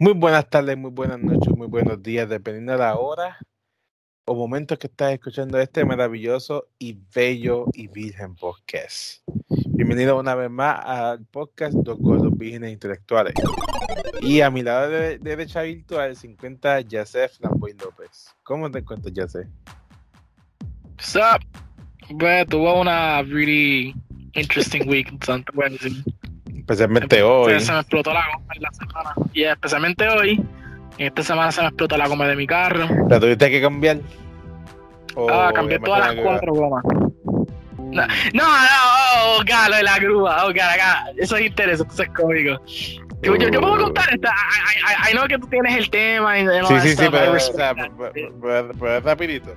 Muy buenas tardes, muy buenas noches, muy buenos días, dependiendo de la hora o momentos que estás escuchando este maravilloso y bello y virgen podcast. Bienvenido una vez más al podcast Dos Gordos Vírgenes Intelectuales. Y a mi lado de, derecha virtual se encuentra Yacef Lamboy López. ¿Cómo te encuentras, Yacef? What's up? Bueno, tuvo una really interesting week, entonces, bueno, Especialmente hoy. Se me explotó la goma en la semana. Y especialmente hoy. esta semana se me explotó la goma de mi carro. ¿La tuviste que cambiar? ah, cambié todas las cuatro gomas. No, no, no, oh, God, de la grúa, oh, God, acá. Eso es interesante, eso es cómico. Yo, yo, yo, puedo contar esta. I, I, know que tú tienes el tema. Y, sí, sí, sí, pero, o sea, pero, rapidito.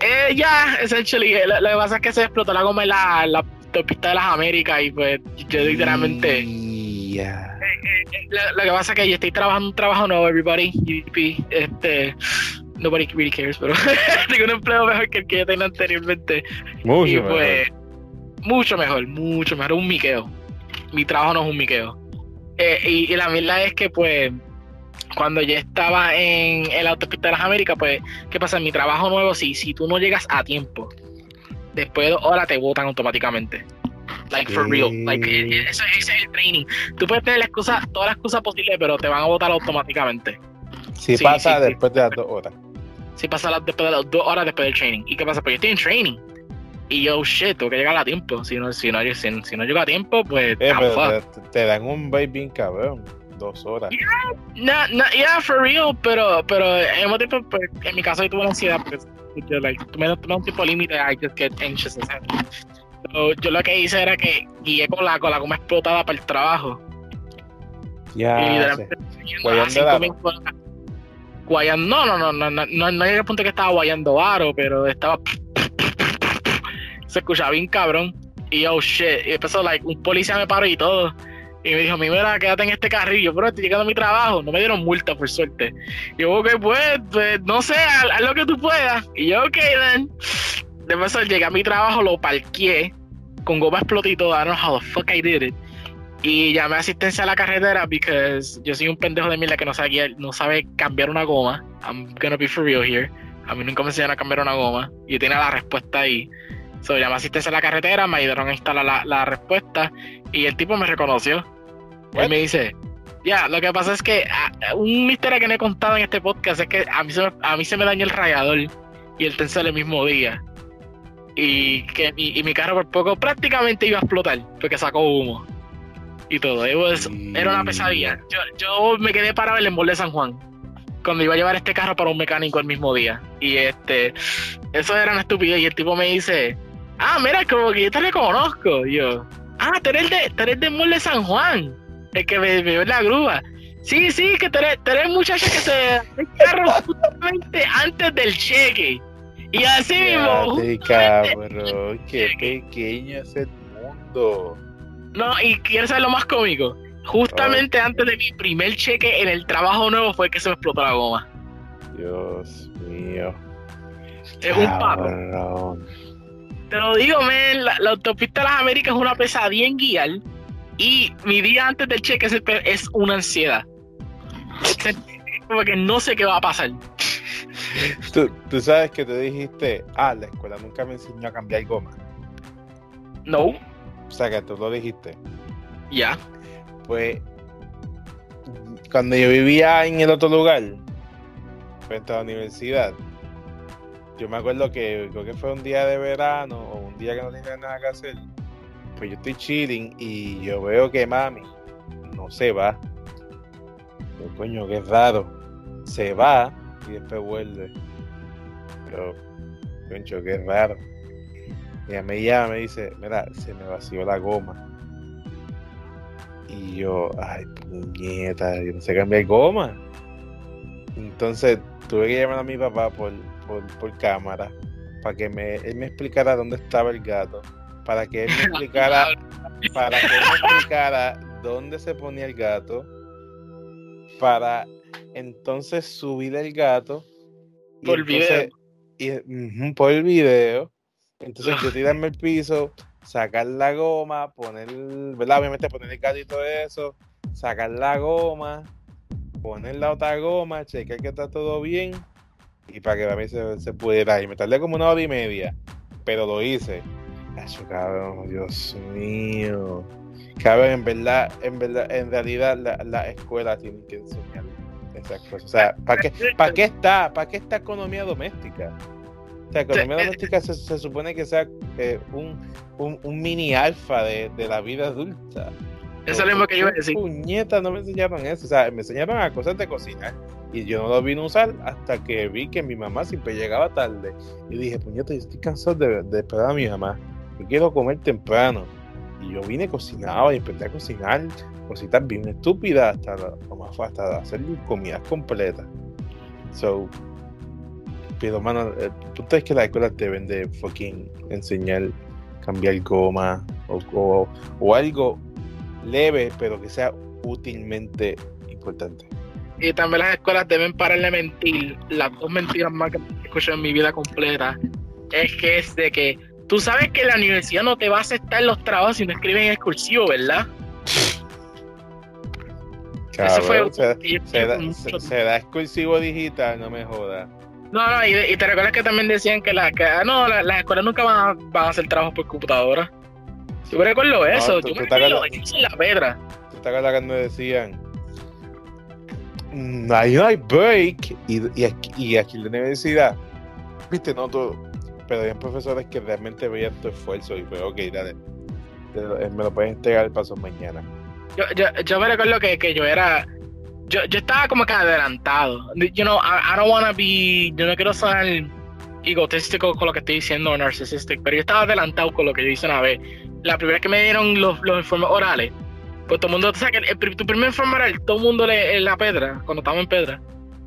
Eh, ya, essentially, lo, lo, que pasa es que se explotó la goma en la, la autopista de las Américas y pues yo literalmente... Yeah. Eh, eh, eh, lo, que pasa es que yo estoy trabajando un trabajo nuevo, everybody, GDP, este... Nobody really cares, pero tengo un empleo mejor que el que yo tenía anteriormente. Mucho y pues, mejor. Mucho mejor, mucho mejor. Un miqueo. Mi trabajo no es un miqueo. y, y, la verdad es que, pues, cuando yo estaba en el autopista de las Américas, pues, ¿qué pasa? En mi trabajo nuevo, si, si tú no llegas a tiempo después de dos horas te votan automáticamente. Like for real. Like, eh, eh, eso, ese es el training. Tú puedes tener la excusa, todas las excusas posibles, pero te van a votar automáticamente. Si pasa después de las dos horas. Si pasa después de las dos horas después del training. ¿Y qué pasa? Pues yo estoy en training. Y yo, shit, tengo que llegar a tiempo. Si no, si no, si, no llego a tiempo, pues. Eh, te, dan un baby cabrón. Dos horas. Yeah, no, no, yeah, for real. Pero, pero en, tiempo, pues, en mi caso yo tuve ansiedad. Porque yo, like, tú me das un tipo límite, I just get anxious. So, yo lo que hice era que guié con la, con la goma explotada para el trabajo. Ya. y de guayando, no, no, no, no, no, no, no llegué al punto que estaba guayando aro, pero estaba. Se escuchaba bien cabrón. Y oh shit. Y empezó, like, un policía me paró y todo. Y me dijo, mira, quédate en este carrillo, pero estoy llegando a mi trabajo. No me dieron multa, por suerte. Y yo, ok, pues, pues no sé, haz, lo que tú puedas. Y yo, ok, then. Después llegué a mi trabajo, lo parqué con goma explotito. I don't know how the fuck I did it. Y llamé asistencia a la carretera porque yo soy un pendejo de mierda que no sabe, cambiar una goma. I'm gonna be for real here. A mí nunca me enseñaron a cambiar una goma. Y tiene la respuesta ahí. So, llamé asistencia a la carretera, me ayudaron a instalar la, la respuesta y el tipo me reconoció. Él me dice, ya, lo que pasa es que ah, un misterio que no he contado en este podcast es que a mí se me, a mí se me dañó el rayador y el tensor el mismo día. Y que y, mi carro por poco prácticamente iba a explotar porque sacó humo y todo. era una pesadilla. Yo, yo me quedé parado en el mall de San Juan cuando iba a llevar este carro para un mecánico el mismo día. Y este, eso era una estupidez. Y el tipo me dice, ah, mira, como que yo te reconozco. Y yo, ah, tú eres, de, tú eres de San Juan el que me vio en la grúa. Sí, sí, que tenés, tenés muchacha que se el carro justamente antes del cheque. Y así mismo. cabrón, qué pequeño es el mundo. No, y quieres saber lo más cómico. Justamente antes de mi primer cheque en el trabajo nuevo fue que se me explotó la goma. Dios mío. Es un paro. Te lo digo, men, la, la, autopista de las Américas es una pesadilla en guiar y mi día antes del cheque es, una ansiedad. Como que no sé qué va a pasar. Tú, sabes que te dijiste, ah, la escuela nunca me enseñó a cambiar goma. No. O sea que tú lo dijiste. Ya. Pues cuando yo vivía en el otro lugar, frente a la universidad, yo me acuerdo que creo que fue un día de verano o un día que no tenía nada que hacer pues yo estoy chilling y yo veo que mami no se va. Yo, coño, qué raro. Se va y después vuelve. Yo, coño, qué raro. Y ella me llama me dice, mira, se me vació la goma. Y yo, ay, puñeta, yo no sé cambiar goma. Entonces tuve que llamar a mi papá por, por, por cámara para que me, él me explicara dónde estaba el gato para que él me explicara, para que él me explicara dónde se ponía el gato, para entonces subir el gato. Por el video. Y, por el video. Entonces yo tirarme el piso, sacar la goma, poner, ¿verdad? Obviamente poner el gato y todo eso, sacar la goma, poner la otra goma, chequear que está todo bien y para que a mí se, se pudiera ir. Me tardé como una hora y media, pero lo hice. Eso, cabrón, Dios mío. Cabrón, en verdad, en verdad, en realidad la, la escuela tiene que enseñar esas cosas. O sea, ¿para qué, ¿para qué está? ¿Para qué está economía doméstica? O sea, economía doméstica se, se supone que sea eh, un, un, un, mini alfa de, de, la vida adulta. Eso es lo mismo que yo iba a decir. Puñetas, no me enseñaron eso. O sea, me enseñaron a cosas de cocinar. Y yo no lo vine a usar hasta que vi que mi mamá siempre llegaba tarde. Y dije, puñeta, yo estoy cansado de, de esperar a mi mamá. Yo quiero comer temprano. Y yo vine cocinado y empecé a cocinar cositas bien estúpidas hasta, fue hasta hacer comidas completas. So, pero mano, el punto es que las escuelas deben de fucking enseñar, cambiar goma o, o, o algo leve, pero que sea útilmente importante. Y también las escuelas deben pararle a mentir. Las dos mentiras más que he escuchado en mi vida completa es que es de que tú sabes que la universidad no te va a aceptar los trabajos si no escriben en excursivo, ¿verdad? Cabrón, Eso fue, se, se, da, se, se, da, excursivo digital, no me jodas. No, no, y, y, te recuerdas que también decían que, la, que ah, no, la, las escuelas nunca van a, van a hacer trabajo por computadora. Yo recuerdo eso, no, tú, yo me recuerdo en la pedra. ¿Tú te acuerdas cuando decían? No hay, no hay break. Y, y, aquí, y aquí en la universidad, viste, no todo. Pero hay profesores que realmente veían tu esfuerzo y fue, ok, dale, me lo puedes entregar el paso mañana. Yo, yo, yo me recuerdo que, que yo era. Yo, yo estaba como que adelantado. You know, I, I don't wanna be. Yo no quiero ser egotístico con lo que estoy diciendo o narcissistic, pero yo estaba adelantado con lo que yo hice una vez. La primera vez que me dieron los, los informes orales, pues todo el mundo, o sea, que el, tu primer informe oral, todo el mundo lee en la pedra, cuando estábamos en pedra,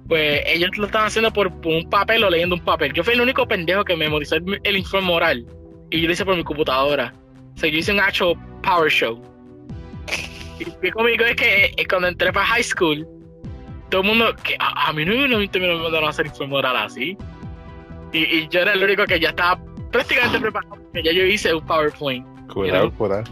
pues ellos lo estaban haciendo por, por, un papel o leyendo un papel. Yo fui el único pendejo que memorizó el, el informe oral y yo lo hice por mi computadora. O sea, yo hice un actual power show. Y lo cómico es que eh, cuando entré para high school, todo el mundo, que a, a mí no, no, me mandaron a hacer informe oral así. Y, y, yo era el único que ya estaba prácticamente preparado, que ya yo hice un PowerPoint. Cuidado, cuidado.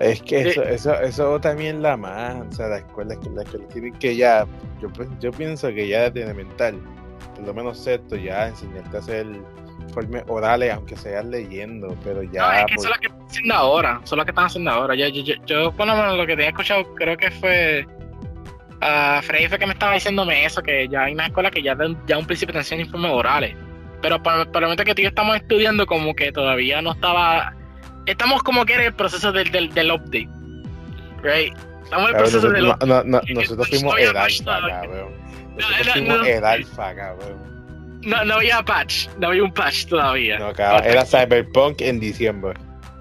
Es que eso, sí. eso, eso también la más, o sea, la escuela, la escuela tiene que ya, yo, yo pienso que ya tiene mental, por lo menos sexto, ya enseñarte a hacer informes orales, aunque seas leyendo, pero ya. No, es que por... eso es lo que están haciendo ahora, eso es lo que están haciendo ahora. Yo, yo, yo, yo por lo menos lo que tenía escuchado, creo que fue. Uh, Freddy fue que me estaba diciéndome eso, que ya hay una escuela que ya, ya un principio te enseñan informes orales. Pero para, para el momento que tú estamos estudiando, como que todavía no estaba. Estamos como que en el proceso del, del, del update. Right? Estamos en el proceso del update. No, no, nosotros fuimos el alfa, cabrón. Nosotros fuimos el alfa, cabrón. No, no había patch, no había un patch todavía. No, cabrón, era Cyberpunk en diciembre.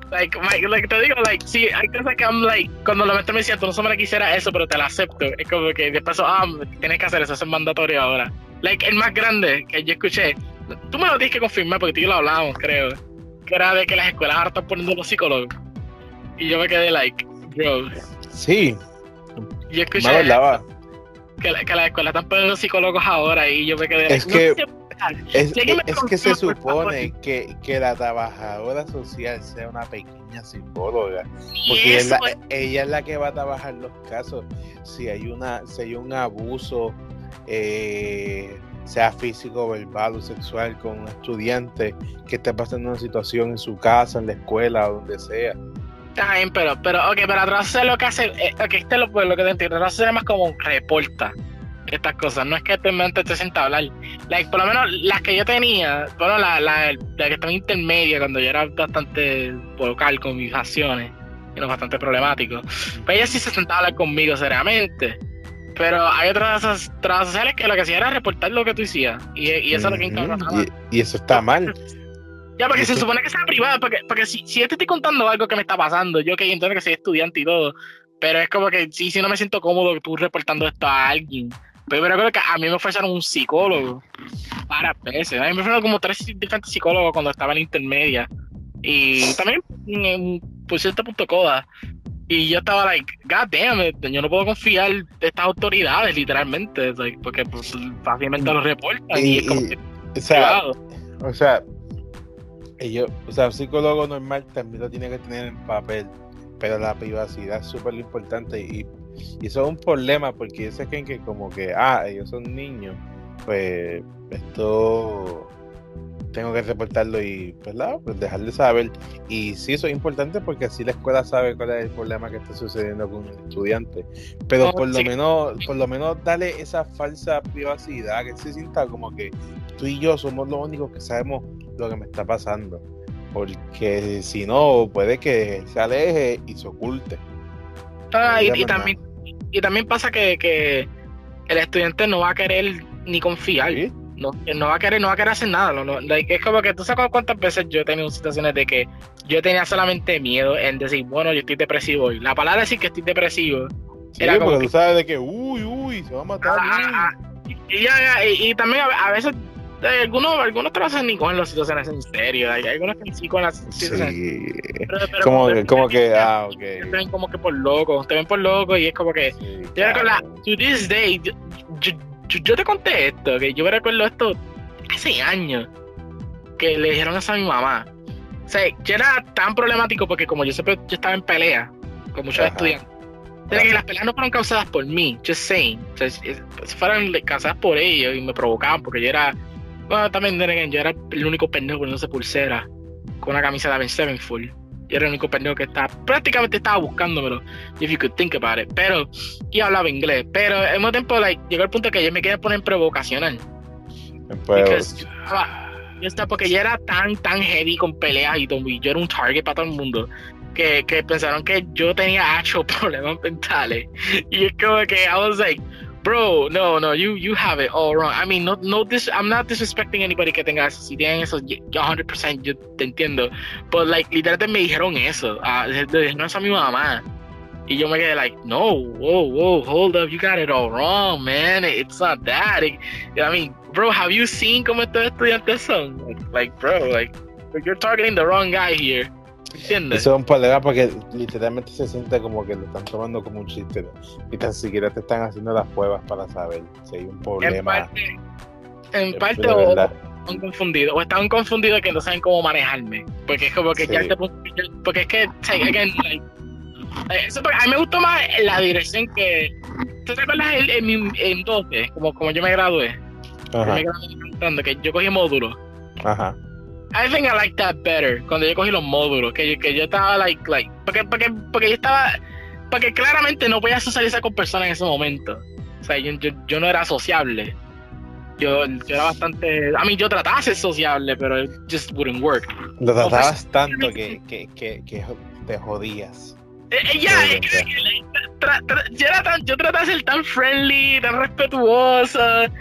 Like, like, like, te digo, like, sí, hay cosas que I'm like, cuando lo meto me decía, tú no solo quisiera eso, pero te la acepto. Es como que de paso, ah, tienes que hacer eso, eso es mandatorio ahora. Like, el más grande que yo escuché, tú me lo tienes que confirmar porque tú y yo lo hablábamos, creo, que era de que las escuelas ahora están poniendo los psicólogos. Y yo me quedé like, bro. Sí. Yo escuché que, la, que las escuelas están poniendo psicólogos ahora y yo me quedé es like, que... No es, es, es, que se supone que, que, la trabajadora social sea una pequeña psicóloga, porque es la, ella es la que va a trabajar los casos. Si hay una, si hay un abuso, eh, sea físico, verbal o sexual, con un estudiante que esté pasando una situación en su casa, en la escuela o donde sea. Está bien, pero, pero, ok, pero atrás lo que hace, eh, ok, este es lo, lo que te entiendo, atrás es más como un reporta estas cosas. No es que te mente te sienta a hablar. Like, por lo menos las que yo tenía, bueno, la, la, la que estaba intermedia, cuando yo era bastante vocal con mis acciones, no bastante problemático, pues ella sí se sentaba a hablar conmigo seriamente. Pero hay otras trabajos sociales que lo que hacía era reportar lo que tú hacías. Y, y eso mm -hmm. es lo que encabronaba. Y, y eso está mal. Ya, porque se supone que sea privada, porque, porque si, si yo te estoy contando algo que me está pasando, yo que entiendo que soy estudiante y todo, pero es como que sí, sí no me siento cómodo tú reportando esto a alguien. Pero me recuerdo que a mí me ofrecieron un psicólogo para veces. A mí me ofrecieron como tres diferentes psicólogos cuando estaba en intermedia. Y también en, por cierto punto coda. Y yo estaba like, god damn it, yo no puedo confiar en estas autoridades, literalmente, like, porque pues, fácilmente los reportan y, y es como y, o, sea, o sea, ellos, o sea, un psicólogo normal también lo tiene que tener en papel, pero la privacidad es súper importante y Y eso es un problema porque ellos creen que como que, ah, ellos son niños, pues esto tengo que reportarlo y ¿verdad? pues dejar de saber. Y sí, eso es importante porque así la escuela sabe cuál es el problema que está sucediendo con el estudiante. Pero Oh, por lo menos, por lo menos dale esa falsa privacidad, que se sienta como que tú y yo somos los únicos que sabemos lo que me está pasando. Porque si no, puede que se aleje y se oculte. Ah, y, también, y también pasa que, que el estudiante no va a querer ni confiar. ¿Sí? No, no va a querer, no va a querer hacer nada. No, no, like, es como que tú sabes cuántas veces yo he tenido situaciones de que yo tenía solamente miedo en decir, bueno, yo estoy depresivo hoy. La palabra decir que estoy depresivo. Sí, Era como porque que- tú sabes de que, uy, uy, se va a matar. Ah, uy. Y, ya, y, y también a, a veces eh, algunos, algunos trabajan ni con las situaciones en serio. Hay algunos que sí con las situaciones. Sí. Pero, pero Como te- que, como que, ah, te ok. ven como que por loco, te ven por loco y es como que Sí, Yo recuerdo, claro. to this day, yo, yo, yo- yo te conté esto, que yo me recuerdo esto hace años, que le dijeron eso a mi mamá. O sea, yo era tan problemático porque como yo siempre yo estaba en pelea con muchos Ajá. estudiantes, o sea, que las peleas no fueron causadas por mí, just saying. O sea, es- es- fueron causadas por ellos y me provocaban porque yo era, bueno, también yo era el único pendejo poniéndose pulsera con una camisa de Avenged Sevenfold. Yo era el único pendejo que estaba, prácticamente estaba buscándomelo, if you could think about it. Pero, y hablaba inglés. Pero al mismo tiempo, like, llegó el punto que yo me quería poner provocacional. Pues, estaba- yo estaba- porque yo era tan, tan heavy con peleas y, todo, y yo era un target para todo el mundo. Que, que pensaron que yo tenía actual problemas mentales. Y es como que I was like, bro, no, no, you, you have it all wrong. I mean, no, no, this, I'm not disrespecting anybody que tenga. Si tienen eso, 100% yo te entiendo. Pero, like, literalmente me dijeron eso. ah, dijeron eso a mi mamá. Y yo me quedé like, no, whoa, whoa, hold up, you got it all wrong, man. It's not that. It- I mean, bro, have you seen cómo estos estudiantes son? Like, bro, like, you're targeting the wrong guy here. ¿Entiendes? Eso es un problema porque literalmente se siente como que lo están tomando como un chiste ¿no? y tan siquiera te están haciendo las pruebas para saber si hay un en problema. parte, en parte o, están confundidos, o están confundidos que no saben cómo manejarme. Porque es como que ya Sí. te ya- porque es que, say, again, like, eh, eso porque a mí me gustó más la dirección que. ¿Tú te acuerdas en, en, mi- en 12? Como, como yo me gradué. Ajá, me gradué cantando, que yo cogí módulos. ajá. I think I like that better cuando yo cogí los módulos, que yo, que yo estaba like, like, porque, porque, porque yo estaba, porque claramente no podía socializar con personas en ese momento. O sea, yo, yo, yo no era sociable. Yo, yo era bastante, a mí yo trataba de ser sociable, pero it just wouldn't work. Lo pues, tratabas tanto que, que, que, que te jodías. Eh, eh, ya, tra- tra- yo, era tan, yo trataba de ser tan friendly, tan respetuosa,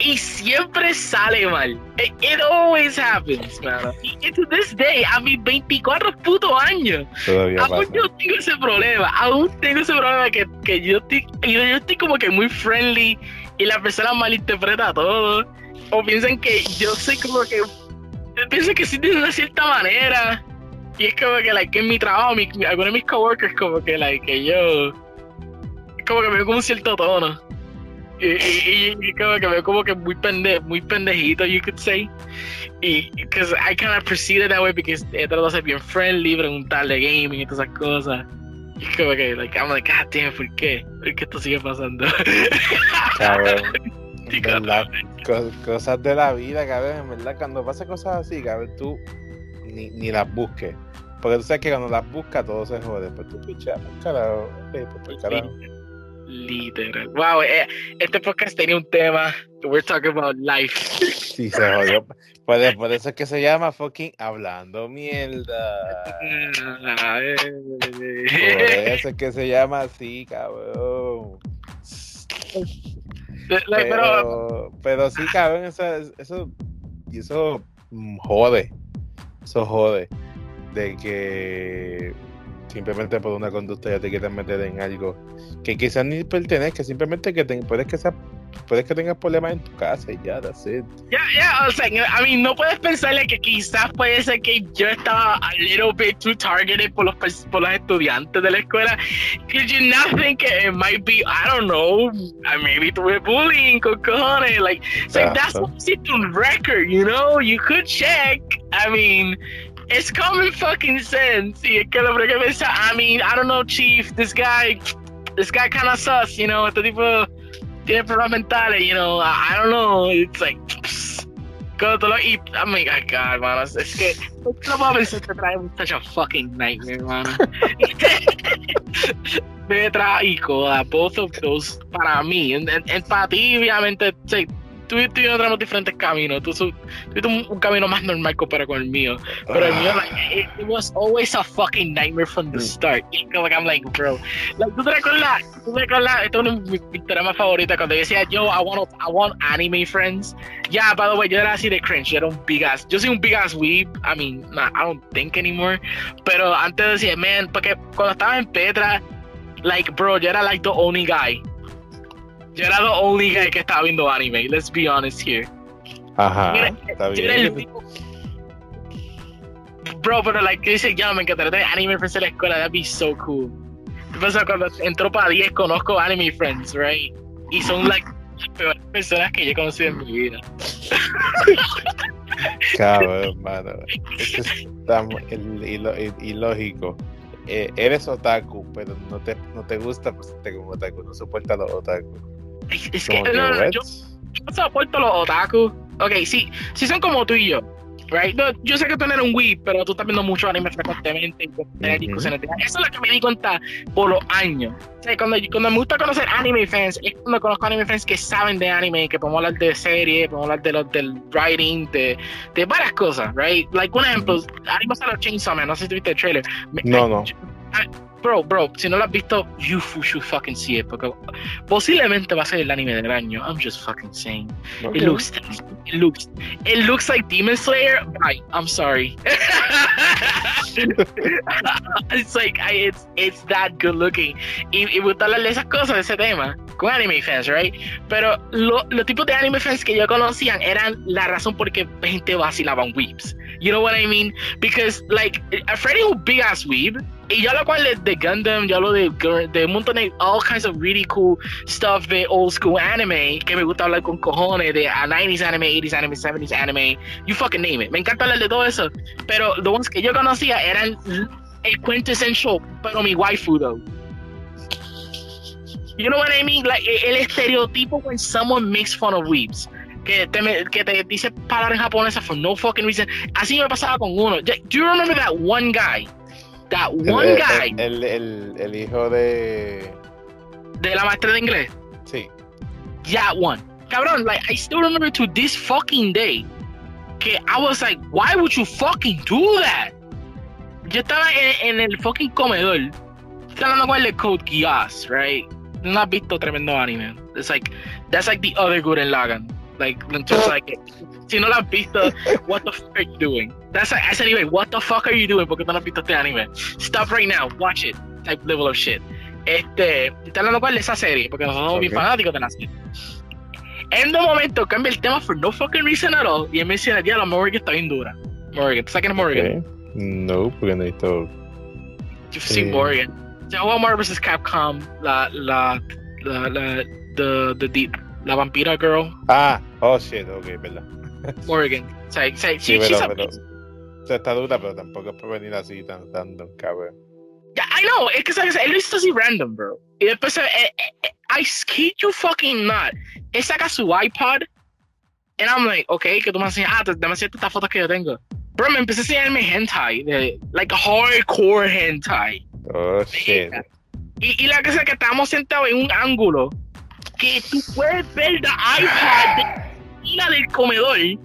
y siempre sale mal. It, it always happens, man. Y, to this day, a mis 24 putos años, Todavía aún pasa. yo tengo ese problema, aún tengo ese problema que, que yo, estoy, yo, yo estoy como que muy friendly y la persona malinterpreta todo. O piensan que yo soy como que. Piensan que sí de una cierta manera. Y es como que, like, en mi trabajo, mi, algunos de mis coworkers, como que, like, que yo. Como que me veo como un cierto tono. Y, y, y- como que me veo como que muy, pende, muy pendejito, you could say. Y, because I kind of perceive it that way because he tratado de ser bien friendly, preguntarle gaming y todas esas cosas. Y es como que, like, I'm like, God damn, ¿por qué? ¿Por qué esto sigue pasando? Cabrón. Verdad, co- cosas de la vida, cabrón. En verdad, cuando pasa cosas así, cabrón, tú ni, ni las busques. Porque tú sabes que cuando las buscas todo se jode. Pues tú pichas, carajo. ok, pues por carajo. Literal. Wow, eh, este podcast tenía un tema. We're talking about life. Sí, se jodió. Pues, por eso es que se llama fucking Hablando Mierda. Eh, Por eso es que se llama así, cabrón. Pero, Pero, pero sí, cabrón, eso, eso, eso mm, jode. Eso jode. De que simplemente por una conducta ya te quieran meter en algo que quizás ni pertenezca, simplemente que te, puedes que sea, puedes que tengas problemas en tu casa y ya, that's it. Ya, ya, o sea, I mean, no puedes pensarle que quizás puede ser que yo estaba a little bit too targeted por los, por los estudiantes de la escuela. Could you not think it might be, I don't know, maybe tuve bullying con cojones, like, it's like that's Exacto. what it's on record, you know, you could check. I mean, it's common fucking sense. Lo I mean, I don't know, chief, this guy, this guy kind of sus, you know, este tipo tiene problemas mentales, you know, I, I don't know, it's like, pss, lo, y, oh my god, mano, es que, no puedo pensar que trae such a fucking nightmare, mano. de trágico, uh, both of those, para mí, en, en, en para ti, obviamente, tú, y yo tenemos diferentes caminos. Tú, tú un, un, camino más normal comparado con el mío. Pero el mío, like, it, it, was always a fucking nightmare from the start. Like, I'm like, bro. Like, ¿Tú te recuerdas? ¿Tú te recuerdas? Esto es una de mis más favoritas. Cuando yo decía, yo, I want, I want anime friends. Yeah, by the way, yo era así de cringe. Yo era un big ass. Yo soy un big ass weeb. I mean, nah, I don't think anymore. Pero antes decía, man, porque cuando estaba en Petra, like, bro, yo era like the only guy yo era the only guy que estaba viendo anime, let's be honest here. Ajá, Mira, está bien. El... Bro, pero like, dice, ya me encantaría tener anime friends en la escuela, that'd be so cool. Pasa cuando entró para 10 conozco anime friends, right? Y son like las peores personas que yo he conocido en mi vida. Cabrón, mano. Eso está ilógico. Eh, eres otaku, pero no te, no te gusta presentarte como otaku, no soportas los otaku. Es, que, no, no, yo, yo soporto los otaku. Ok, sí, sí son como tú y yo. Right? No, yo sé que tú eres un Wii, pero tú estás viendo mucho anime frecuentemente y tener discusiones. Eso es lo que me di cuenta por los años. O sea, cuando, cuando me gusta conocer anime fans, es cuando conozco anime fans que saben de anime, que podemos hablar de series, podemos hablar de los, del writing, de, de varias cosas, right? Like, un ejemplo, anime sale Chainsaw Man, no sé si tuviste el trailer. No, no. Bro, bro, si no lo has visto, you should fucking see it. Porque posiblemente va a ser el anime del año. I'm just fucking saying. Okay. It looks, it looks, it looks like Demon Slayer. Bye. I'm sorry. it's like, I, it's, it's that good looking. Y, y de esas cosas, de ese tema, con anime fans, right? Pero lo, los tipos de anime fans que yo conocían eran la razón por qué gente vacilaban weeps. You know what I mean? Because, like, Freddy un big ass weeb. Y yo lo cual de, de Gundam, yo lo de, de un montón de all kinds of really cool stuff de old school anime que me gusta hablar con cojones de a 90s anime, 80s anime, 70s anime, you fucking name it. Me encanta hablar de todo eso. Pero los ones que yo conocía eran el quintessential, pero mi waifu though. You know what I mean? Like el estereotipo when someone makes fun of weeps. Que te, que te dice palabras en japonesa for no fucking reason. Así me pasaba con uno. Do you remember that one guy? That one el, guy. El, el, el, hijo de. De la maestra de inglés. Sí. That one. Cabrón, like, I still remember to this fucking day. Que I was like, why would you fucking do that? Yo estaba en, en el fucking comedor. Estaba hablando con el de Code Geass, right? No has visto tremendo anime. It's like, that's like the other good in Lagan. Like, just like, si no lo has visto, what the fuck are you doing? That's like, ese nivel, what the fuck are you doing? Porque no has visto este anime. Stop right now, watch it. Type level of shit. Este, está hablando cuál de esa serie, porque nosotros somos okay. bien fanáticos de la serie. En un momento cambia el tema for no fucking reason at all. Y él menciona, la Morgan está bien dura. Morgan, ¿tú sabes quién es Morgan? Okay. No, porque no he visto. Seen eh. Morgan. O sea, Marvel vs. Capcom, la, la, la, la, the, the, the, la vampira girl. Ah, oh shit, ok, verdad. Morgan. O sea, o sea, sí, pero, pero, o sea, está dura, pero tampoco es por venir así tan random, cabrón. Yeah, I know, es que ¿sabes? él lo hizo así random, bro. Y después, eh, eh, eh, I kid you fucking not. Él saca su iPod, and I'm like, okay, que tú me enseñas, ah, dame estas fotos que yo tengo. Bro, me empecé a enseñarme hentai, de, like hardcore hentai. Oh, shit. Y, y la cosa es que estábamos sentados en un ángulo que tú puedes ver el iPad la del comedor.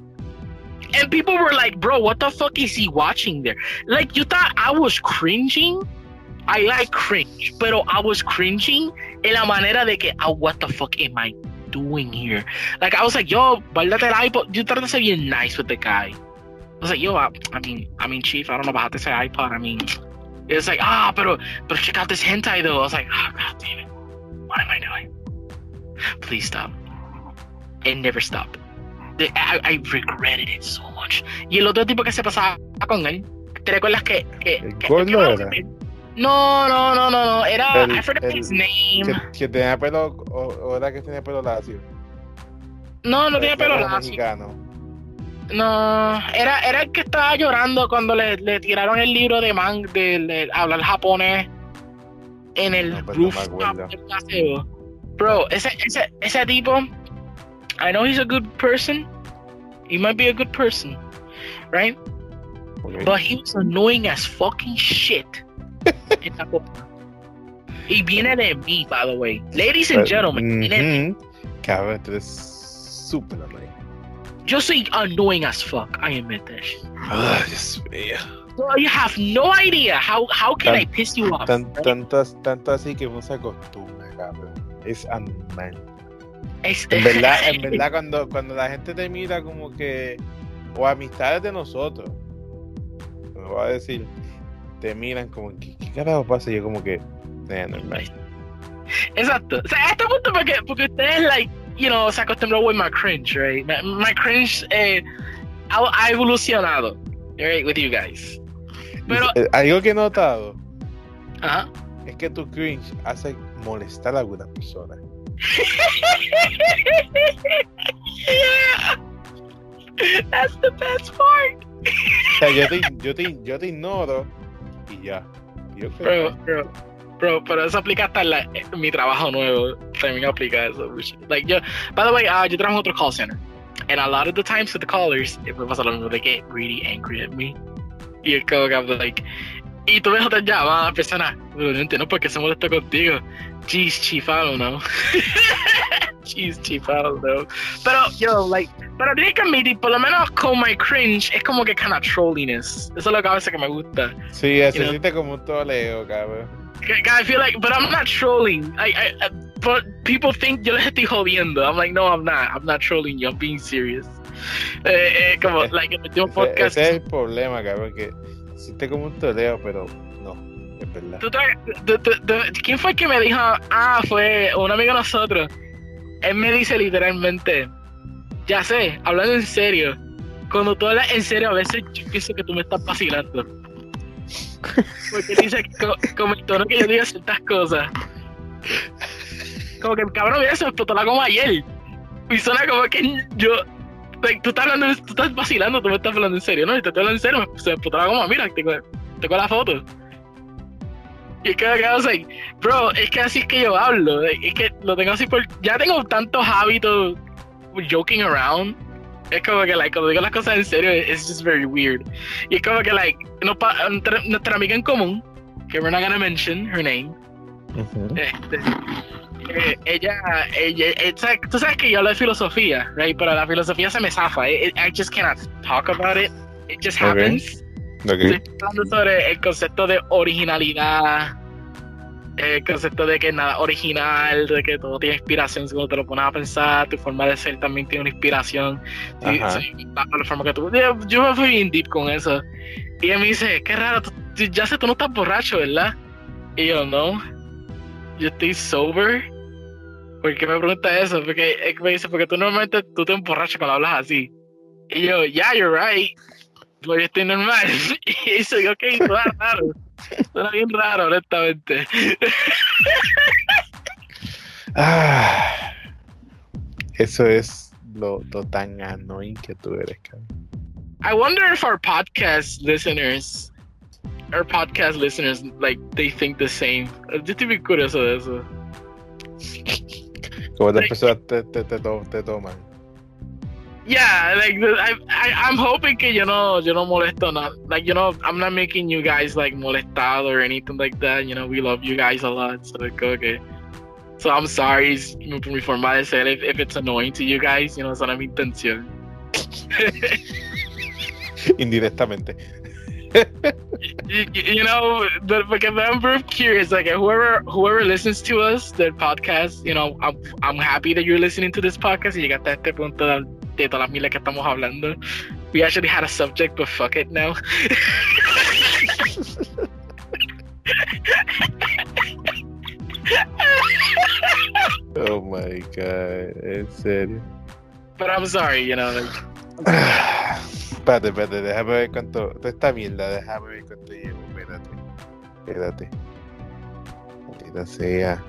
And people were like, bro, what the fuck is he watching there? Like, you thought I was cringing? I like cringe, pero I was cringing en la manera de que, oh, what the fuck am I doing here? Like, I was like, yo, guardate el iPod. You thought to be nice with the guy. I was like, yo, I, I mean, I mean, chief, I don't know about to say iPod. I mean, it's like, ah, pero, pero check out this hentai though. I was like, oh, god damn it. What am I doing? Please stop. And never I, I regretted it so much. Y el otro tipo que se pasaba con él, ¿te recuerdas que. que, que, que era? No, no, no, no, no. Era. El, I forgot his name. Que, tenía pelo. O, o, era que tenía pelo lacio. No, no tenía pelo lacio. Mexicano. No, era, era el que estaba llorando cuando le, le tiraron el libro de man de, de hablar japonés. en el No, pues no rooftop acuerdo. del paseo. Bro, ese, ese, ese tipo, I know he's a good person. He might be a good person, right? Ok. But he was annoying as fucking shit. en la copa. Y viene de mí, by the way. Ladies and gentlemen, de- Ujú. Mm-hmm. Cabrón, tú eres súper annoying. yo soy annoying as fuck. I admit that shit. Ay, Dios mío. So you have no idea how how can Tan- I piss you off? Tan- right? tanto, as- tanto así que uno se acostumbra, cabrón. Es anormal. Es- En verdad, en verdad cuando, cuando la gente te mira como que, o amistades de nosotros, me va a decir, te miran como, ¿qué, qué carajo pasa? Y yo como que, eh, normal. Exacto. O sea, a este punto porque, porque ustedes, like, you know, se acostumbró with my cringe, right? My, my cringe eh, ha, evolucionado, right, with you guys. Pero, Eh, Algo que he notado es que tu cringe hace molestar a alguna persona. yeah. That's the best part. O sea, yo te, yo te, yo te ignoro y ya. Yo Bro, bro, bro, pero eso aplica hasta en, la- en mi trabajo nuevo. También aplica eso. Like, yo, by the way, uh, yo trabajo en otro call center. And a lot of the times with the callers, if me pasa lo mismo, they get really angry at me. Y es como que I'm like, y tú ves otra llamada, persona, pero no entiendo por qué se molesta contigo. Know. Jeez, chief, I don't know. Pero, yo, like, pero tienes que admitir, por lo menos con my cringe, es como que kind of trolliness. Eso es lo que a veces que me gusta. Sí, se siente como un toleo, cabrón. I feel like, but I'm not trolling. I, I, I but people think yo les estoy jodiendo. I'm like, no, I'm not. I'm not trolling you. I'm being serious. Eh, eh, como, like, en el último Ese, podcast. ese es el problema, cabrón, que siente como un toleo, pero no, es verdad. ¿tú te- ¿Quién fue el que me dijo? Ah, fue un amigo de nosotros. Él me dice literalmente, ya sé, hablando en serio. Cuando tú hablas en serio, a veces yo pienso que tú me estás vacilando. Porque dice como el tono que yo digo ciertas cosas. Como que cabrón, mira, se explotó la goma ayer. Y suena como que yo. Like, tú estás hablando, tú estás vacilando, tú me estás hablando en serio, ¿no? Y te estoy hablando en serio, me- se la goma, mira, tengo, tengo la foto. Y es que me quedo así, bro, es que así es que yo hablo, es que lo tengo así por. Ya tengo tantos hábitos joking around. Es como que, like, cuando digo las cosas en serio, it's just very weird. Y es como que, like, no pa- entre- nuestra amiga en común, que we're not gonna mention her name, Ujú. este, eh, ella, ella, eh, ¿sabes? tú sabes que yo hablo de filosofía, right? Pero la filosofía se me zafa. I, I just cannot talk about it. It just happens. Ok. Estoy hablando sobre el concepto de originalidad, el concepto de que nada original, de que todo tiene inspiración cuando te lo pones a pensar, tu forma de ser también tiene una inspiración. Sí, sí, la, la forma que tú, yo, yo me fui bien deep con eso. Y ella me dice, qué raro, tú- ya sé, tú no estás borracho, ¿verdad? Y yo, no, yo estoy sober. ¿Por qué me pregunta eso? Porque él me dice, porque tú normalmente tú te emborrachas cuando hablas así. Y yo, yeah, you're right. Pues yo estoy normal. Y dice, ok, suena raro. Suena bien raro, honestamente. Ah, eso es lo, lo tan annoying que tú eres, cabrón. I wonder if our podcast listeners, our podcast listeners, like, they think the same. Yo estoy bien curioso de eso. Como las Like- personas te, te, te, to- te toman. Yeah, like I, I, I'm hoping que yo no, yo no molesto nada. Like you know, I'm not making you guys like molestado or anything like that. You know, we love you guys a lot. So like, okay. So I'm sorry mi forma de ser if, if it's annoying to you guys. You know, esa es mi intención. Indirectamente. You, you- you know, but because I'm very curious. Like whoever whoever listens to us, the podcast, you know, I'm I'm happy that you're listening to this podcast. Y llegaste a este punto de, todas las miles que estamos hablando. We actually had a subject, but fuck it now. Oh my god, en it. But I'm sorry, you know. Like, Espérate, espérate, déjame ver cuánto. Toda esta mierda, déjame ver cuánto llevo. Espérate. Espérate. Maldita sea.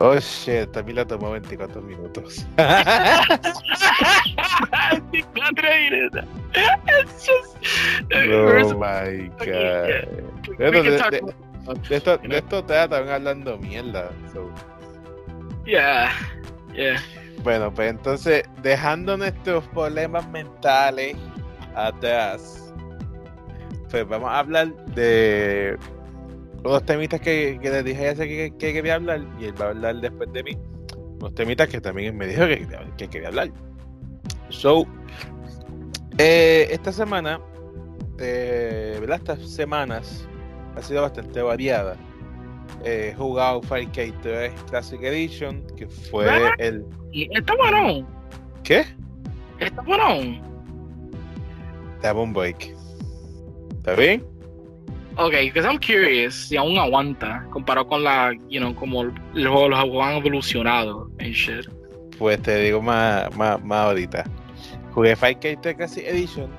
Oh shit, esta mierda tomó 24 minutos. it's just. oh my god. Bueno, de- de- de esto, de esto te estaban hablando mierda. So. Yeah, yeah. Bueno, pues entonces, dejando nuestros problemas mentales atrás, pues vamos a hablar de los temitas que, que les dije hace que, que, quería hablar y él va a hablar después de mí. Los temitas que también me dijo que, que quería hablar. So, eh, esta semana, eh, ¿verdad? Estas semanas ha sido bastante variada. He jugado Fire 3 Classic Edition, que fue ¿Verdad? el. Y está bueno. ¿Qué? Está bueno. Dame un break. ¿Está bien? Ok, because I'm curious si aún aguanta comparado con la, you know, como los juegos han evolucionado and shit. Pues te digo más, más, más ahorita. Jugué Fire 3 Classic Edition,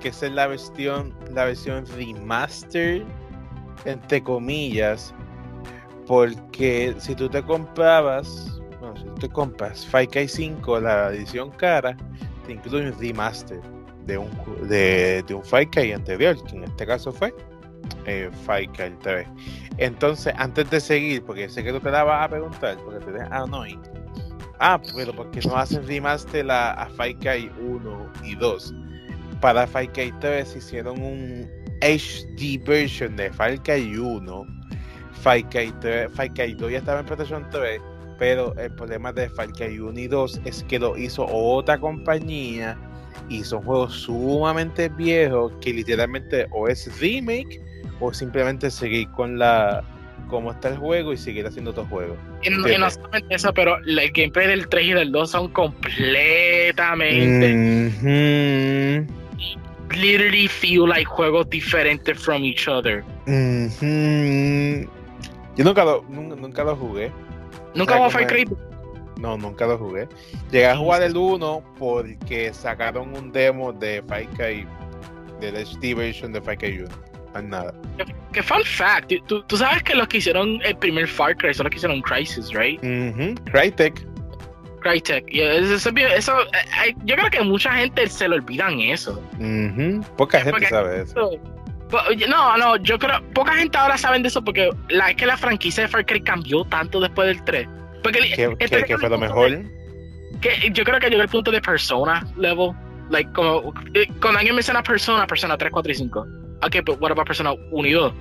que es la versión, la versión remaster, entre comillas, porque si tú te comprabas, bueno, si tú te compras Cry 5, la edición cara, te incluye un remaster de un, de, de un anterior, que en este caso fue eh, Fire Cry 3. Entonces, antes de seguir, porque sé que tú te la vas a preguntar, porque te dejan, no, y- ah, pero porque no hacen remaster a, a Fire Cry 1 y 2. Para Fire Cry 3 hicieron un HD version de Cry 1. Fire Cry 3, Fire Cry 2 ya estaba en PlayStation 3, pero el problema de Far Cry 1 y 2 es que lo hizo otra compañía y son juegos sumamente viejos que literalmente o es remake o simplemente seguir con la como está el juego y seguir haciendo otros juegos. Y no, y Entiendo. no solamente eso, pero el gameplay del 3 y del 2 son completamente. Mhm. Literally feel like juegos diferentes from each other. Yo nunca lo, nunca, nunca lo jugué. Nunca jugó como Far Cry. No, nunca lo jugué. Llegué a jugar el 1 porque sacaron un demo de Far Cry, del HD version de Far Cry 1. Más nada. Que fun fact, tú, tú sabes que los que hicieron el primer Far Cry son los que hicieron Crisis, right? Mhm. Crytek. Crytek. Eso, eso, eso- eh, eh, yo creo que mucha gente se le olvidan eso. Poca gente sabe eso. No, no, yo creo, poca gente ahora sabe de eso porque la, es que la franquicia de Far Cry cambió tanto después del 3. Porque ¿Qué, este- qué- qué fue lo mejor? que yo creo que llegó el punto de persona level. Like, como eh, cuando alguien menciona persona, persona 3, 4 y 5. Ok, but what about persona 1 y 2?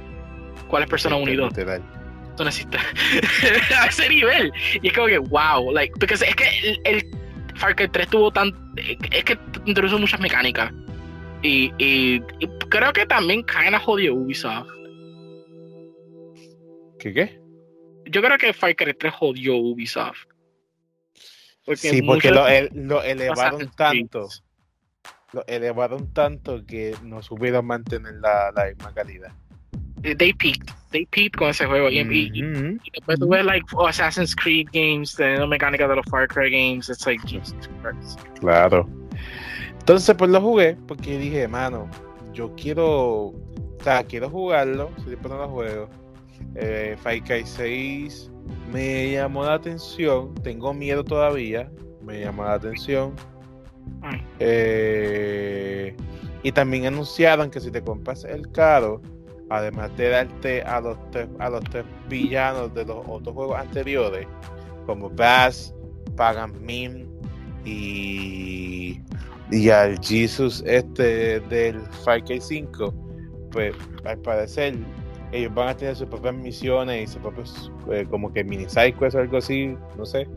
¿Cuál es persona 1 y 2? Literal. Eso no existe. a ese nivel. Y es como que, wow. Like, porque es que el, el Far Cry 3 tuvo tan. Es que introdujo muchas mecánicas. Y, y, y creo que también kinda jodió Ubisoft. ¿Qué qué? Yo creo que Far Cry 3 jodió Ubisoft. sí, porque lo, el- lo elevaron tanto. Lo elevaron tanto que no supieron mantener la, la misma calidad. They peaked. They peaked con ese juego. Y, y- y- y después tú ves, like, oh, Assassin's Creed games, teniendo mecánicas de los Far Cry games. It's like, Jesus Christ. Claro. Entonces, pues lo jugué porque dije, mano, yo quiero, o sea, quiero jugarlo, si después no lo juego. Eh, Far Cry 6 me llamó la atención, tengo miedo todavía, me llamó la atención. Eh, y también anunciaron que si te compras el caro, además de darte a los tres, a los tres villanos de los otros juegos anteriores, como Bass, Pagan Min y, y al Jesus este del Far Cry 5, pues al parecer ellos van a tener sus propias misiones y sus propios eh, como que mini sidequests o algo así, no sé.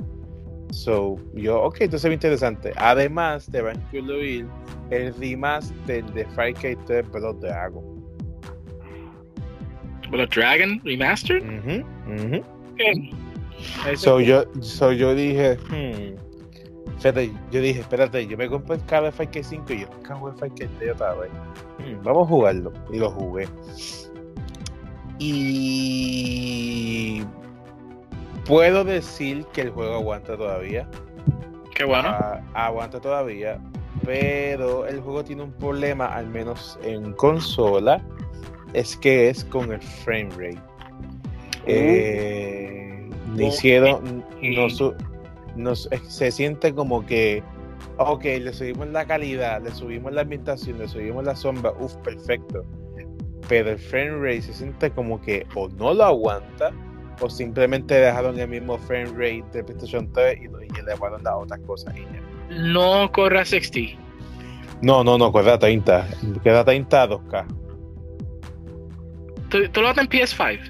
So, yo, ok, entonces es interesante. Además, te van a incluir el remaster de Far Cry 3 Blood Dragon. Blood Dragon Remastered? Ujú, ujú. Okay. So, yo, so, yo dije, hmm, espérate, yo dije, espérate, yo me compré el cabo de Far Cry 5 y yo nunca jugué Far Cry 3 otra vez. Hmm, vamos a jugarlo. Y lo jugué. Y puedo decir que el juego aguanta todavía. Qué bueno. Ah, aguanta todavía, pero el juego tiene un problema, al menos en consola, es que es con el frame rate. Eh, no hicieron, no, su- no su- se siente como que, ok, le subimos la calidad, le subimos la ambientación, le subimos la sombra, uff, perfecto. Pero el frame rate se siente como que o no lo aguanta o simplemente dejaron el mismo frame rate de PlayStation 3 y, y elevaron las otras cosas y ya. No corre a 60. No, no, no, corre a 30. Queda 30 a 2K. ¿Tú, tú lo haces en PS5?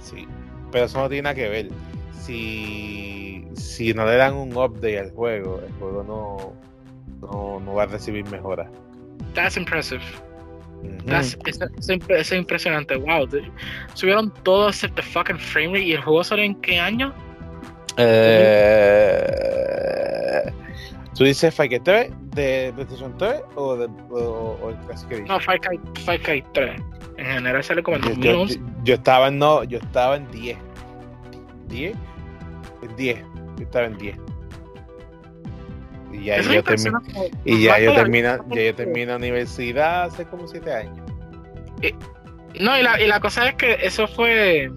Sí, pero eso no tiene nada que ver. Si, si no le dan un update al juego, el juego no, no, no va a recibir mejoras. That's impressive. That's, eso, eso es impresionante. Wow. dude. Subieron todo except the fucking frame rate. ¿Y el juego salió en qué año? Eh, ¿Tú dices Fire 3 de PlayStation 3 o, de, o, o el Edition? No, Cry 3. En general sale como en yo, yo- 2011. yo- yo estaba en no, yo estaba en 10. ¿10? En 10. Yo estaba en 10. Y ya terminé. impresionante. Y ya ya yo termino universidad hace como 7 años. No, y la, y la cosa es que eso fue.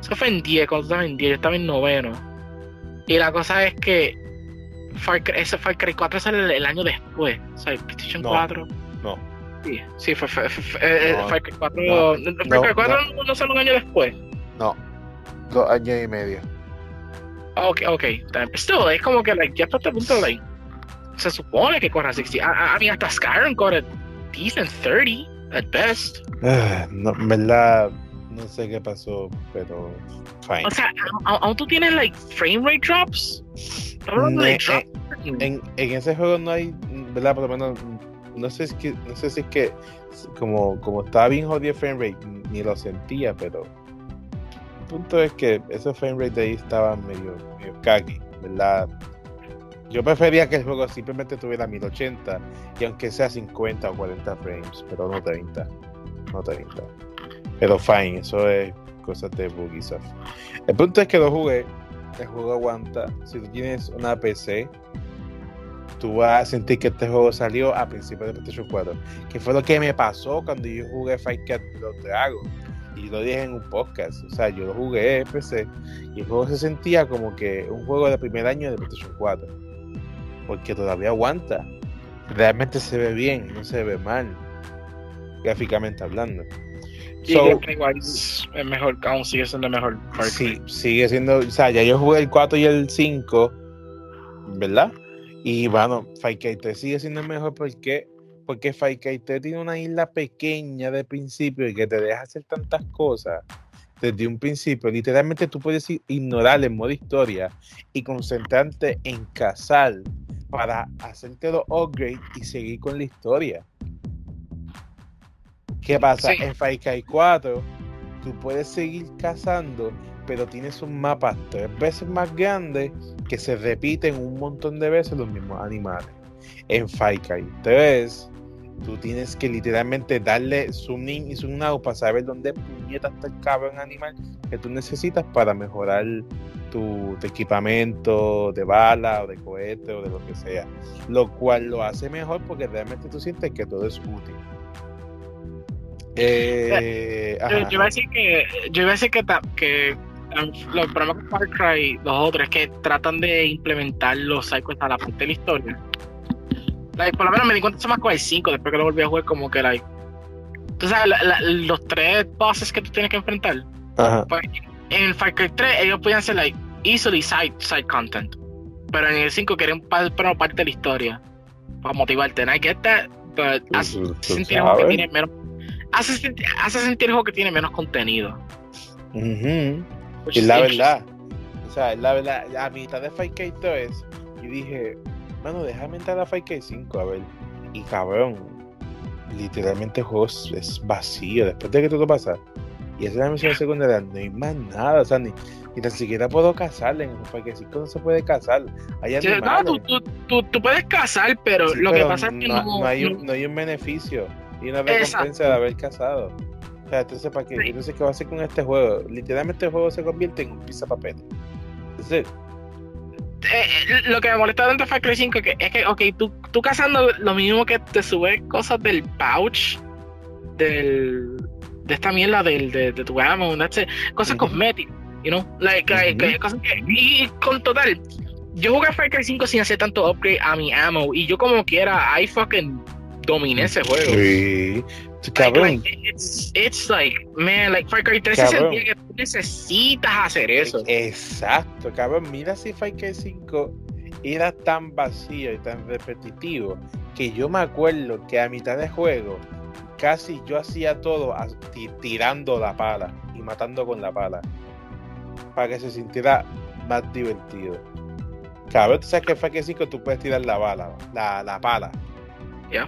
Eso fue en 10, cuando tú estabas en 10, yo estaba en noveno. Y la cosa es que. Far Cry, ese Far Cry 4 sale el, el año después. O sea, PlayStation No. 4. No. Sí, sí fue, fue- fue- eh, No, Far Cry 4. no, Far Cry no, 4 no, sale un año después. No. Dos años y medio. Ok, ok. Still, es como que like, ya hasta este punto, like, se supone que corre a 60. A, a mí hasta Skyrim corre decent 30 at best. Ah, no, verdad, no sé qué pasó, pero fine. O sea, a- a- aún tú tienes like frame rate drops. Drops. en, en ese juego no hay, ¿verdad? Por lo menos, no sé si no sé si es que como, como estaba bien jodido el frame rate, ni lo sentía, pero el punto es que ese frame rate de ahí estaba medio, medio caggy, ¿verdad? Yo prefería que el juego simplemente tuviera 1080 y aunque sea 50 o 40 frames, pero no 30. No 30. Pero fine, eso es cosas de Bugisoft. El punto es que lo jugué, el juego aguanta. Si tú tienes una PC, tú vas a sentir que este juego salió a principios de PlayStation 4. Que fue lo que me pasó cuando yo jugué Fight Cat Blood Dragon. Y lo dije en un podcast. O sea, yo lo jugué en PC y el juego se sentía como que un juego de primer año de PlayStation 4. Porque todavía aguanta. Realmente se ve bien, no se ve mal. Gráficamente hablando. Y So, es mejor, aún sigue siendo mejor. Far Cry. Sí, sigue siendo, o sea, ya yo jugué el 4 y el 5, ¿verdad? Y bueno, 3 sigue siendo el mejor porque porque 3 tiene una isla pequeña de principio y que te deja hacer tantas cosas desde un principio. Literalmente tú puedes ignorar el modo historia y concentrarte en cazar para hacerte los upgrades y seguir con la historia. ¿Qué pasa? Sí. En Far Cry 4 tú puedes seguir cazando, pero tienes un mapa tres veces más grande que se repiten un montón de veces los mismos animales. En Far Cry 3, tú tienes que literalmente darle zoom in y zoom out para saber dónde puñeta está el cabrón animal que tú necesitas para mejorar tu, tu equipamiento de bala o de cohete o de lo que sea. Lo cual lo hace mejor porque realmente tú sientes que todo es útil. Eh, Yo, yo iba a decir que, yo iba a decir que, um, los problemas con Far Cry, los otros, que tratan de implementar los cycles a la parte de la historia. Like, por lo menos me di cuenta eso más con el 5, después que lo volví a jugar, como que, like, tú sabes, la- la- los tres bosses que tú tienes que enfrentar. Ajá. Pues, en el Far Cry 3, ellos podían ser, like, easily side, side content. Pero en el 5 querían pa- poner parte de la historia. Para motivarte. And I get that, but hace sentir el juego que tiene menos. Hace, sentir- hace sentir el juego que tiene menos contenido. Es is la verdad. O sea, es la verdad. A mitad de Far Cry 3, y dije, bueno, déjame entrar a Far Cry 5, a ver. Y cabrón, literalmente el juego es, es vacío. Después de que todo pasa, y esa es la misión secundaria, no hay más nada. O sea, ni, ni tan siquiera puedo cazarle. En 5 no se puede cazar. Hay Sí, No, tú, tú, tú, tú puedes cazar, pero Sí, lo que pasa es que no. no, hay un, no hay un beneficio y una Exacto. recompensa de haber cazado. O sea, entonces, ¿para qué? Sí. Entonces, ¿qué va a hacer con este juego? Literalmente el juego se convierte en un pizza papel. Entonces, eh, eh, lo que me molesta tanto Far Cry 5 que, es que, ok, tú, tú cazando lo mismo que te sube cosas del pouch, del, de esta mierda del, de, de tu it, cosas Ujú. cosméticas, you know, like, like, Ujú. cosas que, y, con total, yo jugué Far Cry 5 sin hacer tanto upgrade a mi ammo, y yo como quiera, I fucking dominé ese juego. sí, Cabrón. Like, like, it's, it's like, man, like Far Cry 3 se Cabrón. sentía que tú necesitas hacer eso. Exacto, cabrón. Mira si Far Cry 5 era tan vacío y tan repetitivo que yo me acuerdo que a mitad de juego casi yo hacía todo tirando la pala y matando con la pala para que se sintiera más divertido. Cabrón, tú sabes que en Far Cry 5 tú puedes tirar la bala, la, la pala. Ya.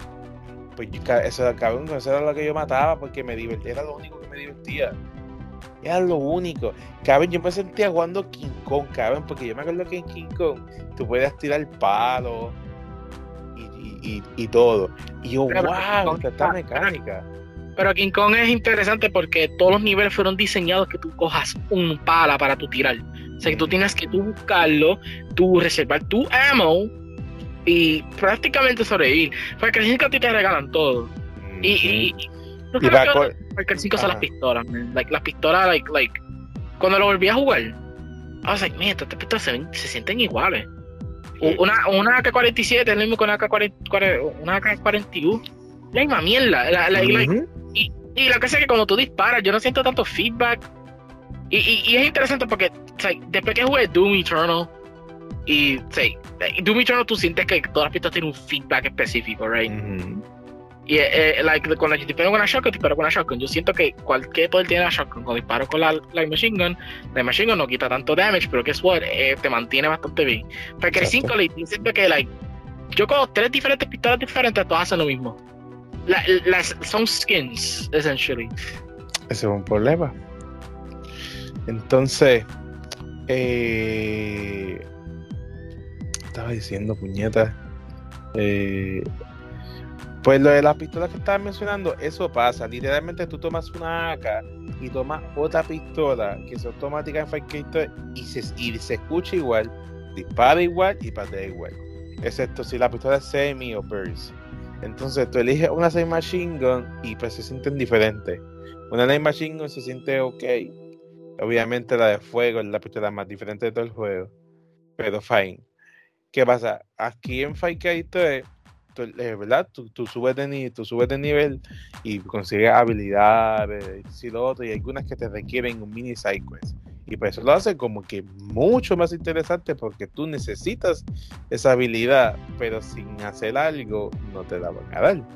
Pues yo, eso, cabrón, eso era lo que yo mataba porque me divertía, era lo único que me divertía. Era lo único. Cabrón, yo me sentía jugando King Kong, cabrón, porque yo me acuerdo que en King Kong tú podías tirar palos y, y, y, y todo. Y yo, Pero wow, Kong esta, mecánica. Pero King Kong es interesante porque todos los niveles fueron diseñados que tú cojas un pala para tu tirar. O sea que tú tienes que tú buscarlo, tú reservar tu ammo y prácticamente sobrevivir. Porque el 5 a ti te regalan todo. Y, y, y- yo Y creo que Cry 5 son las pistolas, man. Like, las pistolas, like, like, cuando lo volví a jugar, I was like, man, estas pistolas se, ven- se sienten iguales. Una, una AK-47 es lo mismo que una AK-40, una AK-41. La misma mierda. La, la- like, Ujú. y lo que sé es que cuando tú disparas, yo no siento tanto feedback. Y, y, y es interesante porque o sea, después que jugué Doom Eternal, y o sea, Doom Eternal tú sientes que todas las pistas tienen un feedback específico, right? Ujú. Y eh, eh, like, cuando yo disparo con una shotgun, disparo con una shotgun. Yo siento que cualquier poder tiene la shotgun. Cuando disparo con la light machine gun, la machine gun no quita tanto damage, pero guess what? Eh, te mantiene bastante bien. Porque el Exacto. 5 le siento que like, yo con tres diferentes pistolas diferentes, todas hacen lo mismo. La- las, son skins, essentially. Ese es un problema. Entonces, eh, estaba diciendo, puñeta. eh, pues lo de las pistolas que estabas mencionando, eso pasa. Literalmente tú tomas una AK y tomas otra pistola que es automática en 3 y se, y se escucha igual, dispara igual y patea igual. Excepto si la pistola es semi o burst. Entonces tú eliges una semi machine gun y pues se sienten diferentes. Una Light Machine Gun se siente ok. Obviamente la de fuego es la pistola más diferente de todo el juego. Pero fine. ¿Qué pasa? Aquí en Cry 3, tú, eh, ¿verdad? Tú, subes de nivel y consigues habilidades, y lo otro, y algunas que te requieren un mini side. Y pues eso lo hace como que mucho más interesante porque tú necesitas esa habilidad, pero sin hacer algo no te la van a dar.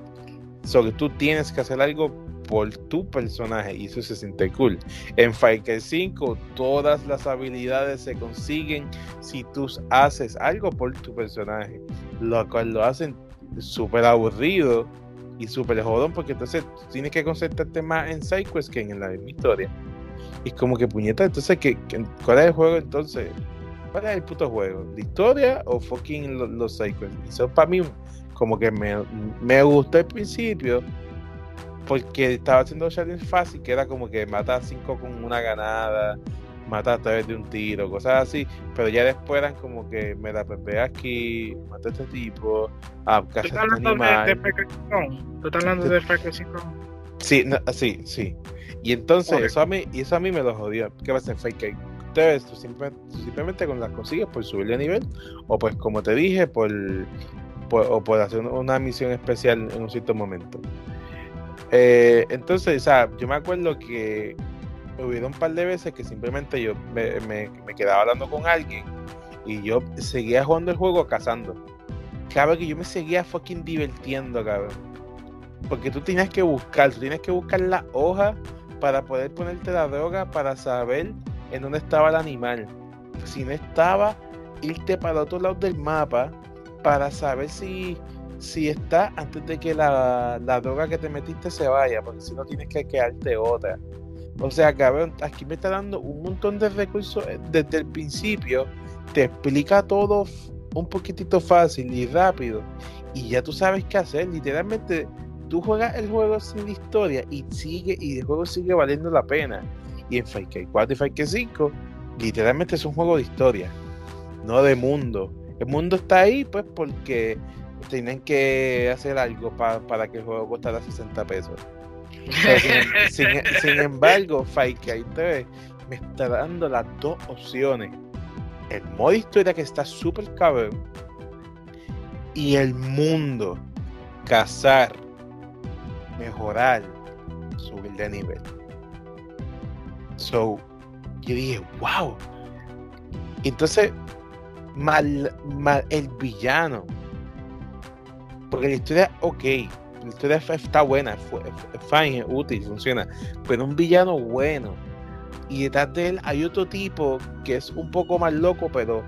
Solo tú tienes que hacer algo por tu personaje y eso se siente cool. En Cry 5 todas las habilidades se consiguen si tú haces algo por tu personaje, lo cual lo hacen súper aburrido y súper jodón porque entonces tienes que concentrarte más en sidequests que en la misma historia. Y como que puñeta, entonces ¿qué, qué- cuál es el juego entonces? ¿Cuál es el puto juego? ¿La historia o fucking lo- los sidequests? Eso para mí como que me, me gustó al principio porque estaba haciendo challenge fácil, que era como que mata a cinco con una ganada, mata a través de un tiro, cosas así, pero ya después eran como que me la pepe aquí, mata a este tipo, ah, ¿Tú caza a estás este de, de animal. 5? ¿Tú estás hablando de Cry 5? Sí, no, sí, sí. Y entonces eso a mí, y eso a mí me lo jodió. ¿Qué pasa en Fake Cake? Ustedes tú simple- tú simplemente con las consigues por subir de nivel, o pues como te dije, por, por- o por hacer una misión especial en un cierto momento. Eh, entonces, o sea, yo me acuerdo que hubo un par de veces que simplemente yo me, me- me quedaba hablando con alguien y yo seguía jugando el juego cazando. Cabrón, que yo me seguía fucking divirtiendo, cabrón. Porque tú tienes que buscar, tú tienes que buscar la hoja para poder ponerte la droga para saber en dónde estaba el animal. Si no estaba, irte para otro lado del mapa para saber si, si está antes de que la, la droga que te metiste se vaya, porque si no tienes que quedarte otra. O sea, cabrón, aquí me está dando un montón de recursos eh, desde el principio, te explica todo un poquitito fácil y rápido, y ya tú sabes qué hacer. Literalmente, tú juegas el juego sin historia y sigue, y el juego sigue valiendo la pena. Y en Far Cry 4 y Far Cry 5, literalmente es un juego de historia, no de mundo. El mundo está ahí, pues, porque tienen que hacer algo pa- para que el juego costara 60 pesos. Sin, sin- sin embargo, Far Cry 3 me está dando las dos opciones. El modo historia que está súper cabrón y el mundo. Cazar. Mejorar, subir de nivel. So, yo dije, wow. Entonces, mal, mal el villano. Porque la historia, ok, la historia está buena, es fine, es útil, funciona. Pero un villano bueno. Y detrás de él hay otro tipo que es un poco más loco, pero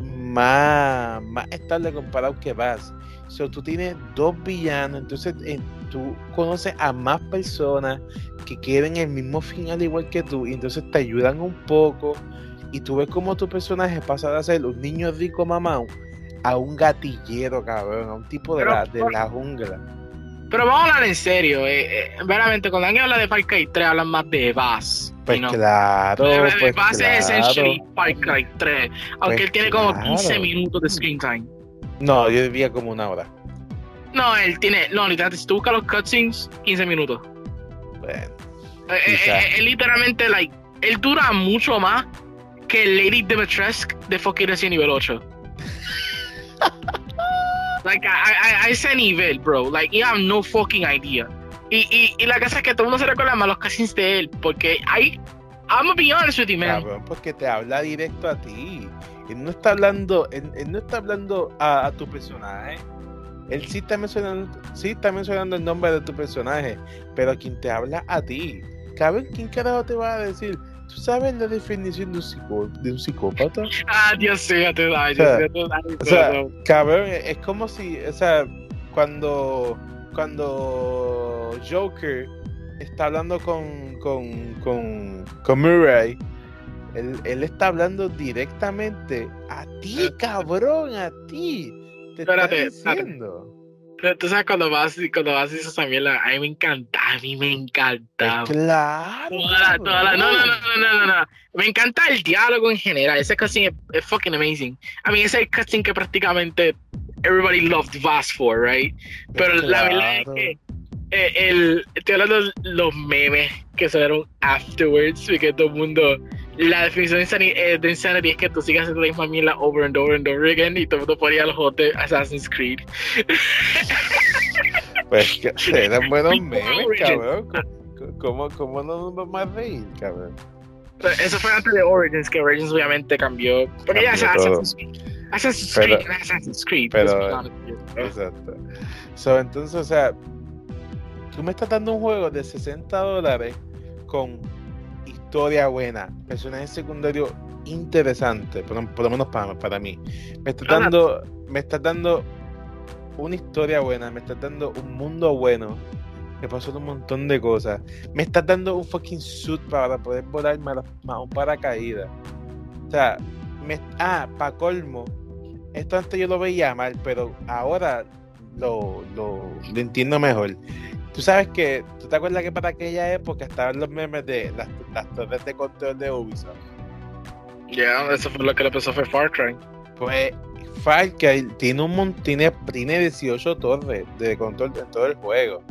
más, más estable comparado que Bass. So, tú tienes dos villanos, entonces eh, tú conoces a más personas que quieren el mismo final igual que tú, y entonces te ayudan un poco. Y tú ves como tu personaje pasa de ser un niño rico mamá a un gatillero, cabrón, a un tipo de, la, de la jungla. Pero vamos a hablar en serio, eh, eh, veramente, cuando alguien habla de Far Cry 3, hablan más de Bass. Pues claro, pues Bass claro. es essentially Far Cry 3, aunque Pues él tiene como claro. 15 minutos de screen time. No, yo diría como una hora. No, él tiene, no, literalmente, si tú buscas los cutscenes, 15 minutos. Bueno, Eh, eh, eh, él literalmente, like, él dura mucho más que Lady Dimitrescu de fucking Resident nivel 8. like, a, a- a ese nivel, bro. Like, you have no fucking idea. Y, y, y la cosa es que todo el mundo se recuerda más los cutscenes de él, porque hay. I'm gonna be honest with you, man. cabrón, porque te habla directo a ti. Él no está hablando, él, él no está hablando a, a tu personaje. Él sí está mencionando, sí está mencionando el nombre de tu personaje, pero quien te habla a ti. Cabrón, ¿quién carajo te va a decir? ¿Tú sabes la definición de un, psicó- de un psicópata? Ah, Dios mío, te ay, O sea, Dios mío, o sea. Cabrón, es como si, o sea, cuando, cuando Joker está hablando con, con, con, con Murray, él, él está hablando directamente a ti, cabrón, a ti. Te está Espérate, espérate. diciendo. Tú- Tú sabes cuando vas, cuando vas y esa mierda, a mí me encanta, a mí me encanta. Claro. Toda la- toda la- no, no, no, no, no, no. Me encanta el diálogo en general. Ese cutscene es, es fucking amazing. I mean, ese es el cutscene que prácticamente everybody loved Vass for, right? Pero la verdad es que eh, el, estoy hablando de los memes que salieron afterwards, porque todo el mundo. La definición de insanity, eh, de insanity es que tú sigas haciendo la misma over and over and over again y todo el mundo ponía los juegos de Assassin's Creed. Pues que eran buenos People memes, cabrón. ¿Cómo, cómo no nos vamos a reír, cabrón? Pero Eso fue antes de Origins, que Origins obviamente cambió. Porque ya Cambió Assassin's Creed. Assassin's Pero- Creed, Assassin's Creed. pero-. Exacto. So, entonces, o sea, tú me estás dando un juego de 60 dólares con historia buena, personajes secundarios interesantes, por, por lo menos para, para mí. Me estás Ah. dando, me estás dando una historia buena, me estás dando un mundo bueno, que pasó un montón de cosas. Me estás dando un fucking suit para poder volar más, más un paracaídas. O sea, me, ah, para colmo, esto antes yo lo veía mal, pero ahora lo, lo, lo entiendo mejor. Tú sabes que, ¿tú te acuerdas que para aquella época estaban los memes de las, las torres de control de Ubisoft? Ya, eso fue lo que le empezó fue Far Cry. Pues Far Cry tiene un tiene, tiene 18 torres de control en todo el juego.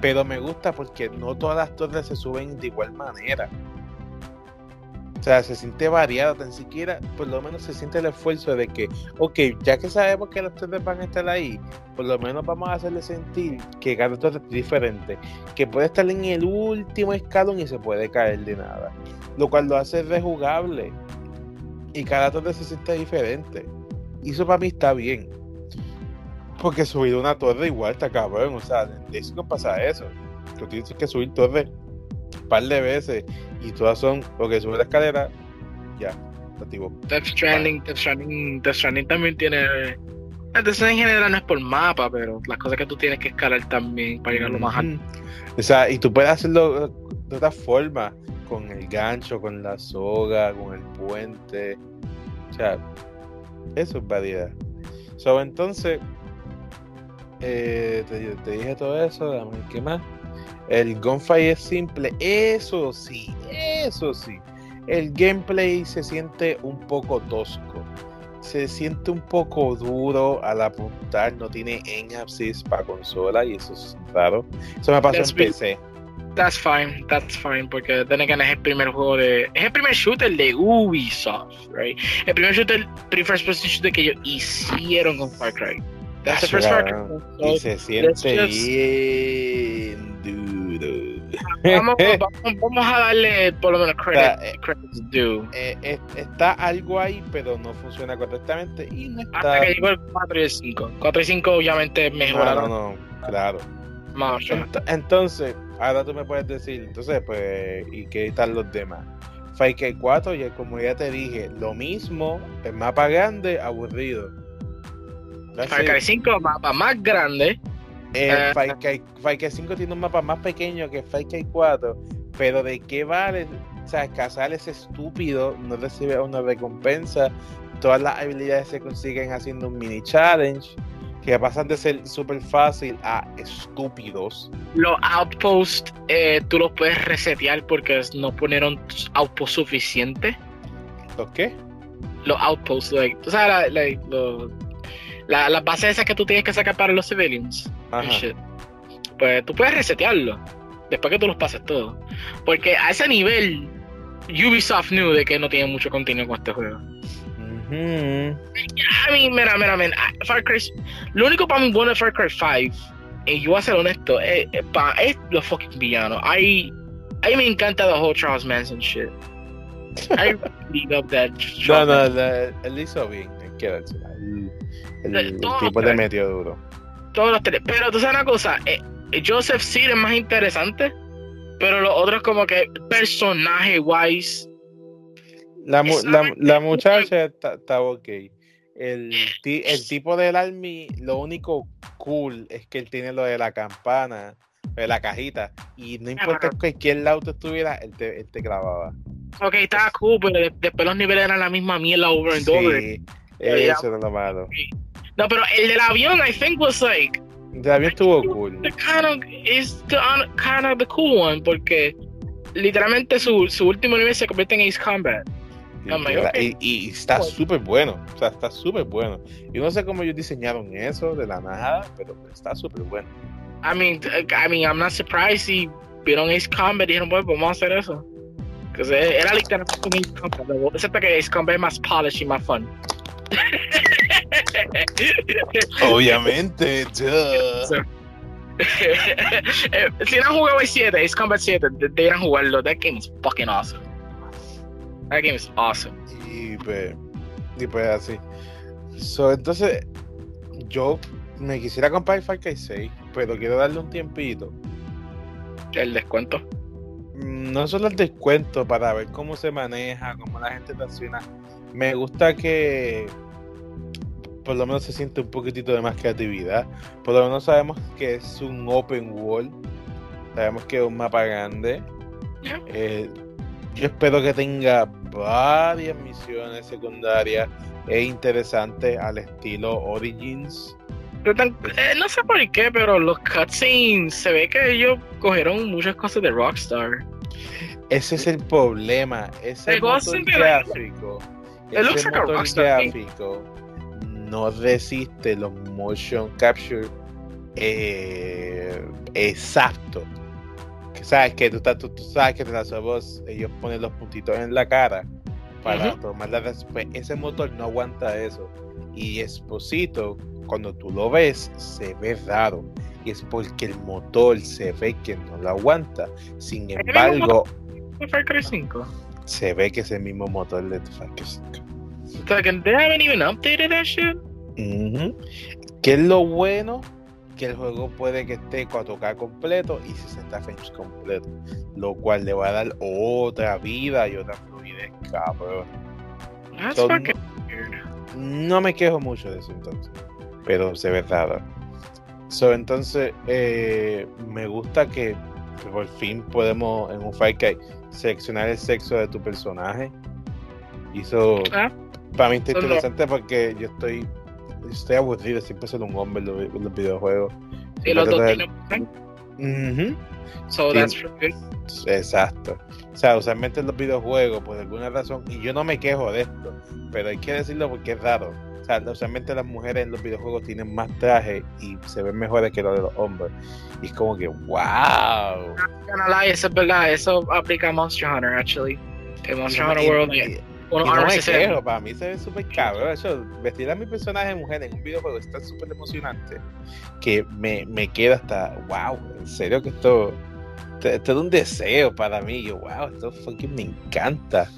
Pero me gusta porque no todas las torres se suben de igual manera. O sea, se siente variado, tan siquiera, por lo menos se siente el esfuerzo de que, ok, ya que sabemos que las torres van a estar ahí, por lo menos vamos a hacerle sentir que cada torre es diferente, que puede estar en el último escalón y se puede caer de nada, lo cual lo hace rejugable y cada torre se siente diferente. Y eso para mí está bien. Porque subir una torre igual está cabrón, o sea, eso no pasa eso. Tú tienes que subir torre un par de veces y todas son, porque sube la escalera, ya, te activo. Death Stranding, Death Stranding, Death Stranding también tiene. Death Stranding en general no es por mapa, pero las cosas que tú tienes que escalar también para llegar lo más alto. O sea, y tú puedes hacerlo de otra forma, con el gancho, con la soga, con el puente. O sea, eso es variedad. So, entonces, eh, te, te dije todo eso, dame qué más. El gunfight es simple, eso sí, eso sí. El gameplay se siente un poco tosco. Se siente un poco duro al apuntar, no tiene assist para consola y eso es raro. Eso me pasó That's en PC. That's fine, that's fine, porque then again es el primer juego de. Es el primer shooter de Ubisoft, right? El primer shooter, primer first person shooter que ellos hicieron con Far Cry. That's the first Y se siente just- bien duro. vamos, vamos, vamos a darle por lo menos credit, eh, credits due. Eh, eh, está algo ahí, pero no funciona correctamente y no está. Hasta que llegó el 4 y el 5. 4 y 5 obviamente No, mejoraron no, no, claro. más. Ent- Entonces, ahora tú me puedes decir, entonces, pues, ¿y qué tal los demás? Cry 4, y como ya te dije, lo mismo, el mapa grande, aburrido. Far. Cry 5, mapa más grande. Eh, Eh, Far, Cry, Far Cry 5 tiene un mapa más pequeño que Far Cry 4, pero ¿de qué vale? O sea, Casal es estúpido, no recibe una recompensa, todas las habilidades se consiguen haciendo un mini challenge, que pasan de ser súper fácil a estúpidos. Los outposts eh, tú los puedes resetear porque no ponieron outposts suficientes. ¿Los qué? Los outposts, like, tú sabes, la- like, lo- la- las bases esas que tú tienes que sacar para los civilians. Ajá. shit. Pues tú puedes resetearlo después que tú los pases todos. Porque a ese nivel, Ubisoft knew de que no tiene mucho contenido con este juego. Ujú. I mean, mira, mira, mira. ah, Far Cry. Lo único para mí bueno de Far Cry 5, y yo voy a ser honesto, es, es, es los fucking villanos. I, a mí me encanta the whole Charles Manson shit. I really love that. No, Charles no, la- él hizo bien, hay que dársela. El, tipo le metió duro. Todos los tres. Pero tú sabes una cosa, eh, Joseph Seed es más interesante, pero los otros como que personaje wise. La, mu- la, la muchacha está, está ok. El, ti- el tipo del Army, lo único cool es que él tiene lo de la campana, lo de la cajita, y no importa en cualquier lado tú estuvieras, él te, él te grababa. Ok, estaba cool, pero de- después los niveles eran la misma mierda over and. Sí, eso era lo malo. No, pero el del avión, I think, was like. También estuvo cool. the kind of is the kind of the cool one porque literalmente su, su último nivel se convierte en Ace Combat. Y, era- God. y- y está Bueno. súper bueno. O sea, está súper bueno. Yo no sé cómo ellos diseñaron eso de la nada, pero está súper bueno. I mean, I mean, I'm not surprised si vieron Ace Combat y dijeron, pues vamos a hacer eso. Era literalmente un Ace Combat, excepto que Ace Combat es más polished y más fun. Obviamente. Eh, si no han jugado Ace 7, Ace Combat 7, de- deberían jugarlo. That game is fucking awesome. That game is awesome. Y pues, y pues así. So, entonces, yo me quisiera comprar el Far Cry 6, pero quiero darle un tiempito. El descuento. No solo el descuento para ver cómo se maneja, cómo la gente reacciona. Me gusta que por lo menos se siente un poquitito de más creatividad. Por lo menos sabemos que es un open world. Sabemos que es un mapa grande. Eh, yo espero que tenga varias misiones secundarias e interesantes al estilo Origins. Eh, no sé por qué, pero los cutscenes se ve que ellos cogieron muchas cosas de Rockstar. Ese es el problema. Ese El motor gráfico. Ese motor gráfico no resiste los motion capture eh, exacto. Que sabes que tú, tú, tú sabes que en las voz ellos ponen los puntitos en la cara para Ujú. tomar la pues, Ese motor no aguanta eso. Y Esposito, cuando tú lo ves, se ve raro. Y es porque el motor se ve que no lo aguanta. Sin embargo, ¿De Far Cry 5? se ve que es el mismo motor de Far Cry 5. Que they haven't even updated that shit. Ujú. ¿Qué es lo bueno? Que el juego puede que esté 4K completo y 60 frames completo, lo cual le va a dar otra vida y otra fluidez, cabrón. That's Todo- fucking weird. No me quejo mucho de eso entonces, pero se ve raro. So, entonces, eh, me gusta que por fin podemos en un Far Cry seleccionar el sexo de tu personaje. Y eso Ah, para mí está Son interesante porque yo estoy estoy aburrido siempre ser un hombre en los, videojuegos. y los dos tienen. Ujú, So that's good. Exacto. O sea, usualmente en los videojuegos, por alguna razón, y yo no me quejo de esto, pero hay que decirlo porque es raro. O sea, usualmente las mujeres en los videojuegos tienen más traje y se ven mejores que los de los hombres. Y es como que, wow. Eso es verdad. Eso aplica a Monster Hunter, actually. En Monster Hunter World. Y no me 60. quejo, para mí se ve súper cabrón. Eso, vestir a mi personaje de mujer en un videojuego está súper emocionante. Que me, me queda hasta, wow, en serio que esto, esto, esto es un deseo para mí. Yo, wow, esto fucking me encanta.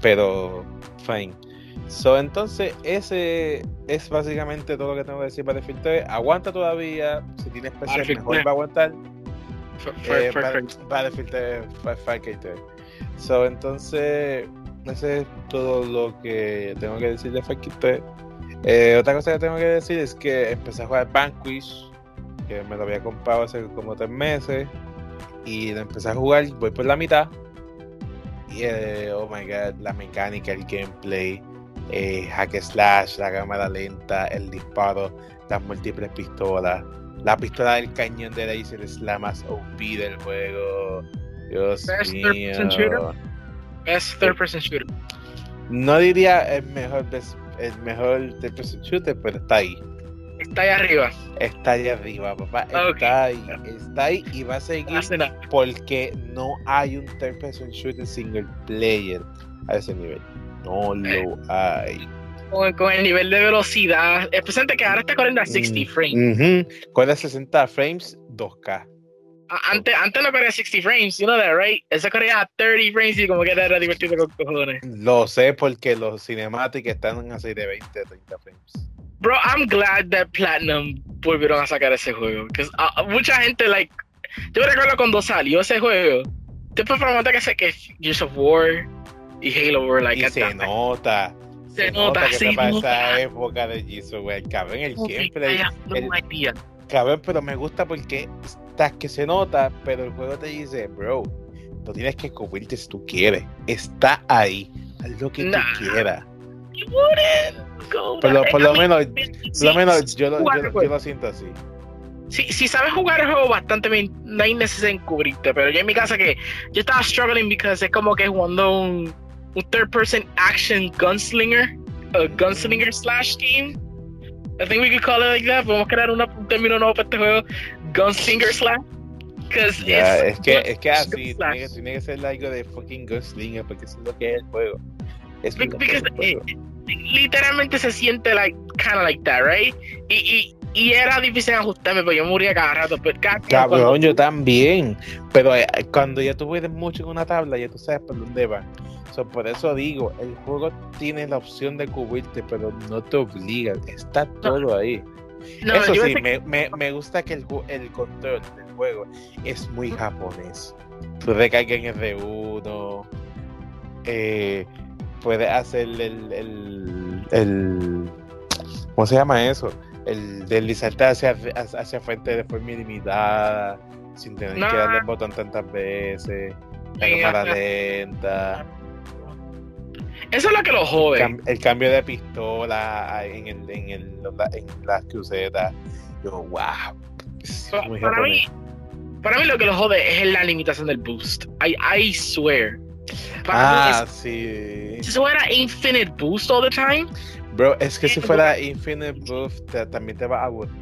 Pero, fine. So, entonces, ese es básicamente todo lo que tengo que decir para 3. Aguanta todavía. Si tiene especial, Battlefield mejor 3. va a aguantar. Eh, Battlefield 3, Fa- Far Cry 3. So, entonces, ese es todo lo que tengo que decir de 3. Eh, otra cosa que tengo que decir es que empecé a jugar Vanquish, que me lo había comprado hace como tres meses, y lo empecé a jugar, voy por la mitad. Y, eh, oh my god, la mecánica, el gameplay, eh, hack slash, la cámara lenta, el disparo, las múltiples pistolas, la pistola del cañón de laser es la más OP del juego. Dios mío. Best third person shooter. No diría el mejor bes- el mejor third person shooter, pero está ahí. Está ahí arriba. Está ahí arriba, papá. Ok. Está ahí. Está ahí y va a seguir porque no hay un third person shooter single player a ese nivel. No lo hay. Con, con el nivel de velocidad. Especialmente que ahora está corriendo a 60 Mm, frames. Ujú. Con las 60 frames, 2K. Antes, antes no corría a 60 frames, you know that, right? Ese corría a 30 frames y como que era divertido con cojones. Lo sé porque los cinemáticos están así de 20 a 30 frames. Bro, I'm glad that Platinum volvieron a sacar ese juego. Because mucha gente, like. Yo me recuerdo cuando salió ese juego. Después para matar que sé que Gears of War y Halo were like. y at se that nota. Se nota, que se fue para nota. esa época de Jesus, güey. Cabrón, el gameplay. No el- idea. Cabrón, pero me gusta porque está que se nota, pero el juego te dice, bro, no tienes que cubrirte si tú quieres. Está ahí. Haz lo que Nah. tú quieras. Go Por lo, menos, por lo menos yo, lo, yo, yo lo siento así. si, si sabes jugar el juego bastante bien, no hay necesidad en cubrirte. Pero yo en mi casa que yo estaba struggling because es como que jugando un, un third person action gunslinger, a gunslinger slash game. I think we could call it like that. Podemos crear una- un término nuevo para este juego, gunslinger it's es que, es que así, tiene tiene que ser algo de fucking Gunslinger, porque eso es lo que es el juego. Es Be- lo que es because el juego. literalmente se siente like kind of like that, right? Y, y, y era difícil ajustarme, porque yo moría cada rato. Pero cada Cabrón, cuando- yo también. Pero eh, cuando ya tú puedes mucho en una tabla, ya tú sabes por dónde va. So, por eso digo, el juego tiene la opción de cubrirte, pero no te obliga. Está todo ahí. No, eso sí, me, me, me gusta que el, el control del juego es muy japonés. Tú recargas en R1, eh, puedes hacer el, el, el- ¿Cómo se llama eso? El deslizarte hacia, hacia, frente de forma ilimitada, sin tener No. que darle el botón tantas veces. La cámara lenta, Eso es lo que lo jode. cam- el cambio de pistola en, el, en, el, en las crucetas. Yo, wow. para, mí, para mí lo que lo jode es la limitación del boost. I, I swear. Para Ah, mí, sí. si eso era infinite boost all the time, Bro, es que si Eh, fuera Infinite Boost, te- también te va a aburrir.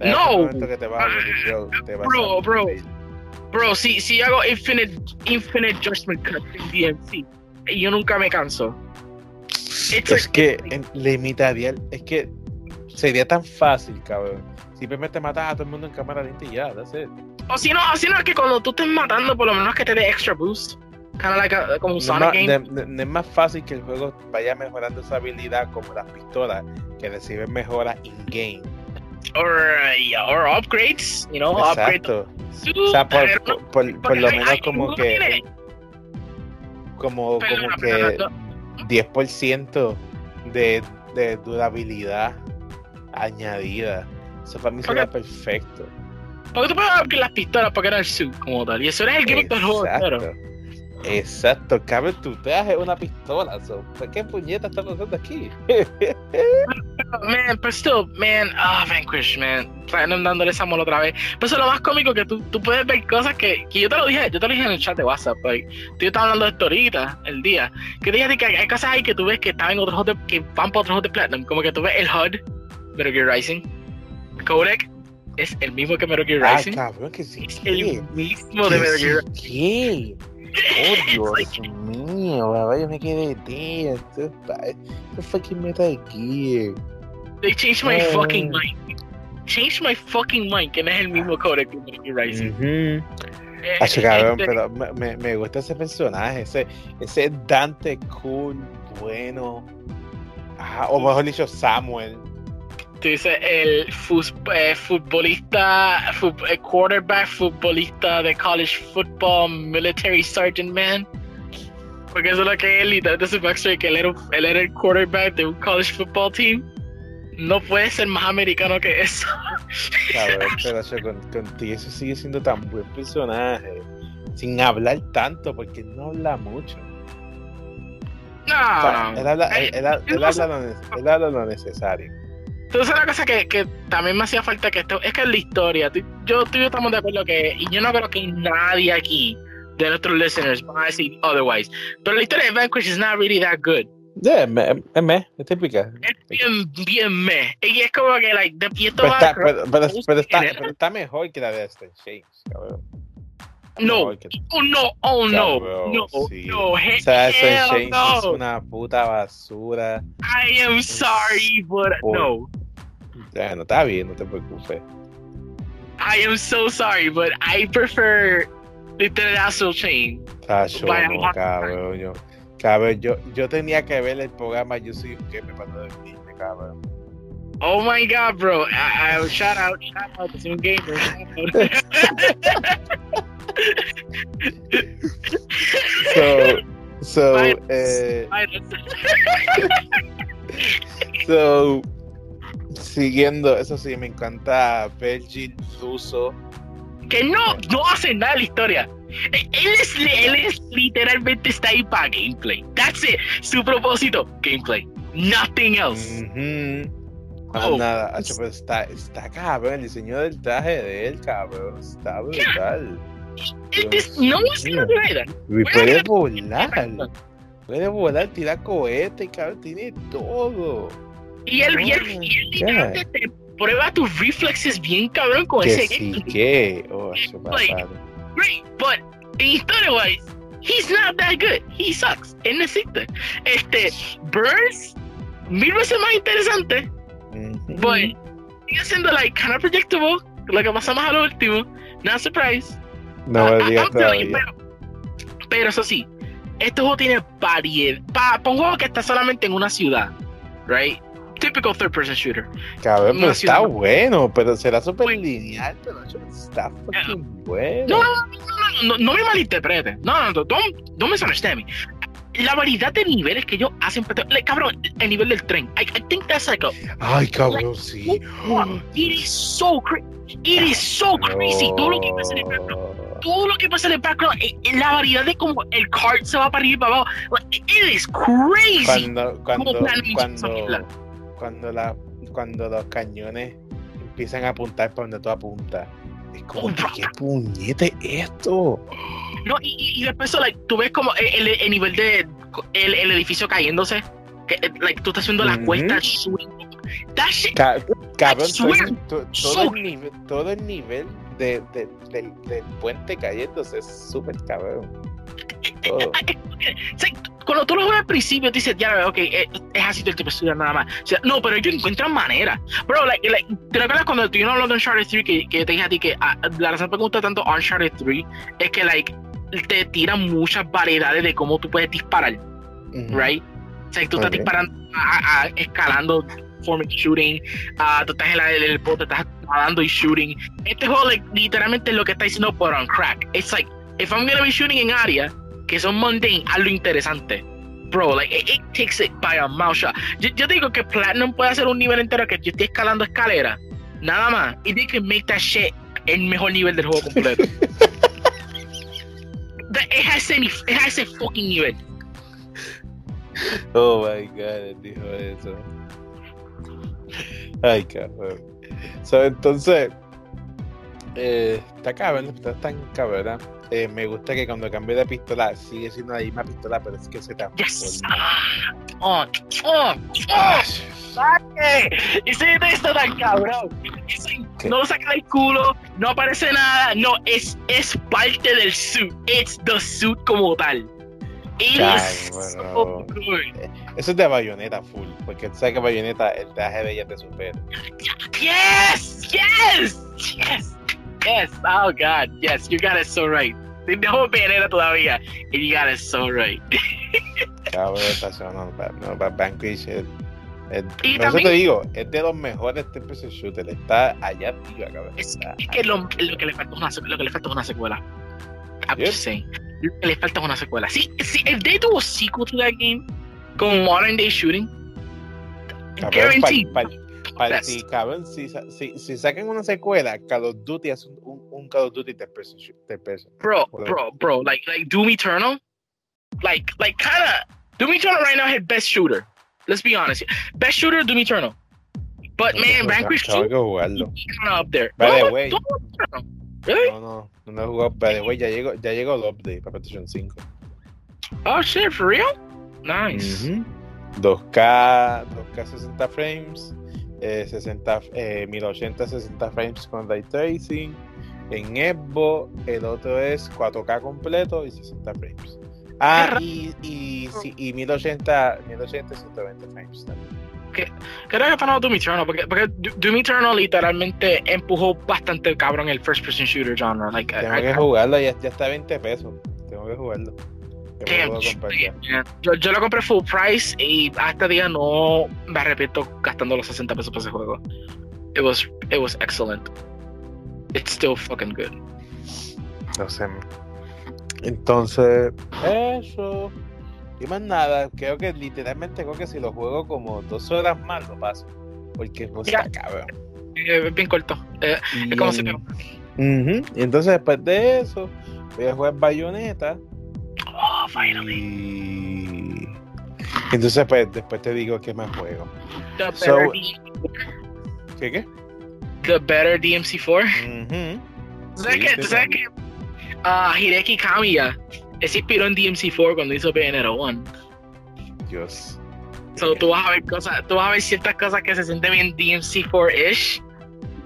Hay No. un momento que te va a aburrir, bro. Te Bro, a bro. bro, si, si hago infinite, infinite judgment cut en DMC, yo nunca me canso. It's Es que en- limitaría. Es que sería tan fácil, cabrón. Simplemente matas a todo el mundo en cámara lenta y ya, that's it. o si no, o si no es que cuando tú estés matando, por lo menos que te dé extra boost. Kind of like a- como un No es, Sonic más, game. no- no- no es más fácil que el juego vaya mejorando su habilidad como las pistolas, que reciben mejoras in-game. Or, uh, yeah, or upgrades, you know, upgrade. Exacto. O sea, por, no- por, por- por lo menos hay- como que. tiene- Como, como Perdona, que. perdona, no. 10% de, de durabilidad añadida. Eso para mí sería perfecto. Porque tú puedes upgrade las pistolas porque era el suit como tal. Y eso era el gimmick del juego entero. Exacto. Cabe tu traje una pistola. So, ¿por ¿Qué puñeta está pasando aquí? Man, but still, man, ah, Vanquish, man. Platinum dándole esa mola otra vez. Pero eso es lo más cómico que tú, tú puedes ver cosas que, que yo te lo dije, yo te lo dije en el chat de WhatsApp. Like, tú estaba hablando de esto ahorita, el día. Que te dije que hay, hay cosas ahí que tú ves que están en otros de- que van para otros de Platinum. Como que tú ves el HUD, Metal Gear Rising. Codec es el mismo que Metal Gear Ah, Rising. cabrón, que sí. es ¿qué? el mismo de Metal Gear ¿qué? Oh, Dios mío, papá, yo me quedé tío. Esto es esto fucking Metal Gear. They changed my Eh. fucking mind. Changed my fucking mind, que no es el mismo codec que Metal Gear Rising. Ujú. Eh, cabrón, este- pero me, me, me gusta ese personaje, ese, ese Dante cool, bueno. Ah, o mejor dicho, Samuel. Tú dices el eh, futbolista, fu- eh, quarterback, futbolista de college football, military sergeant man. Porque eso es lo que él literalmente su backstory, que él era, él era el quarterback de un college football team. No puede ser más americano que eso. Cabrón, pero hacho, con, contigo eso sigue siendo tan buen personaje. Sin hablar tanto, porque no habla mucho. O sea, No, él, habla, Eh, él, él- él no habla lo, ne- él habla lo necesario. Entonces una cosa que, que también me hacía falta que esto es que es la historia. Tú- Yo tú y yo estamos de acuerdo que, y yo no creo que nadie aquí de nuestros listeners van a decir otherwise. Pero la historia de Vanquish is not really that good. Yeah, me, es me, es típica. Es bien, bien meh. Y es como que, like, de y esto Pero va pero, pero- pero está, mejor que la de Aston James, cabrón. No, que- oh no, oh no, Cabrón, no, sí. no, O he- sea, hell James es no. una puta basura. I am sorry, but Por- no. Bueno, está bien, no te preocupes. I am so sorry, but I prefer the International Chain. Tacho, no, cabrón. Yo, cabrón, yo, yo tenía que ver el programa Yo soy un gamer para no dormirme, cabrón. Oh my god, bro. I, I, shout out, shout out to some gamer. So, so, Vaya. eh, so, siguiendo, eso sí, me encanta Virgil Russo. que no, no hace nada la historia. Eh, Él es, él es literalmente está ahí para gameplay. That's it. Su propósito, gameplay. Nothing else. Ujú. Más Oh. nada, pero está, está cabrón, el diseño del traje de él, cabrón, está brutal. No mío. nada. Y puede volar, puede volar, tirar cohetes, cabrón, tiene todo. Y God. literalmente te prueba tus reflexes bien cabrón con Que ese sí, gameplay. que, oh, Like. Great, but in story wise, he's not that good. He sucks. Él necesita. Este, Burns, mil veces más interesante, Ujú. but sigue siendo like kind of predictable. Lo que pasamos a lo último. Not surprised. no me Ah, digas you, todavía. pero, pero eso sí, este juego tiene variedad. Pa, juego que está solamente en una ciudad, right? Typical third person shooter. Cabrón, pero está bueno, pero será súper lineal, pero está fucking bueno. No, no, no, no, no me malinterprete. No, no, no, don't, don't misunderstand me. La variedad de niveles que ellos hacen, like, cabrón, el nivel del tren. I, I think that's like a. Ay, cabrón, sí. It is so crazy. It is so crazy. Todo lo que pasa en el background. Todo lo que pasa en el background. eh, eh, La variedad de cómo el cart se va para arriba y para abajo. Like, it is crazy. Cuando, cuando, cuando, cuando, la, cuando los cañones empiezan a apuntar para donde tú apuntas, es como. ¿qué puñete es esto? No, y, y, después, like, tú ves como el, el- el nivel de. El, el edificio cayéndose. Que, like, tú estás haciendo la cuesta. That shit. Ca- cabrón, todo el nivel, todo el nivel de, de- del, del puente cayéndose es súper cabrón. Todo. O sea, cuando tú lo ves al principio, tú dices, ya, ok, eh, es así el tipo de estudiar nada más. O sea, no, pero ellos encuentran manera. Bro, like, like, ¿te recuerdas cuando estuvimos hablando de Uncharted 3 que, que te dije a ti que ah, la razón por qué me gusta tanto Uncharted 3 es que, like, te tiran muchas variedades de cómo tú puedes disparar, Ujú. right? O sea, tú estás Ok. disparando, a- a- escalando, forming shooting, ah, tú estás en la del bote, estás nadando y shooting. Este juego, like, literalmente es lo que está diciendo por on crack. It's like, if I'm gonna be shooting en áreas que son mundane, haz lo interesante. Bro, like, it, it takes it by a mouth shot. Yo, digo que Platinum puede hacer un nivel entero que yo estoy escalando escalera, nada más, y they can make that shit el mejor nivel del juego completo. That- es, a ese, ni- es a fucking nivel. Oh my god, dijo eso. Ay, cabrón. So, entonces, eh, está cabrón, está tan cabrón. Eh, me gusta que cuando cambie de pistola sigue siendo la misma pistola, pero es que se transforma. Yes. Ah, oh, oh, oh. Y se está tan cabrón. No lo saca del culo, no aparece nada, no, es, es parte del suit. It's the suit como tal. It is so good. Eso es de bayoneta full, porque tú sabes que bayoneta, el traje de ella te supera. Yes, yes, yes, yes. Oh God, yes, you got it so right. No venera todavía, and you got it so right. Cabrón, esta no, no, no, no, Vanquish es, es- Y eso también- te digo, es de los mejores TPS shooter, está allá arriba, cabrón. Es, es que lo, lo que le falta es una, lo que le falta es una secuela. I'm Yep. just saying. Lo que le falta es una secuela. Sí, sí, if they do a sequel to that game con modern day shooting, guaranteed. Si, cabrón, si, si, si sacan una secuela, Call of Duty hace un, un, un Call of Duty third person, third person. bro, bro, bro, like like Doom Eternal, like like kind of Doom Eternal right now had best shooter. Let's be honest, best shooter Doom Eternal. But man, Vanquish Tengo 2 que jugarlo. kind of up there. By the No, way. Really? No, no, no lo he jugado, pero güey, ya llegó, ya llegó el update para PlayStation 5. Oh shit, for real? Nice. Ujú. 2K, 2K 60 frames, eh, 60, eh, 1080 60 frames con ray tracing. En Xbox el otro es 4K completo y 60 frames. Ah, Qué y, y, sí, y 1080, 1080 y 120 frames también. Creo que para Doom Eternal, porque, porque Do- Doom Eternal literalmente empujó bastante cabrón el first person shooter genre. Like, Tengo I- que I- jugarlo, ya, ya está a 20 pesos. Tengo que jugarlo. Que me lo yo, yo lo compré full price y hasta día no me arrepiento gastando los 60 pesos por ese juego. It was, it was excellent. It's still fucking good. No sé. Entonces, eso. Y más nada, creo que literalmente creo que si lo juego como dos horas más lo paso. Porque pues, Ya. está cabrón. Eh, bien corto. Eh, es como si... Ujú, Y entonces después de eso, voy a jugar Bayonetta. Oh, finally. Y entonces pues después te digo qué más juego. The So- better, D- ¿Qué qué? the better DMC4. Ujú. ¿Tú sabes Sí, tú sabes que ah, Hideki Kamiya se inspiró en DMC4 cuando hizo Bayonetta 1? Dios. So, tú vas a ver cosas, tú vas a ver ciertas cosas que se sienten bien DMC4-ish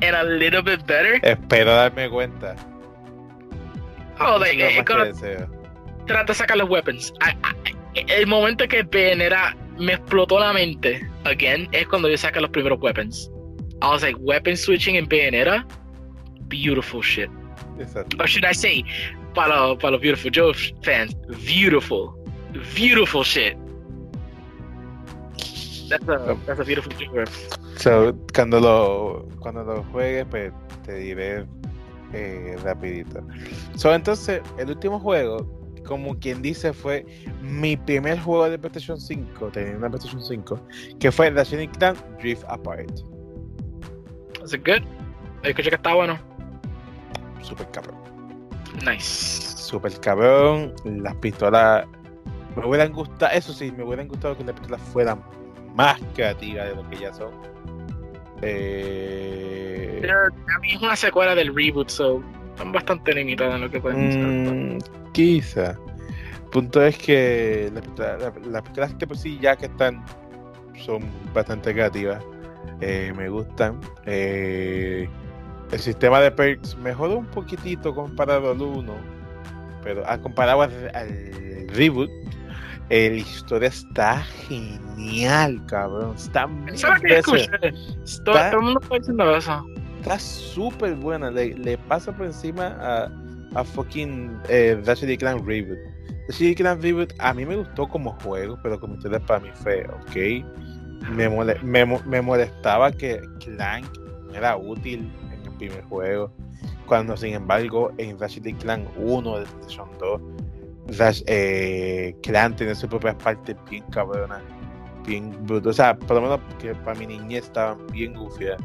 and a little bit better. Espero darme cuenta. Oh, like, es lo trata de sacar los weapons. El momento que Bayonetta me explotó la mente, again, es cuando yo saqué los primeros weapons. I was like, weapon switching in Bayonetta, beautiful shit. Exacto. Or should I say, para, los- para los Beautiful Joe fans, beautiful, beautiful shit. That's a, that's a beautiful reference. So, cuando lo cuando lo juegues, pues te diré eh, rapidito. So, entonces, el último juego, como quien dice, fue mi primer juego de PlayStation 5, teniendo una PlayStation 5, que fue Ratchet Clank Drift Apart. It good? Escuché que está bueno. Super cabrón. Nice. Super cabrón. Las pistolas me hubieran gustado, eso sí, me hubieran gustado que las pistolas fueran más creativas de lo que ya son. Eh, Pero a mí es una secuela del reboot, so están bastante limitadas en lo que pueden. Mm, quizá. Punto es que las pistolas de por sí ya que están son bastante creativas. Eh, me gustan. Eh, el sistema de perks mejoró un poquitito comparado al 1. Pero ah, comparado al, al reboot, eh, la historia está genial, cabrón. Está mil ¿Sabes qué veces- escuché? Todo, todo el mundo está diciendo eso. Está súper buena. Le, pasa por encima a, a fucking eh, Ratchet Clank Reboot. Ratchet Clank Reboot a mí me gustó como juego, pero como historia para mí fue ok. Me, mole- me, me molestaba que Clank era útil en el primer juego. Cuando, sin embargo, en Ratchet Clank 1 de PlayStation 2, Rash, eh, Clank tiene sus propias partes bien cabronas, bien brutas. O sea, por lo menos que para mi niñez estaban bien gufiadas.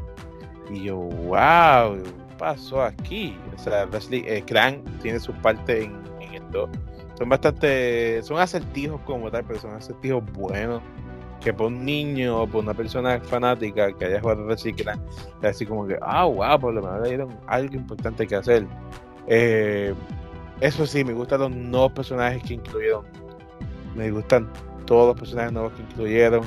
Y yo, wow, ¿qué pasó aquí? O sea, Leslie eh, Crank tiene su parte en, en 2. Son bastante, son acertijos como tal, pero son acertijos buenos. Que por un niño o por una persona fanática que haya jugado Clank, es así como que, ah, wow, por lo menos le dieron algo importante que hacer. Eh, eso sí, me gustan los nuevos personajes que incluyeron. Me gustan todos los personajes nuevos que incluyeron.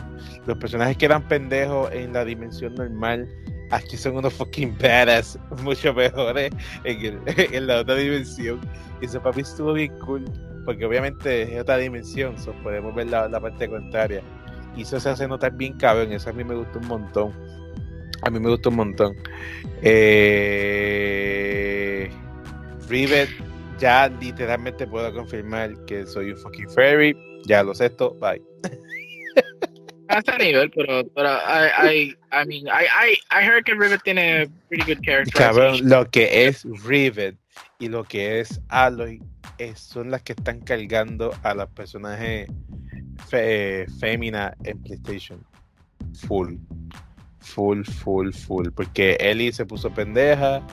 Los personajes que eran pendejos en la dimensión normal, aquí son unos fucking badass, mucho mejores en, en la otra dimensión. Y eso para mí estuvo bien cool, porque obviamente es otra dimensión, so podemos ver la, la parte contraria. Y eso se hace notar bien cabrón, eso a mí me gustó un montón. A mí me gustó un montón. Eh, Rivet, ya literalmente puedo confirmar que soy un fucking fairy. Ya lo sé esto, bye. A ese nivel, pero, pero I, I, I mean, I, I, I heard que Rivet tiene pretty good character. Cabrón, lo que es Rivet y lo que es Aloy son las que están cargando a las personajes fe, féminas en PlayStation. Full. Full, full, full. Porque Ellie se puso pendeja.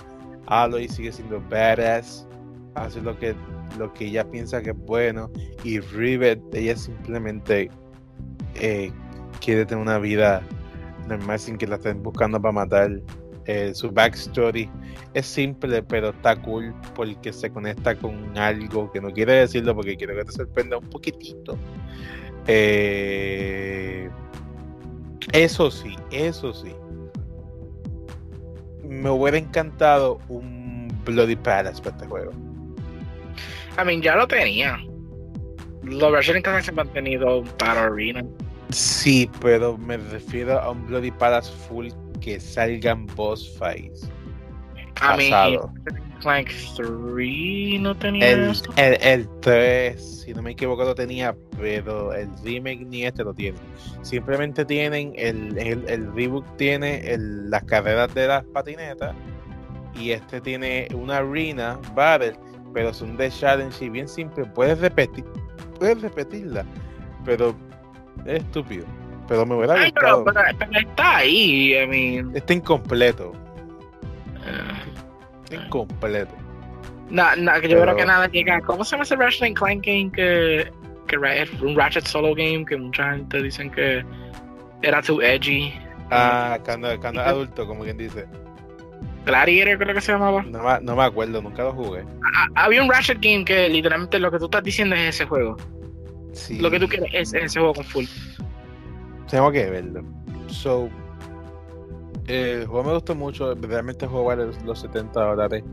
Aloy sigue siendo badass. Hace lo que, lo que ella piensa que es bueno. Y Rivet, ella simplemente eh, quiere tener una vida normal sin que la estén buscando para matar. Eh, su backstory es simple, pero está cool porque se conecta con algo que no quiere decirlo porque quiero que te sorprenda un poquitito. Eh, eso sí, eso sí. Me hubiera encantado un Bloody Palace para este juego. I mean, ya lo tenía. Los versiones que se han mantenido para Arena. Sí, pero me refiero a un Bloody Palace full que salgan boss fights. I mean. Clank 3 no tenía El, eso. el, el 3, si no me equivoco, lo tenía, pero el remake ni este lo tiene. Simplemente tienen, el, el, el reboot tiene el- las carreras de las patinetas y este tiene una arena battle, pero son de challenge y bien simple. Puedes repetir, puedes repetirla, pero es estúpido. Pero me hubiera Ay, pero, pero, pero está ahí, I mean. Está incompleto, eh, está incompleto. na- na- que yo Pero- creo que nada llega. ¿Cómo se llama ese Ratchet Clank game que, que es un Ratchet solo game que mucha gente dicen que era too edgy? Ah, cuando, cuando adulto, como quien dice. Gladiator creo que se llamaba. No, me- no me acuerdo, nunca lo jugué. Ah, había un Ratchet game que literalmente lo que tú estás diciendo es ese juego. Sí. Lo que tú quieres es ese juego con full. Tengo que verlo. So, eh, el juego me gustó mucho. Realmente el juego vale los, los 70 dólares.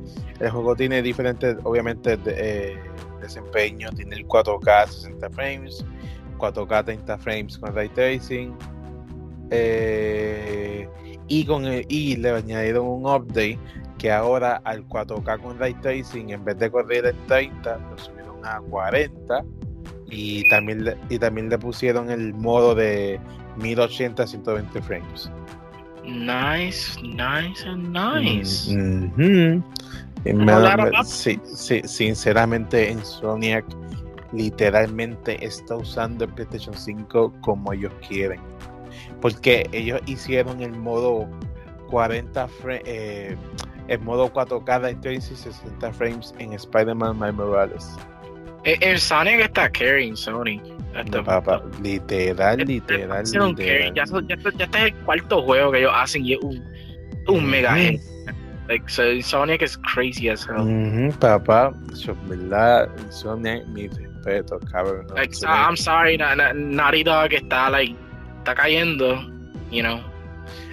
El juego tiene diferentes, obviamente, de, eh, desempeños. Tiene el 4K 60 frames, 4K 30 frames con ray tracing. eh, y, con el- y le añadieron un update que ahora al 4K con ray tracing, en vez de correr en 30, lo subieron a 40. Y también, le, y también le pusieron el modo de 1080 120 frames. Nice, nice, and nice. Mm. Y me da- sí, sí, sinceramente, Insomniac literalmente está usando el PlayStation 5 como ellos quieren. Porque ellos hicieron el modo 40 frames, el modo 4K de 60 frames en Spider-Man Miles Morales. Eh, El Sonic está carrying Sony. Hasta- Papá, literal, Este- literal, este carry. literal. Ya, ya, ya este es el cuarto juego que ellos hacen y es un, un mega Ujú. hit. Like, so Sonic is crazy as hell. Ujú, papá, yo, verdad, Insomniac, mi respeto, cabrón. no, Like, I'm sorry, na, na, Naughty Dog está, like, está cayendo, you know.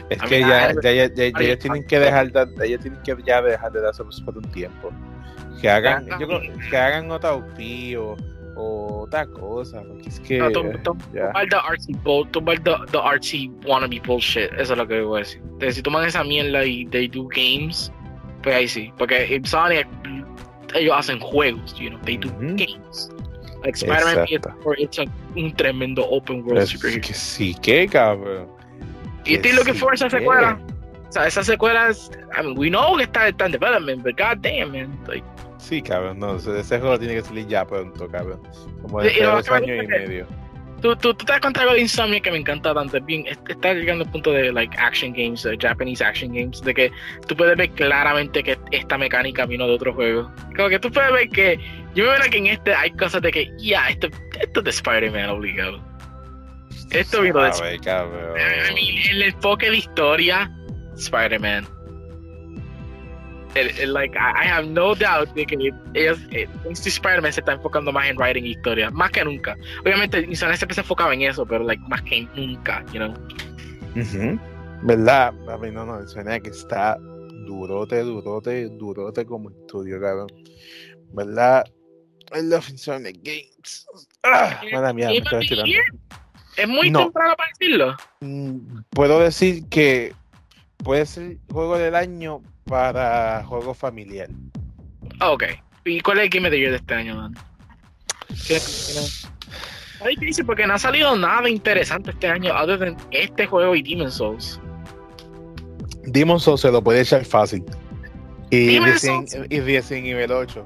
Es I que mean, ya, I- ya, ya, ya- I- ellos tienen que dejar de, ellos tienen que ya dejar de darse por un tiempo. Que hagan, yo creo- que hagan otra OP o, o otra cosa, porque es que No, ya. Tomar the artsy, bull, tomar the, the artsy wannabe bullshit, eso es lo que voy a decir. Entonces, si toman esa mierda y they do games, pues ahí sí. Porque en Sonic, ellos hacen juegos, you know, they do Ujú. games. Like Spider-Man Exacto. PS4, it's a, un tremendo open world Es superhero. que sí, que cabrón. Y estoy looking for esa secuela. O sea, esa secuela es, I mean, we know que está, está en development, but god damn, man. Like, Sí, cabrón, no, ese, juego tiene que salir ya pronto, cabrón. Como lo dos años y medio. tú, tú, tú te das cuenta algo de Insomnia que me encanta tanto. Bien, es- está llegando al punto de like action games, Japanese action games, de que tú puedes ver claramente que esta mecánica vino de otro juego. Como que tú puedes ver que, yo me veo que en este hay cosas de que, ya, esto, esto es de Spider-Man obligado. Esto vino de mean, el enfoque de historia, Spider-Man. El- el, like, I, have no doubt de que ellos, eh, este Spider-Man se está enfocando más en writing historia, más que nunca. Obviamente, Insomniac siempre se enfocaba en eso, pero like, más que nunca, you know. Ujú. ¿Verdad? A mí no, no, suena que está durote, durote, durote como estudio, cabrón. ¿Verdad? I love Insomniac Games. Ah, mala mía, me the estirando. Es muy No. temprano para decirlo. Mm, Puedo decir que puede ser juego del año para juego familiar. Ah, ok. ¿Y cuál es el Game of the Year de este año, man? ¿Qué- no? Difícil porque no ha salido nada interesante este año, other than este juego y Demon Souls. Demon Souls se lo puede echar fácil. Y Souls. y Evil 8,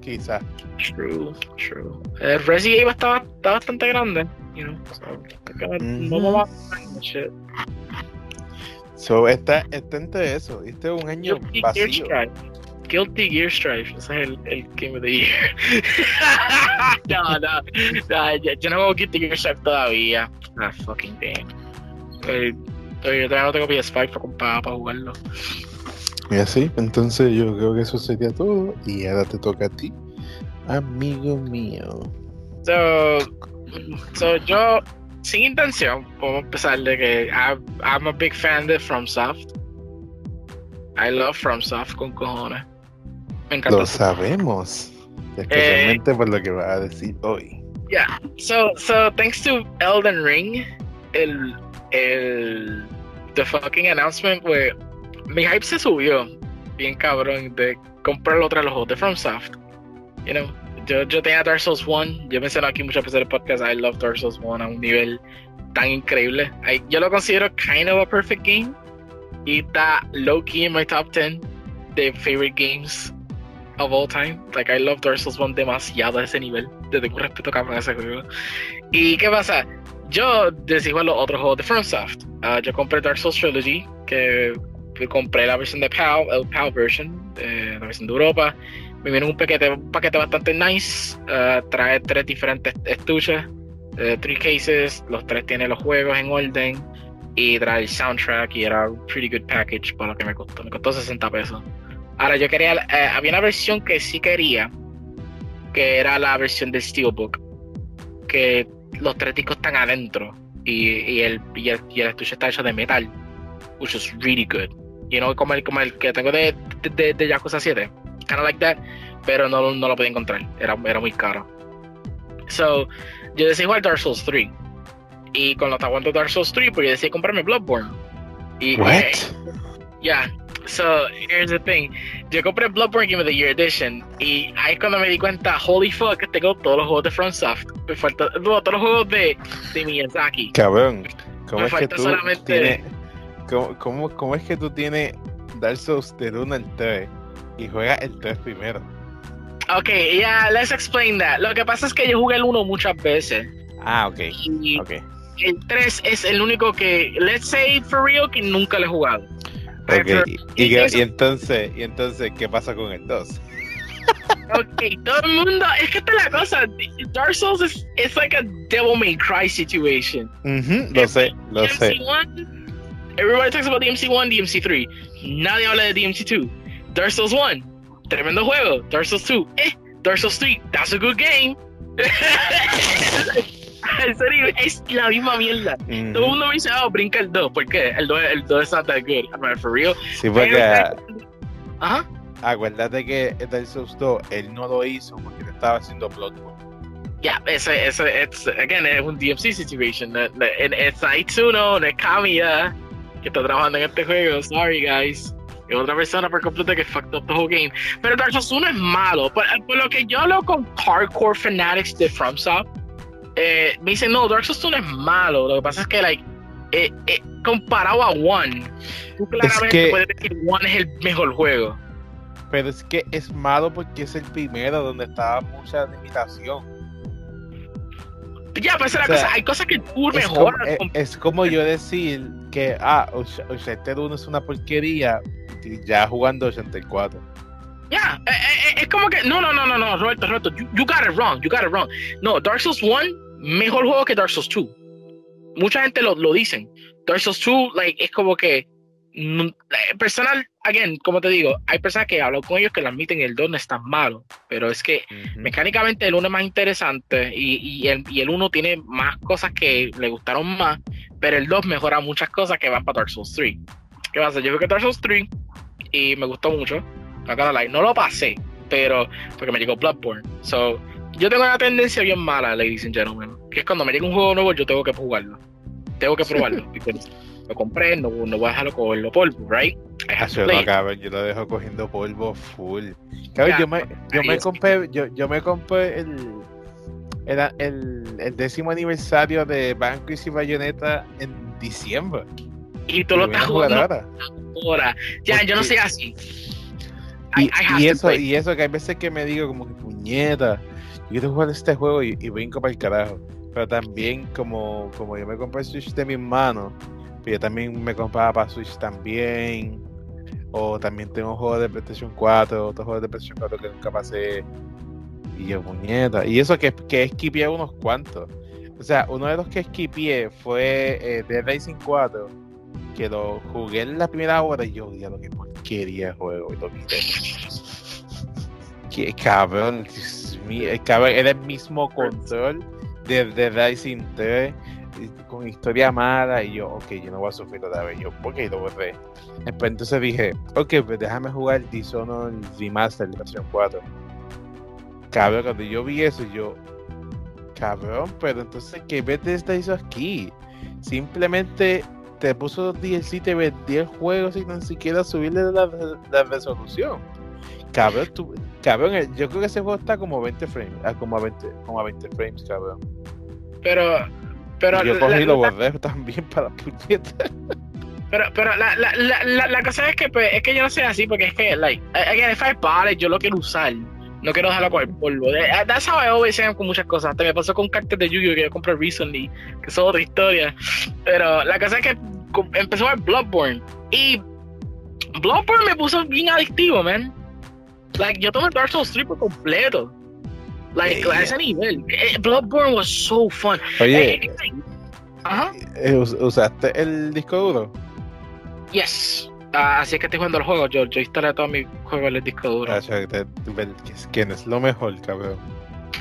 quizás. True, true. Eh, Resident Evil está, está bastante grande, you know. So, acá no Ujú. vamos a shit. So, está, está entre eso. Este es un año Guilty Gear vacío. Strive. Guilty Gear Strive, ese es el, el Game of the Year. no, no, no, yo, yo no juego Guilty Gear Strive todavía. Ah, fucking damn. Eh, Yo todavía no tengo PS5 para, para, para jugarlo. Y así, entonces yo creo que eso sería todo. Y ahora te toca a ti, amigo mío. So, so yo, sin intención, podemos empezar de que I, I'm a big fan de FromSoft. I love FromSoft con cojones. Me encanta. Lo sabemos. Especialmente por lo que vas a decir hoy. Yeah. So, so thanks to Elden Ring, el, el, the fucking announcement where mi hype se subió bien cabrón de comprar otra los juegos de FromSoft. You know, yo, yo tenía Dark Souls 1, yo mencioné aquí muchas veces en el podcast, I love Dark Souls 1 a un nivel tan increíble. I- yo lo considero kind of a perfect game y está low key in my top 10 de favorite games of all time. Like, I love Dark Souls 1 demasiado a ese nivel. Tengo un respeto cabrón a ese juego. ¿Y qué pasa? Yo jugar los otros juegos de FromSoft. Ah, yo compré Dark Souls Trilogy, que compré la versión de PAL, el PAL version, eh, la versión de Europa. Me viene un paquete, un paquete bastante nice. ah, trae tres diferentes estuches, eh, three cases. Los tres tienen los juegos en orden. Y trae el soundtrack. Y era un pretty good package para lo que me costó. Me costó 60 pesos. Ahora yo quería, eh, había una versión que sí quería, que era la versión del Steelbook, que los tres discos están adentro y, y, el, y el estuche está hecho de metal, which is really good. You know, como el, como el que tengo de, de, de, de Yakuza 7, kind of like that, pero no, no lo podía encontrar, era, era muy caro. So, yo decidí jugar Dark Souls 3. Y cuando estaba jugando Dark Souls 3, pues yo decidí comprarme Bloodborne. Y, What? Yeah. So, here's the thing. Yo compré Bloodborne Game of the Year Edition y ahí cuando me di cuenta, holy fuck, tengo todos los juegos de FromSoft. Me falta, no, todos los juegos de, de Miyazaki. Cabrón, ¿cómo Me es que falta tú solamente- tienes. ¿cómo, cómo, cómo es que tú tienes Dark Souls del 1 al 3 y juegas el 3 primero? Ok, yeah, let's explain that. Lo que pasa es que yo jugué el 1 muchas veces Ah, ok, y ok. el 3 es el único que, let's say for real, que nunca lo he jugado. Ok, Pero- y, y- y entonces, y entonces, ¿qué pasa con el 2? Ok, todo el mundo, es que esta es la cosa, Dark Souls es it's like a Devil May Cry situation. Ujú, lo sé, lo sé. DMC1, everybody talks about DMC1, DMC3. Nadie habla de DMC2. Dark Souls 1, tremendo juego. Dark Souls 2, eh. Dark Souls 3, that's a good game. en serio, es la misma mierda. Todo el mundo me dice, oh, brinca el 2. ¿Por qué? El 2, el 2 es not that good. I'm like, for real. Sí, porque Pero- Ajá. acuérdate que Dark Souls 2 él no lo hizo porque le estaba haciendo Bloodborne. Ya, ese, ese, it's, again, es un DMC situation. Es Aitsuno, no es Kamiya, que está trabajando en este juego. Sorry, guys. Es otra persona por completo que fucked up the whole game. Pero Dark Souls 1 es malo. Por, por lo que yo hablo con hardcore fanatics de FromSoft, eh, me dicen, no, Dark Souls 1 es malo. Lo que pasa es que, like, eh, eh, comparado a One, tú claramente que- puedes decir One es el mejor juego. Pero es que es malo porque es el primero donde estaba mucha limitación. Ya, pues esa es la cosa. Hay cosas que tú Es como, mejoras. es, es como yo decir que, ah, Uncharted 1 es una porquería y ya jugando 84. Ya, eh, eh, es como que. No, no, no, no, no, Roberto, Roberto. You, you got it wrong, you got it wrong. No, Dark Souls 1, mejor juego que Dark Souls 2. Mucha gente lo, lo dicen. Dark Souls 2, like, es como que. mm, eh, Personal, again, como te digo, hay personas que hablo con ellos que lo admiten el 2 no es tan malo, pero es que mecánicamente el 1 es más interesante y, y el, y el 1 tiene más cosas que le gustaron más, pero el 2 mejora muchas cosas que van para Dark Souls 3. ¿Qué pasa? Yo vi que Dark Souls 3 y me gustó mucho. No, lo pasé, pero porque me llegó Bloodborne. So, yo tengo una tendencia bien mala, ladies and gentlemen, que es cuando me llega un juego nuevo, yo tengo que jugarlo. Tengo que probarlo. because lo compré, no, no voy a dejarlo cogerlo polvo, right? Play no, cabrón, yo lo dejo cogiendo polvo full. Cabrón, yo me, yo me compré, yo, yo me compré el, el, el, el décimo aniversario de Vanquish y Bayonetta en diciembre. Y tú lo estás jugando ahora. Ya, yo no Porque- soy así. I- Y, I y eso, y eso que hay veces que me digo como que puñeta, yo quiero jugar este juego y, y brinco para el carajo. Pero también como, como yo me compré el Switch de mi hermano, pues yo también me compraba para Switch también. O también tengo juegos de PlayStation 4, otros juegos de PlayStation 4 que nunca pasé. Y yo, puñeta. Y eso que, que esquipié unos cuantos. O sea, uno de los que esquipié fue eh, Dead Rising 4, que lo jugué en la primera hora y yo, ya lo que porquería de juego, y lo quité. Que cabrón, el cabrón, era el mismo control de Dead Rising 3 y con historia mala y yo, ok, yo no voy a sufrir otra vez. Yo, ok, lo borré. Entonces dije, ok, pues déjame jugar Dishonored Remaster de versión 4. Cabrón, cuando yo vi eso, yo, cabrón, pero entonces, ¿qué Bethesda hizo aquí? Simplemente te puso DLC, te vendía el juego sin ni siquiera subirle la, la resolución. Cabrón, tú, cabrón, yo creo que ese juego está como 20 frames, ah, como a 20, como a 20 frames, cabrón. Pero, pero, Y yo cogí lo la- borré también para puñetas. pero, pero la, la, la, la, la cosa es que, pues, es que yo no soy así, porque es que, like, again, if I bought it, yo lo quiero usar. No quiero dejarlo con el polvo. That's how I always am con muchas cosas. Hasta me pasó con cartas de Yu-Gi-Oh! que yo compré recently, que es otra historia. Pero la cosa es que empezó a ver Bloodborne. Y Bloodborne me puso bien adictivo, man. Like, yo tomé Dark Souls 3 por completo. Like, Yeah. a ese nivel. Eh, Bloodborne was so fun. Oye, Eh, eh, Ajá. eh, us- ¿usaste el disco duro? Yes. Ah, así es que estoy jugando el juego. Yo, yo instalé todos mis juegos en el disco duro. Ah, o sea, ¿Quién es lo mejor, cabrón?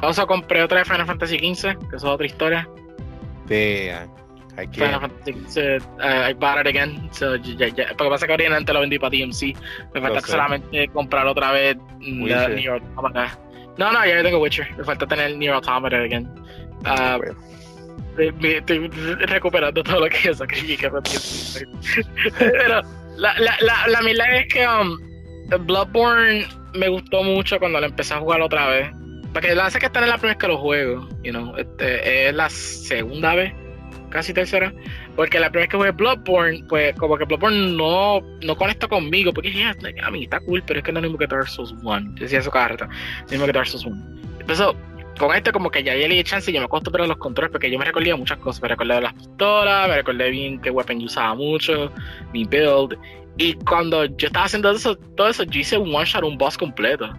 Also compré otra de Final Fantasy XV, que es otra historia. I Final. Fantasy XV, uh, I bought it again. So, ya, ya, porque pasa que originalmente lo vendí para DMC. Me falta solamente comprar otra vez Witcher. Nier Automata. No, no, ya tengo Witcher. Me falta tener Nier Automata again. Ah, Bueno, Eh, estoy recuperando todo lo que yo DMC. Pero la, la, la, la mierda es que um, Bloodborne me gustó mucho cuando lo empecé a jugar otra vez. Porque la hace que esta no es la primera vez que lo juego, you know, este, es la segunda vez, casi tercera. Porque la primera vez que jugué Bloodborne, pues como que Bloodborne no, no conecta conmigo. Porque yeah, a mí está cool, pero es que no es lo mismo que Dark Souls 1. Yo decía eso cada rato, no es lo mismo que Dark Souls 1. Entonces, con este como que ya le di chance y yo me acostumbré a los controles porque yo me recordé muchas cosas. Me recordé de las pistolas, me recordé bien qué weapon yo usaba mucho, mi build. Y cuando yo estaba haciendo eso, todo eso, yo hice un one shot, un boss completo.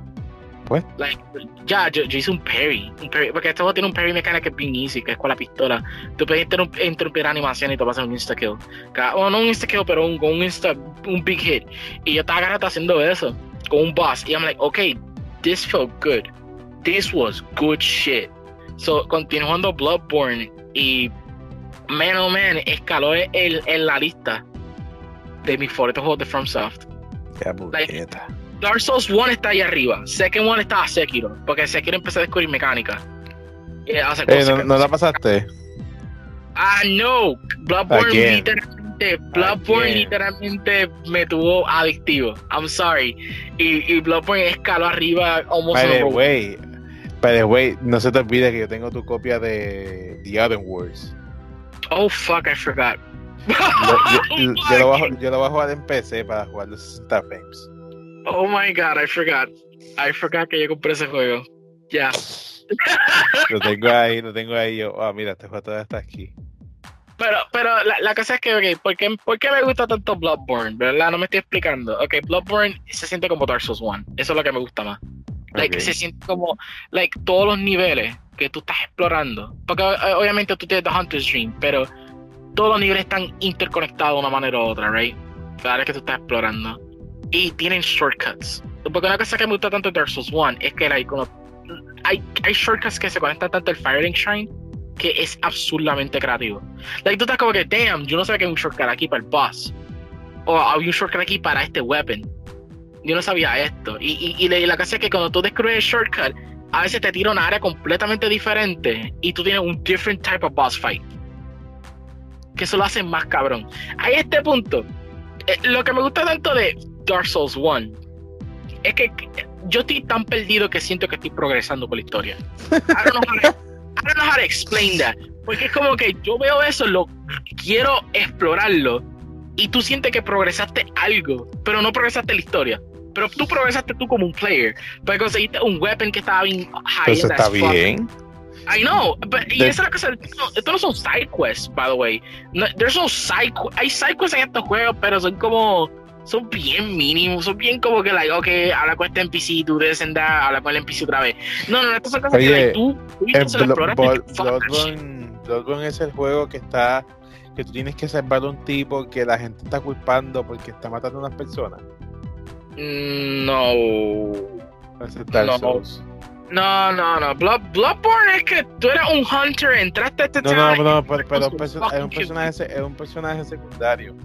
What? Like, ya, yo, yo hice un parry, un parry, porque este juego tiene un parry mecánica que es bien easy, que es con la pistola. Tú puedes interrumpir, interrumpir animación y te vas a hacer un insta kill. O no un insta kill, pero un, un insta, un big hit. Y yo estaba agarrado haciendo eso, con un boss. Y I'm like, okay, this felt good. This was good shit. So, continué jugando Bloodborne y man oh man, escaló en, en la lista de mis favoritos juegos de FromSoft. qué puñeta. Dark Souls 1 está ahí arriba. Second One está a Sekiro. Porque Sekiro empecé a descubrir mecánica. Eh, cosas ¿no, que- ¿No la pasaste? Ah, no. Bloodborne Again. literalmente. Bloodborne Again. literalmente me tuvo adictivo. I'm sorry. Y, y Bloodborne escaló arriba almost By the way, by the way, no se te olvide que yo tengo tu copia de The Other Wars. Oh fuck, I forgot. Yo, yo lo bajo, yo lo voy a jugar en PC para jugar los 60 frames. Oh my god, I forgot. I forgot que yo compré ese juego. Ya. Lo tengo ahí, lo tengo ahí. Yo, ah, mira, este juego todavía está aquí. Pero, pero la, la cosa es que, ok, ¿por qué, por qué me gusta tanto Bloodborne? ¿Verdad? No me estoy explicando. Ok, Bloodborne se siente como Dark Souls 1. Eso es lo que me gusta más. Like, Ok. se siente como, like, todos los niveles que tú estás explorando. Porque eh, obviamente tú tienes The Hunter's Dream, pero todos los niveles están interconectados de una manera u otra, right? Cada vez que tú estás explorando. y tienen shortcuts. Porque una cosa que me gusta tanto de Dark Souls 1 es que like, cuando hay, hay shortcuts que se conectan tanto al Firelink Shrine que es absurdamente creativo. Like, tú estás como que, damn, yo no sabía que hay un shortcut aquí para el boss. O hay un shortcut aquí para este weapon. Yo no sabía esto. Y, y, y la cosa es que cuando tú descubres el shortcut, a veces te tira una área completamente diferente y tú tienes un different type of boss fight. Que eso lo hace más cabrón. A este punto, eh, lo que me gusta tanto de Dark Souls 1 es que yo estoy tan perdido que siento que estoy progresando por la historia. I don't know how to, I don't know how to explain that. Porque es como que yo veo eso, lo quiero explorarlo y tú sientes que progresaste algo, pero no progresaste la historia. Pero tú progresaste tú como un player. Porque conseguiste un weapon que estaba bien high. Eso está bien. I know, but y esa es la cosa. Estos no son side quests, by the way. No, there's no side Hay side quests en estos juegos, pero son como. Son bien mínimos, son bien como que, like, ok, habla con este NPC, tú debes andar, habla con el NPC otra vez. No, no, estas son cosas que like, tú, tú el Bloodborne, Bloodborne es el juego que está. que tú tienes que salvar a un tipo que la gente está culpando porque está matando a unas personas. No. no. No, no, no. Blood, Bloodborne es que tú eres un hunter, entraste a este No, no, no, pero, pero es, un personaje, es un personaje secundario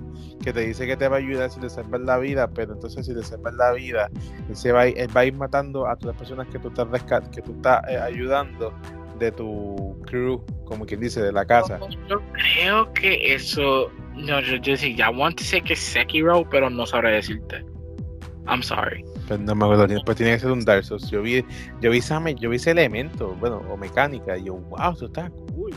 que te dice que te va a ayudar si te salvas la vida, pero entonces si te salvas la vida, él, se va, a, él va a ir matando a todas las personas que tú estás, que tú estás eh, ayudando de tu crew, como quien dice, de la casa. Yo creo que eso. No, yo, yo sí, ya want to say que es Sekiro, pero no sabré decirte. I'm sorry. Pues no me acuerdo, pues tiene que ser un Dark Souls. Yo vi, yo vi, ese, yo vi ese elemento, bueno, o mecánica, y yo, wow, eso está cool.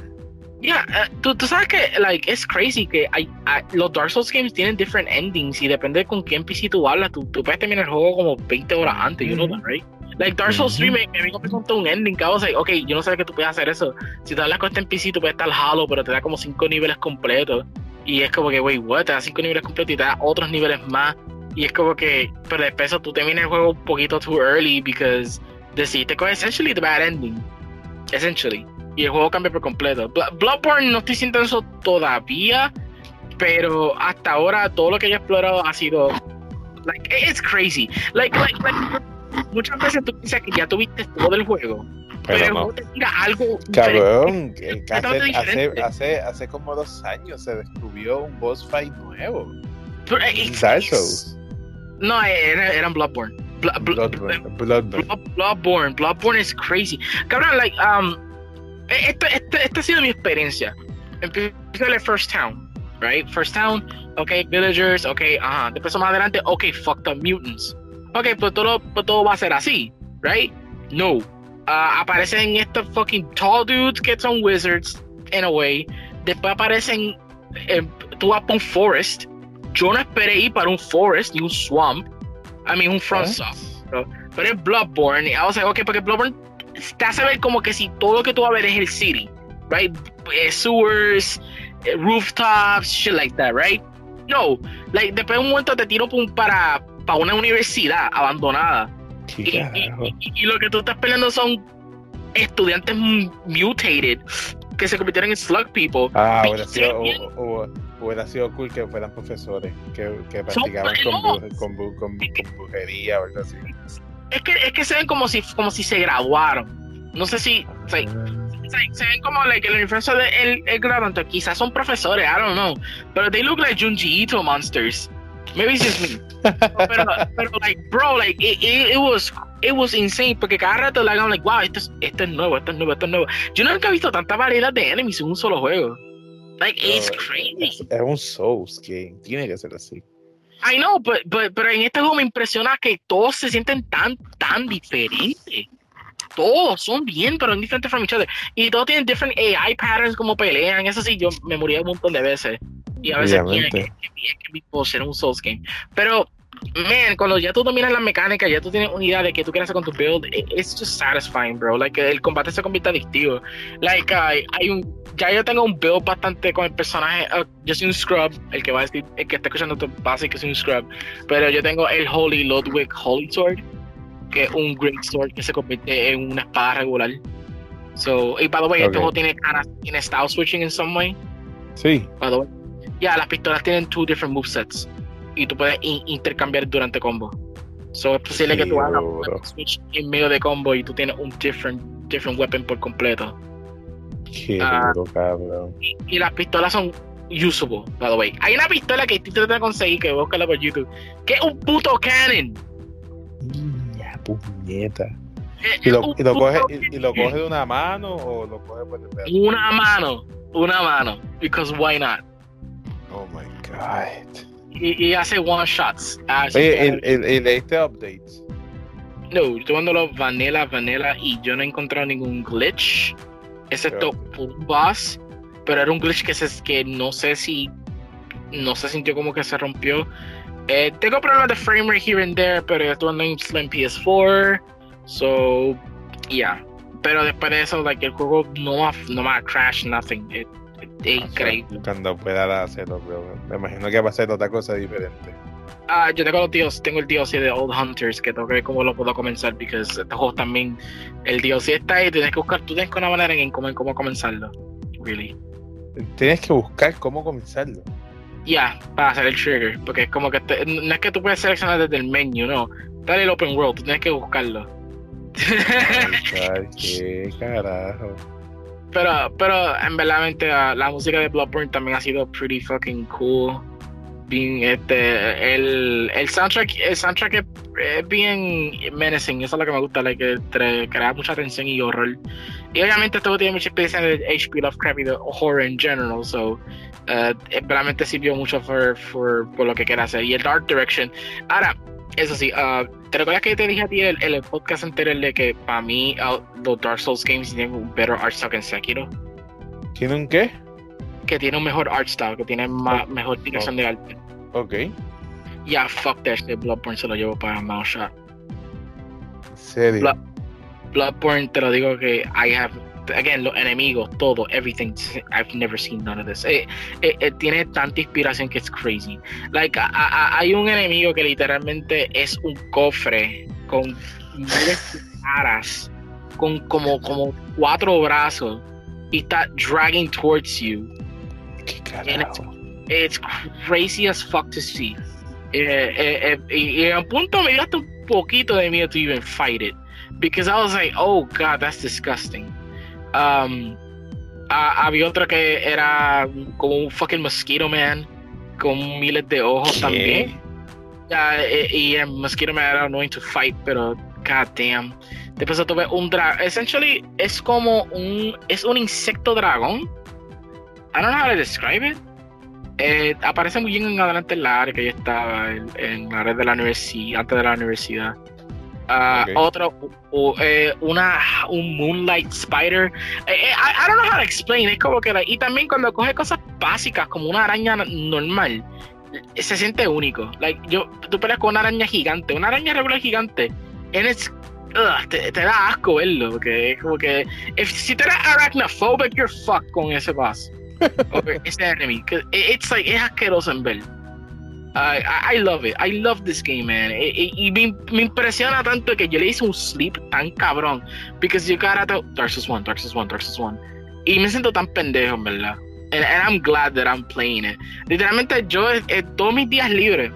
Yeah, uh, tú, tú, sabes que, like, es crazy que hay, hay, los Dark Souls games tienen different endings y depende de con quién PC tú hablas, tú, tú puedes terminar el juego como 20 horas antes, mm -hmm. you know that, right? Like Dark Souls 3 me, me vino a un ending que vos ok, yo no sabía que tú puedes hacer eso. Si te hablas con este NPC, tú puedes estar halo, pero te da como 5 niveles completos. Y es como que, wait, what? Te da 5 niveles completos y te da otros niveles más. Y es como que, pero después tú terminas el juego un poquito too early because decidiste con essentially the bad ending. Essentially. Y el juego cambia por completo. Bloodborne no estoy sintiendo eso todavía, pero hasta ahora todo lo que yo he explorado ha sido like it's crazy. Like like like muchas veces tú piensas que ya tuviste todo el juego. Pero, pero el juego te tira algo Cabrón, hace, hace, hace, hace como dos años se descubrió un boss fight nuevo. Pero, Dark Souls. No, era, eran Bloodborne. Bl Bloodborne. Bloodborne. Bloodborne. Bloodborne is crazy. Cabrón, like, um, esta, esta, esta ha sido mi experiencia. Empiezo el First Town, right? First Town, okay, villagers, okay, ajá. Después más adelante, okay, fuck the mutants. Okay, pues todo, pues todo va a ser así, right? No. Uh, aparecen estos fucking tall dudes que son wizards, in a way. Después aparecen, eh, tú vas un forest yo no esperé ir para un forest y un swamp. I mean, un front ¿Eh? Pero, es Bloodborne. Y I was like, ok, porque Bloodborne te hace ver como que si todo lo que tú vas a ver es el city, right? Eh, sewers, eh, rooftops, shit like that, right? No, like, después de un momento te tiro para, para una universidad abandonada. Y, y, y, y, lo que tú estás peleando son estudiantes mutated que se convirtieron en slug people. Ah, hubiera sido, hubiera sido cool que fueran profesores que, que practicaban con, con, con, con, brujería o algo así. Es que, es que se ven como si, como si se graduaron. No sé si. Ah. Se, se, se, ven como like, el universo de el, el graduante. Quizás son profesores, I don't know. Pero they look like Junji Ito monsters. Maybe it's just me. pero, pero, like, bro, like, it, it, it, was, it was insane. Porque cada rato, like, I'm like, wow, esto es, esto es nuevo, esto es nuevo, esto es nuevo. Yo nunca he visto tanta variedad de enemies en un solo juego. Like, it's crazy. Es, un Souls game. Tiene que ser así. I know, but, but, pero en este juego me impresiona que todos se sienten tan, tan diferentes. Todos son bien, pero en diferentes from each other. Y todos tienen different AI patterns como pelean. Eso sí, yo me moría un montón de veces. Y a veces tiene que, que, ser un Souls game. Pero, man, cuando ya tú dominas la mecánica, ya tú tienes una idea de que tú quieres hacer con tu build, it's just satisfying, bro. Like, el combate se convierte adictivo. Like, uh, hay un, ya yo tengo un build bastante con el personaje. Uh, yo soy un scrub, el que va a decir, el que está escuchando tu base que soy un scrub. Pero yo tengo el Holy Ludwig Holy Sword, que es un Great Sword que se convierte en una espada regular. So, y by the way, okay. este juego tiene, tiene style switching in some way. Sí. By the way. Ya, yeah, las pistolas tienen two different movesets. y tú puedes in- intercambiar durante combo. So es posible que tú hagas un switch en medio de combo y tú tienes un different, different weapon por completo. Qué Ah. duro, cabrón. Y las pistolas son usable, by the way. Hay una pistola que estoy tratando de conseguir, que búscala por YouTube, que es un puto cannon. Ya, puñeta. Es- ¿Y lo, y lo coge, y, lo coge de una mano o lo coge por el brazo? Una mano, una mano, because why not? Oh my god. Y, y hace one shots. Así Oye, ¿y, y- y leíste updates? No, yo estoy jugándolo vanilla, vanilla y yo no he encontrado ningún glitch, excepto un boss, pero era un glitch que, se, que no sé si no se sintió como que se rompió. Eh, tengo problemas de frame rate here and there, pero yo estoy jugando en en PS4, so yeah. Pero después de eso, like, el juego no va, no va a crash nothing. It- it- es increíble. Cuando pueda hacerlo, me imagino que va a ser otra cosa diferente. Ah, yo tengo los DLC, tengo el DLC de Old Hunters que tengo que ver cómo lo puedo comenzar, porque este juego también, el DLC está ahí, tienes que buscar, tú tienes que una manera en cómo, en cómo comenzarlo, really. Tienes que buscar cómo comenzarlo. Ya, para hacer el trigger, porque es como que, te- no es que tú puedes seleccionar desde el menu, no, dale el open world, tú tienes que buscarlo. Ay, qué carajo. pero, pero en verdad la música de Bloodborne también ha sido pretty fucking cool. Bien, este, el, el soundtrack, el soundtrack es, bien menacing, eso es lo que me gusta, like, que crea mucha tensión y horror. Y obviamente esto tiene mucha experiencia de HP Lovecraft y de horror en general, so eh, realmente sirvió mucho for, for- por lo que quiera hacer. Y el Dark Direction. Ahora, eso sí, ah, ¿te recuerdas que te dije a ti en el, el podcast anterior de que para mí ah, los Dark Souls games tienen un better art que en Sekiro? ¿Tiene un qué? Que tiene un mejor art style, que tiene ma- mejor dirección de arte. Ok. ¿En Ya, fuck that shit, Bloodborne se lo llevo para Mouth Shot. serio? Bloodborne, te lo digo que I have, again, los enemigos, todo, everything, I've never seen none of this. Eh, eh, eh, tiene tanta inspiración que es crazy. Like, a- a- hay un enemigo que literalmente es un cofre con miles de caras, con como, como cuatro brazos, y está dragging towards you. ¿Qué carajo? It's crazy as fuck to see. Eh, eh, eh, y, a un punto me dio hasta un poquito de miedo to even fight it. Because I was like, oh god, that's disgusting. Um, ah, había otro que era como un fucking mosquito man con miles de ojos ¿Qué? también. Eh, y el mosquito man era annoying to fight, pero god damn. Después tuve un dragón. Essentially, es como un. Es un insecto dragón. I don't know how to describe it. Eh, aparece muy bien en adelante en la área que yo estaba, en, en la área de la universidad, antes de la universidad. Ah, Ok. Otro, eh, una, un Moonlight Spider. Eh, eh, I, I don't know how to explain. Es como que, y también cuando coge cosas básicas como una araña normal, se siente único. Like, yo, tú peleas con una araña gigante, una araña regular gigante, and it's, ugh, te, te da asco verlo, porque es como que, if, si tú eres arachnophobic, you're fucked con ese boss. O ese enemy. 'Cause it- It's like, es asqueroso en ver. I, I- love it. I love this game, man. Y, y- y me, me impresiona tanto que yo le hice un sleep tan cabrón. Because you got to Dark Souls 1, Dark Souls 1, Dark Souls 1. Y me siento tan pendejo, en verdad. And, and I'm glad that I'm playing it. Literalmente, yo, eh, eh, todos mis días libres,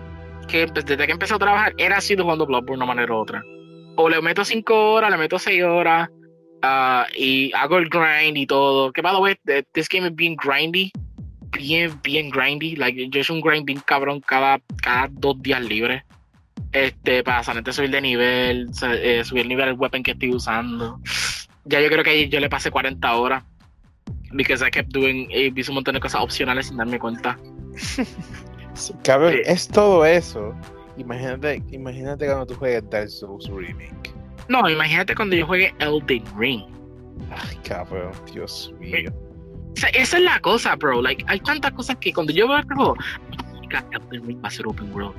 que desde que empecé a trabajar, era sido jugando Bloodborne de una manera u otra. O le meto 5 horas, le meto 6 horas. Ah, y hago el grind y todo. Que by the way, this game is being grindy bien, bien grindy. Like, yo hecho un grind bien cabrón cada, cada dos días libres. Este, para solamente subir de nivel, eh, subir el nivel del weapon que estoy usando. Ya yo creo que yo le pasé 40 horas. Because I kept doing, eh, hice un montón de cosas opcionales sin darme cuenta. Cabrón, es todo eso. Imagínate, imagínate cuando tú juegas Dark Souls Remake. No, imagínate cuando yo juegue Elden Ring. Ay, cabrón, Dios mío. O sea, esa es la cosa, bro. Like, hay tantas cosas que cuando yo veo este juego, Elden Ring va a ser open world.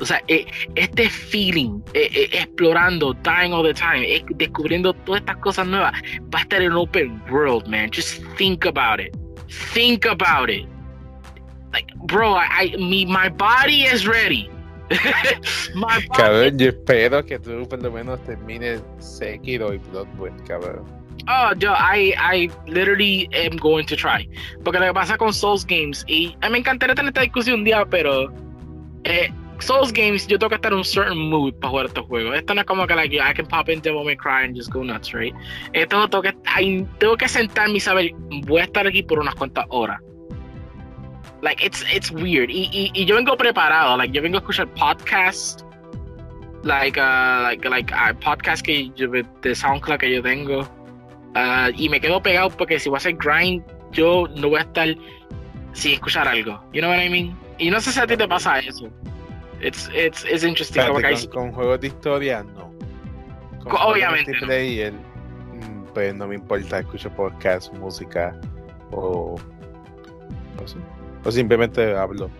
O sea, eh, este feeling, eh, eh, explorando, dying all the time, descubriendo todas estas cosas nuevas, va a estar en open world, man. Just think about it. Think about it. Like, bro, I, I me, my body is ready. Cabrón, yo espero que tú por lo menos termines Sekiro y Bloodborne, cabrón. Oh, yo, I, I literally am going to try. Porque lo que pasa con Souls Games, y eh, me encantaría tener esta discusión un día, pero eh, Souls games, yo tengo que estar en un certain mood para jugar estos juegos. Esto no es como que like, I can pop in Devil May Cry and just go nuts, right? Esto tengo que, tengo que sentarme y saber, voy a estar aquí por unas cuantas horas. Like, it's, it's weird. Y, y, y yo vengo preparado, like, yo vengo a escuchar podcasts, like, uh, like, like, uh, podcasts que yo, de SoundCloud que yo tengo. Uh, y me quedo pegado porque si voy a hacer grind, yo no voy a estar sin escuchar algo. You know what I mean? Y no sé si a ti te pasa eso. It's, it's, it's interesting. Espérate, con, con, juegos de historia, no. Con Obviamente. Player, no. pues no me importa, escucho podcast, música o. No sé. O simplemente hablo.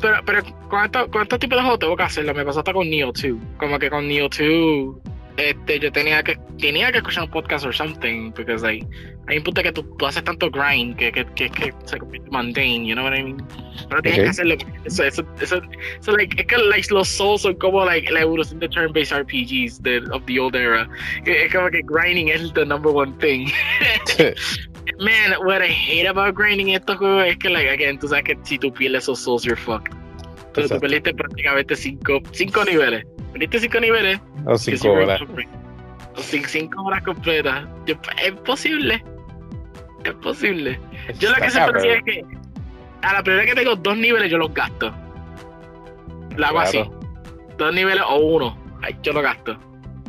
Pero, pero con estos tipos de juegos tengo que hacerlo. Me pasó hasta con Neo 2. Como que con Neo 2 este, yo tenía que tenía que escuchar un podcast o something, porque like, hay un punto que tú, tú, haces tanto grind que, que, que, que se convierte mundane, you know what I mean? Pero tienes okay. que hacerlo. Eso, eso, eso, so, like, es que like, los Souls son como like, la evolución de turn-based RPGs de, of the old era. Es como que grinding es the number one thing. Man, what I hate about grinding estos juegos es que, like, again, tú sabes que si tú pierdes esos Souls, you're fucked. Pero tú perdiste prácticamente cinco, cinco niveles. Perdiste cinco niveles. O cinco horas. O cinco horas completas. Es posible. Es posible. Yo lo que se decir es que a la primera que tengo dos niveles yo los gasto. Lo hago así. Dos niveles o uno. Yo lo gasto.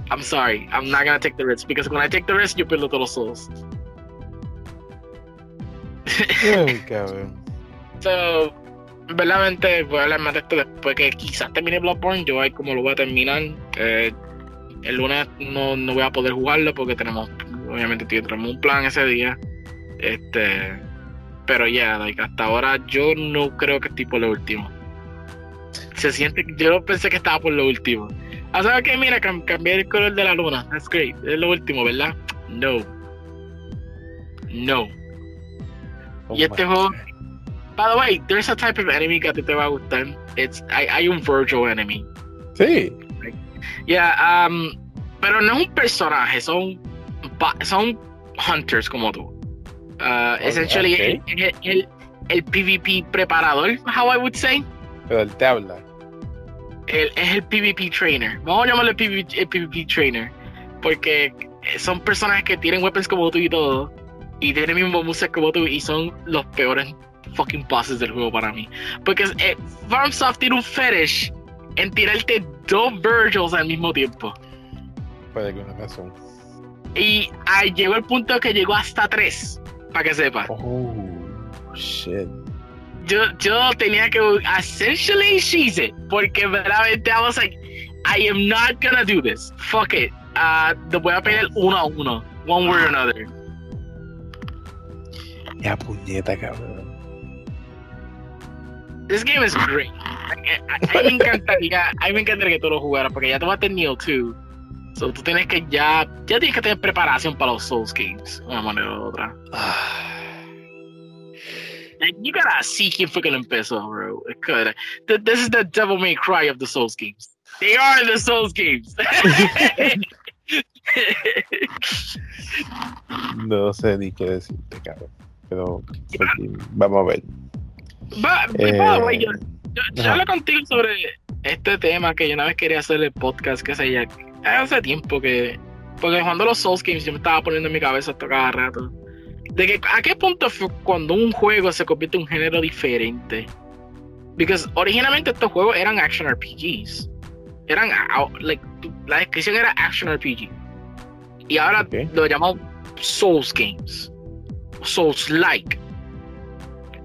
I'm sorry. I'm not gonna take the risk. Because when I take the risk, yo pierdo todos los souls. So, verdaderamente voy a hablar más de esto después que quizás termine Bloodborne. Yo ahí como lo voy a terminar. El lunes no, no, voy a poder jugarlo porque tenemos, obviamente, tenemos un plan ese día. Este, pero ya, like, hasta ahora yo no creo que estoy por lo último. Se siente, yo pensé que estaba por lo último. Ah, ¿sabes qué? Mira, cambié el color de la luna. That's great. Es lo último, ¿verdad? No. No. Oh y este juego, By the way, there's a type of enemy que a ti te va a gustar. It's, hay, hay un Virgil enemy. Sí. Yeah, um, pero no es un personaje, son, son hunters como tú. Uh, essentially, okay. el, el, el, PvP preparador, how I would say. Pero él te habla. El, es el PvP trainer. Vamos a PvP, el PvP trainer. Porque son personajes que tienen weapons como tú y todo. Y tienen mismo moveset como tú. Y son los peores fucking bosses del juego para mí. Porque eh, FarmSoft tiene un fetish en tirarte dos Virgils al mismo tiempo. Puede que una razón. Y ahí llegó el punto que llegó hasta tres, para que sepa. Oh, shit. Yo, yo tenía que essentially cheese it, porque verdaderamente I was like, I am not gonna do this. Fuck it. Uh, te voy a pelear uno a uno, one way or another. Ya puñeta, cabrón. This game is great. A, mí me encantaría, a mí me encantaría que tú lo jugaras porque ya tener Neo 2. So, tú tienes que ya, ya tienes que tener preparación para los Souls games, de una manera u otra. like, you gotta see quién fue que lo empezó, bro. This is the Devil May Cry of the Souls games. They are the Souls games. no sé ni qué decirte, cabrón. Pero vamos a ver. Va, eh, yo, yo, hablo contigo sobre este tema que yo una vez quería hacer el podcast, que sé ya, hace tiempo que. Porque cuando los Souls Games yo me estaba poniendo en mi cabeza esto cada rato. De que a qué punto fue cuando un juego se convierte en un género diferente. Porque originalmente estos juegos eran action RPGs. Eran, like, la descripción era action RPG. Y ahora lo llamamos Souls Games. Souls Like.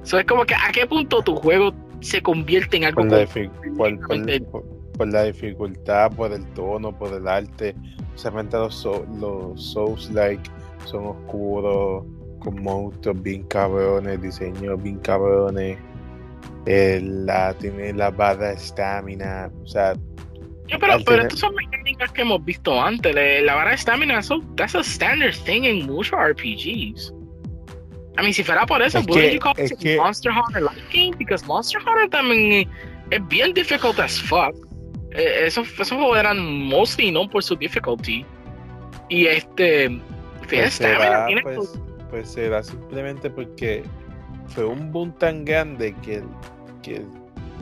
So, es como que a qué punto tu juego se convierte en algo por la, por, por, por la, dificultad, por el tono, por el arte. Solamente los, los Souls like son oscuros, con monstruos bien cabrones, diseños bien cabrones. la, tiene la barra de estamina, o sea. pero, pero estas son mecánicas que hemos visto antes. La, barra de estamina, that's a standard thing en muchos RPGs. I mean, si fuera por eso, wouldn't you call it que... Monster Hunter like game? Because Monster Hunter también es bien difficult as fuck. Eh, esos, esos juegos eran mostly known por su difficulty. Y este. Pues será, pues, pues será simplemente porque fue un boom tan grande que, que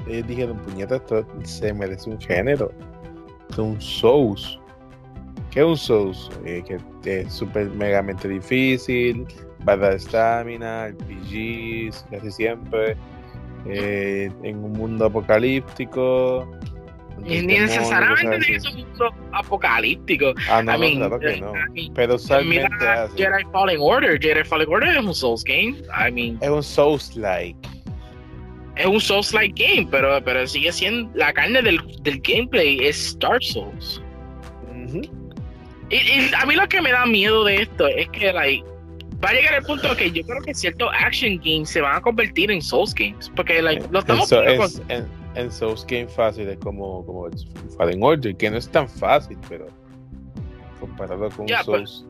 ellos dijeron, puñeta, esto se merece un género. Es un Souls. ¿Qué es un Souls? Eh, que es súper megamente difícil, va a dar estamina, RPGs, casi siempre, eh, en un mundo apocalíptico. Y ni necesariamente ser un mundo apocalíptico. Ah, no, I mean, claro que eh, no. I mean, Pero usualmente Mira hace. Jedi Fallen Order. Jedi Fallen Order es un Souls game. I mean, Es un Souls-like. es un Souls-like game, pero, pero sigue siendo. La carne del, del gameplay es Dark Souls. Ujú. Y, y a mí lo que me da miedo de esto es que, like, va a llegar el punto que yo creo que ciertos action games se van a convertir en Souls games. Porque, like, lo En, estamos so- viendo es- en, en Souls Game fácil es como, como el Fallen Order, que no es tan fácil, pero comparado con Souls.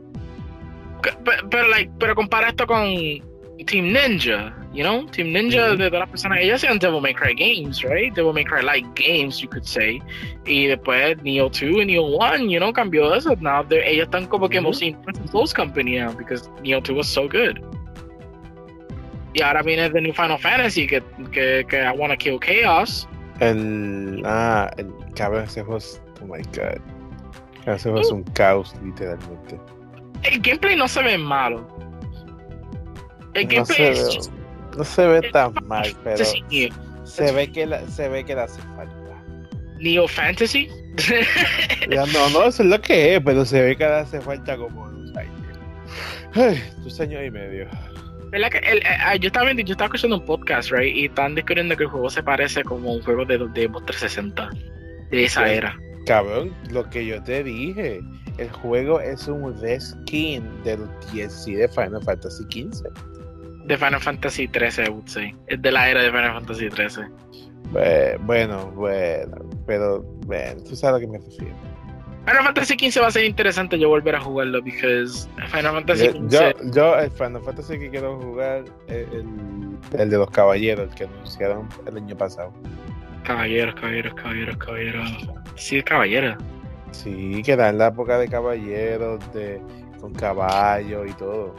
con- pero, pero, like, pero compara esto con Team Ninja, you know? Team Ninja mm-hmm. Ujú. de todas las personas, ellos hacían Devil May Cry games, right? Devil May Cry like games, you could say. Y después Neo 2 y Neo 1, you know, cambió eso. Now they're- ellos están como que Ujú. most influenced Souls company now because Neo 2 was so good. Y ahora viene The New Final Fantasy que, que, que I Wanna Kill Chaos. El. Ah, el cabrón, ese juego. Oh my god. Ese juego es un caos, literalmente. El gameplay no se ve malo. El No gameplay es just no se ve tan mal, pero se ve que la, se ve que le hace falta. Neo Fantasy. Ya, no, no, eso es lo que es, pero se ve que le hace falta como dos años. Ay, dos años y medio. ¿Verdad que el- eh, ah, yo estaba yo estaba escuchando un podcast, right? Y están descubriendo que el juego se parece como un juego de, de Xbox 360 de esa Sí. era. Cabrón, lo que yo te dije, el juego es un reskin del DLC de Final Fantasy XV. De Final Fantasy 13, I would say. Es de la era de Final Fantasy 13. Bue- Bueno, bueno, pero bueno, tú sabes a lo que me refiero. Final Fantasy 15 va a ser interesante yo volver a jugarlo because Final Fantasy 15 yo, yo el Final Fantasy que quiero jugar es el, el de los caballeros, el que anunciaron el año pasado. caballeros, caballeros, caballeros, caballeros. Sí, caballeros. Sí, que era en la época de caballeros, de con caballos y todo.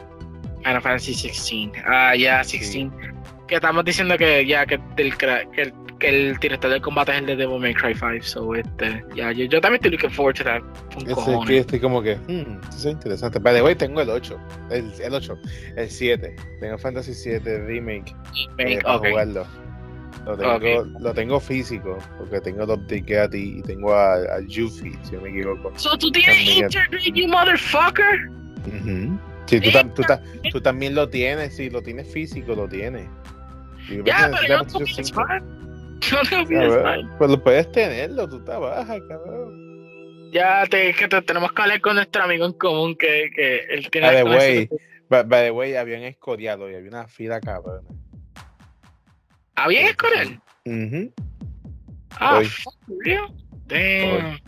Final Fantasy 16. Ah, ya, 16. Que estamos diciendo que ya que el, que el, que el director del combate es el de Devil May Cry 5. So, este, ya, yo, yo también estoy looking forward to that. cojones. que estoy como que, hmm, eso es interesante. By the way, tengo el 8, el, el 8, el 7. Tengo Fantasy 7 Remake Make- eh, para ok. jugarlo. Lo tengo, Ok. lo tengo físico, porque tengo los de ti y tengo a, a Yuffie, si no me equivoco. So, tú tienes internet, you motherfucker. Ujú. Sí, tú, tam- tú, ta- tú también lo tienes, si lo tienes físico, lo tienes. Ya, pero que yo no 5. PS5. Yo no Cabrón, PS5. Pues lo puedes tenerlo, tú trabajas, cabrón. Ya te, que te- tenemos que hablar con nuestro amigo en común que, que él tiene. By the way, by, by the way, habían escoriado y había una fila cabrona. ¿Había en Escorial? Ujú. Ah, Hoy. fuck, real? Damn.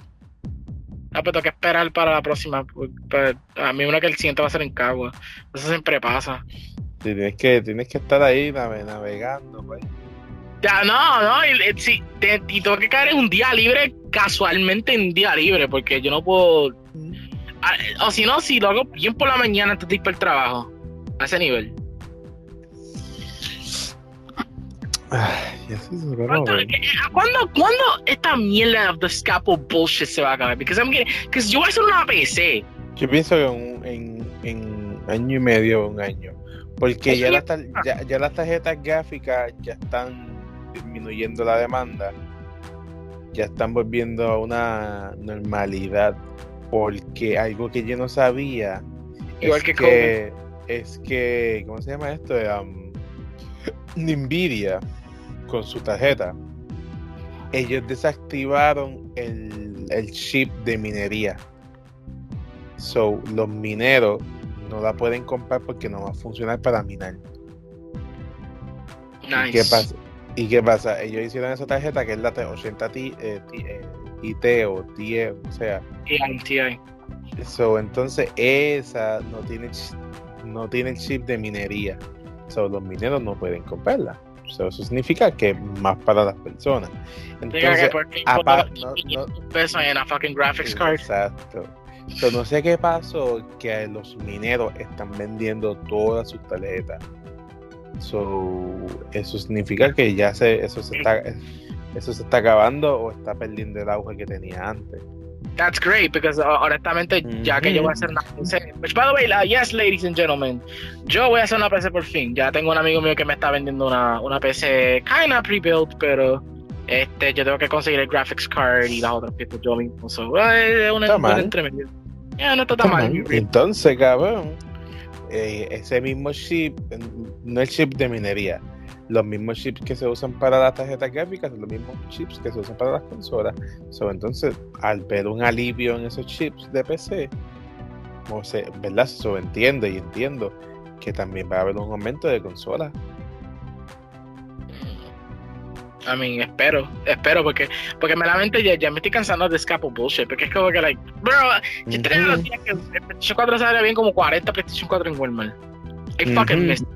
Ah, pues tengo que esperar para la próxima. pues, a mí una que el siguiente va a ser en Cagua. Eso siempre pasa. Sí, Tienes que, tienes que estar ahí nave- navegando, pues. Ya, no, no, y, te- y tengo que caer en un día libre casualmente en día libre, porque yo no puedo. Ah, O si no, si lo hago bien por la mañana antes de ir para el trabajo. A ese nivel. Ay, así ¿Cuándo, güey. eh, ¿Cuándo, ¿Cuándo esta mierda the scalpel bullshit se va a acabar? Porque because yo voy a hacer una PC. Yo pienso que en, en, en año y medio o un año. Porque Es ya las, tar- ya, ya las tarjetas gráficas ya están disminuyendo la demanda. Ya están volviendo a una normalidad. Porque algo que yo no sabía Igual es que que es que ¿cómo se llama esto? Um, Nvidia con su tarjeta ellos desactivaron el, el chip de minería so los mineros no la pueden comprar porque no va a funcionar para minar ¿Y Nice. qué pasa? ¿Y qué pasa? Ellos hicieron esa tarjeta que es la 80 Ti, eh, Ti- eh, IT o TIE, o sea, TI. So, entonces esa no tiene no tiene el chip de minería. So, los mineros no pueden comprarla. So, eso significa que es más para las personas. Entonces, porque apa- importa no- 500 pesos en una fucking graphics card. exacto. So, no sé qué pasó que los mineros están vendiendo todas sus tarjetas. So, eso significa que ya se eso se está ¿Eso se está acabando o está perdiendo el auge que tenía antes? That's great, because uh, honestamente, ya que yo voy a hacer una PC, which by the way, uh, yes, ladies and gentlemen, yo voy a hacer una PC por fin. Ya tengo un amigo mío que me está vendiendo una, una PC kinda pre-built, pero este, yo tengo que conseguir el graphics card y las otras piezas yo mismo. So, es una, una entremedio. Ya, no está tan mal. Entonces, cabrón, eh, ese mismo chip, no el chip de minería, los mismos chips que se usan para las tarjetas gráficas son los mismos chips que se usan para las consolas. entonces, al ver un alivio en esos chips de PC, ¿verdad? Se subentiende y entiendo que también va a haber un aumento de consolas. I mean, espero, espero, porque, porque me la mente ya, ya me estoy cansando de escapo bullshit, porque es como que, like, bro, yo tenía los días que el PlayStation 4 salía bien como 40 PlayStation 4 en Walmart. I fucking missed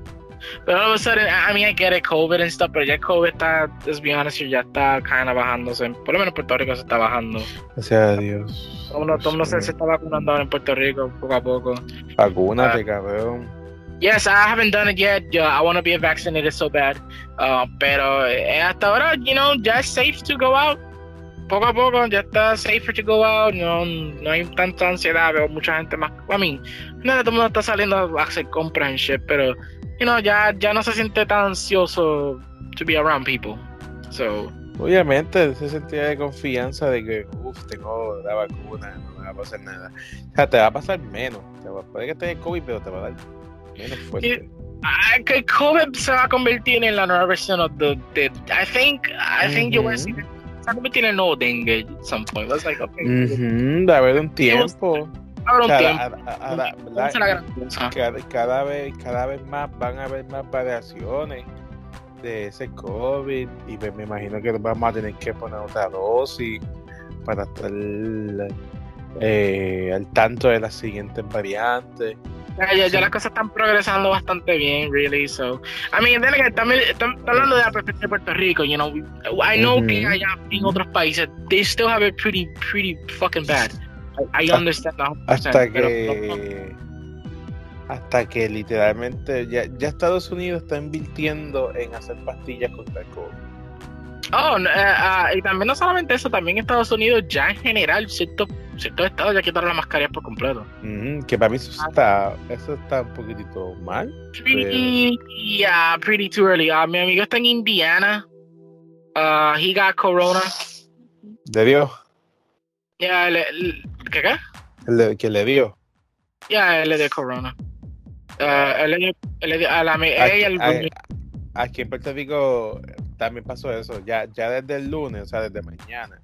pero all of a sudden, I mean, I get it, COVID and stuff, pero ya COVID está, let's be honest, ya está kind of bajándose. Por lo menos en Puerto Rico se está bajando. Gracias a Dios. Todo el mundo se, está vacunando ahora en Puerto Rico, poco a poco. Vacúnate, uh, cabrón. Yes, I haven't done it yet. I want to be vaccinated so bad. Uh, pero eh, hasta ahora, you know, ya es safe to go out. Poco a poco ya está safer to go out. No, no hay tanta ansiedad. Veo mucha gente más. I mean, no todo el mundo está saliendo a hacer compras and shit, pero you know, ya, ya no se siente tan ansioso to be around people. So, Obviamente, ese sentido de confianza de que, uff, tengo la vacuna, no me va a pasar nada. O sea, te va a pasar menos. Te va, puede que tengas COVID, pero te va a dar menos fuerte. Uh, que COVID se va a convertir en la nueva versión de, de I think, I think yo voy a decir, se va a convertir en el nuevo dengue at some point. That's like, okay. de haber un tiempo cada, vez, cada vez más van a haber más variaciones de ese COVID y pues me imagino que vamos a tener que poner otra dosis para estar eh, al tanto de las siguientes variantes. Ya, ya, las cosas están progresando bastante bien, really. So, I mean, también estamos hablando de la perspectiva de Puerto Rico, you know. I know que allá en otros países, they still have it pretty, pretty fucking bad. I understand hasta que hasta que literalmente ya, ya, Estados Unidos está invirtiendo en hacer pastillas contra el COVID. Oh, eh, ah, y también no solamente eso, también Estados Unidos ya en general, ciertos cierto estados ya quitaron las mascarillas por completo. que para mí eso está, eso está un poquitito mal. Pretty, yeah, pretty too early. Uh, mi amigo está en Indiana. Uh, he got corona. ¿De Dios? Yeah, ¿Qué qué? El que le dio. Ya, él le dio corona. Uh, él, le dio a la aquí, aquí en Puerto Rico también pasó eso. Ya, ya desde el lunes, o sea, desde mañana.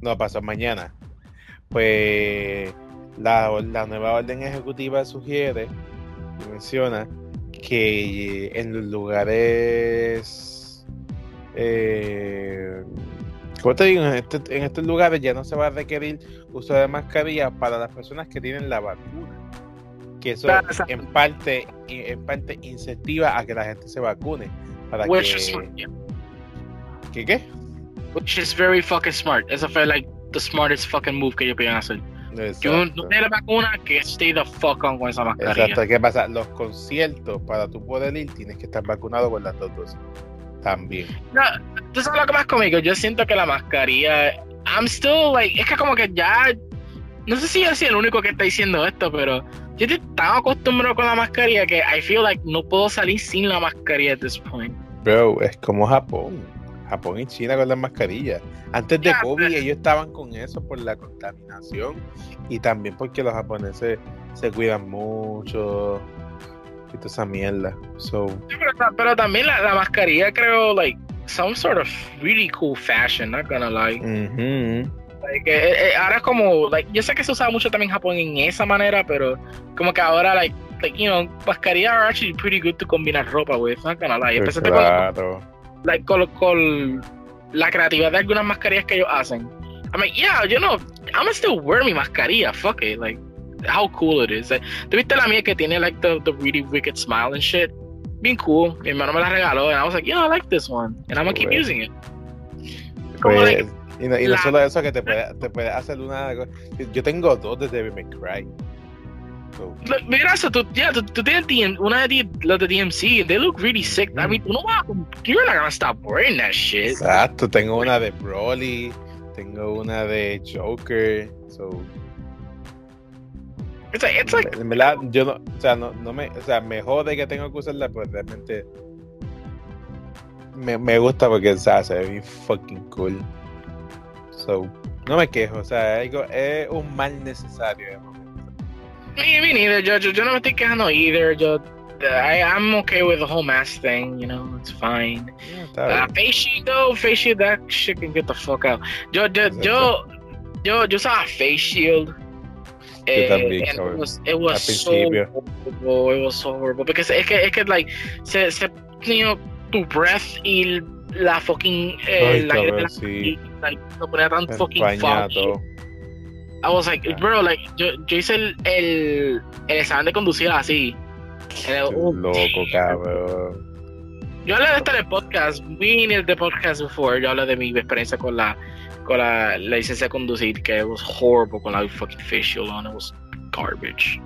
No, pasó mañana. Pues la, la nueva orden ejecutiva sugiere menciona que en los lugares eh, como te digo, este, en, estos lugares ya no se va a requerir uso de mascarilla para las personas que tienen la vacuna. Que eso en parte, en parte incentiva a que la gente se vacune. Para Which que... ¿Qué qué? Which is very fucking smart. Eso fue like the smartest fucking move que ellos podían hacer. Yo no tengo la vacuna, que stay the fuck on con esa mascarilla. Exacto, ¿qué pasa? Los conciertos, para tú poder ir, tienes que estar vacunado con las dos dosis. También. No, tú sabes lo que más conmigo. Yo siento que la mascarilla. I'm still like. Es que como que ya. No sé si yo soy el único que está diciendo esto, pero yo estoy tan acostumbrado con la mascarilla que I feel like no puedo salir sin la mascarilla at this point. Bro, es como Japón. Japón y China con las mascarillas. Antes de COVID ellos estaban con eso por la contaminación y también porque los japoneses se cuidan mucho esa mierda. So. pero, también la, la, mascarilla creo, like, some sort of really cool fashion, not gonna lie. like, eh, eh, ahora es como, like, yo sé que se usaba mucho también en Japón en esa manera, pero como que ahora, like, like you know, mascarilla are actually pretty good to combinar ropa with, not gonna lie. Especialmente claro. con, like, con, con la creatividad de algunas mascarillas que ellos hacen. I mean, yeah, you know, I'm gonna still wear mi mascarilla, fuck it, like how cool it is. Eh, ¿Tuviste la mía que tiene like the, the really wicked smile and shit? Being cool. Mi hermano me la regaló and I was like, yeah, I like this one. And I'm gonna keep using it. Pues, y no, y no solo eso, que te puede, te puede hacer una. Yo tengo dos de May Cry. So, Mira eso, tú, ya, tú, tú tienes DM, una de los de DMC, they look really sick. I mean, mm. tú no vas you're not gonna stop wearing that shit. exacto, tengo una de Broly, tengo una de Joker. So, It's like, it's like, en verdad, yo no, o sea, no, no me, o sea, me jode que tengo que usarla, pues realmente me, me gusta porque, o sea, se ve bien fucking cool. So, no me quejo, o sea, algo- es un mal necesario me, me neither. Yo, yo, yo no me estoy quejando either. Yo, I, I'm okay with the whole mask thing, you know, it's fine. Yeah, Uh, bien. face shield though, face shield, that shit can get the fuck out. Yo, yo, yo, yo, yo usaba face shield. Eh, and it was, it was so horrible, it was so horrible. Because es que, es que, like, se, se, you know, tu breath y la fucking, eh, Ay, el de cabrón, la sí. like, lo ponía tan fucking todo. I was like, Yeah. bro, like, yo, yo hice el, el, el examen de conducir así. It- oh, Loco, cabrón. Yo hablé de esto en el podcast, we in the podcast before, yo hablé de mi experiencia con la, con la, la licencia de conducir, que it was horrible con la fucking facial on, it was garbage.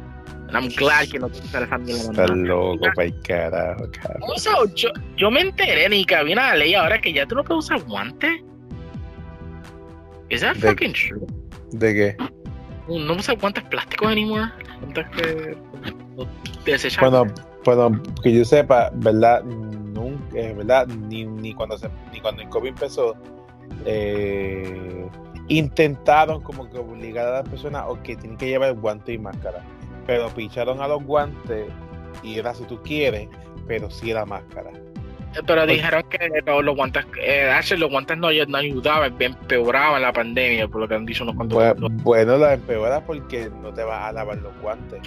And I'm glad que no te esa mierda. Está loco para el carajo, cabrón. Also, yo, yo me enteré ni que había una ley ahora que ya tú no puedes usar guantes. Is that De- fucking true? ¿De qué? No usas guantes plásticos anymore. Guantes que no desechables. Bueno, bueno, que yo sepa, ¿verdad? Nunca, eh, ¿verdad? Ni, ni cuando se, ni cuando el COVID empezó, eh, intentaron como que obligar a las personas o que tienen que llevar guante y máscara. Pero picharon a los guantes y era si tú quieres, pero sí era máscara. Pero dijeron que los, los guantes, eh, los guantes no, no ayudaban, empeoraban la pandemia, por lo que han dicho unos cuantos. Bueno, bueno, la empeora porque no te vas a lavar los guantes.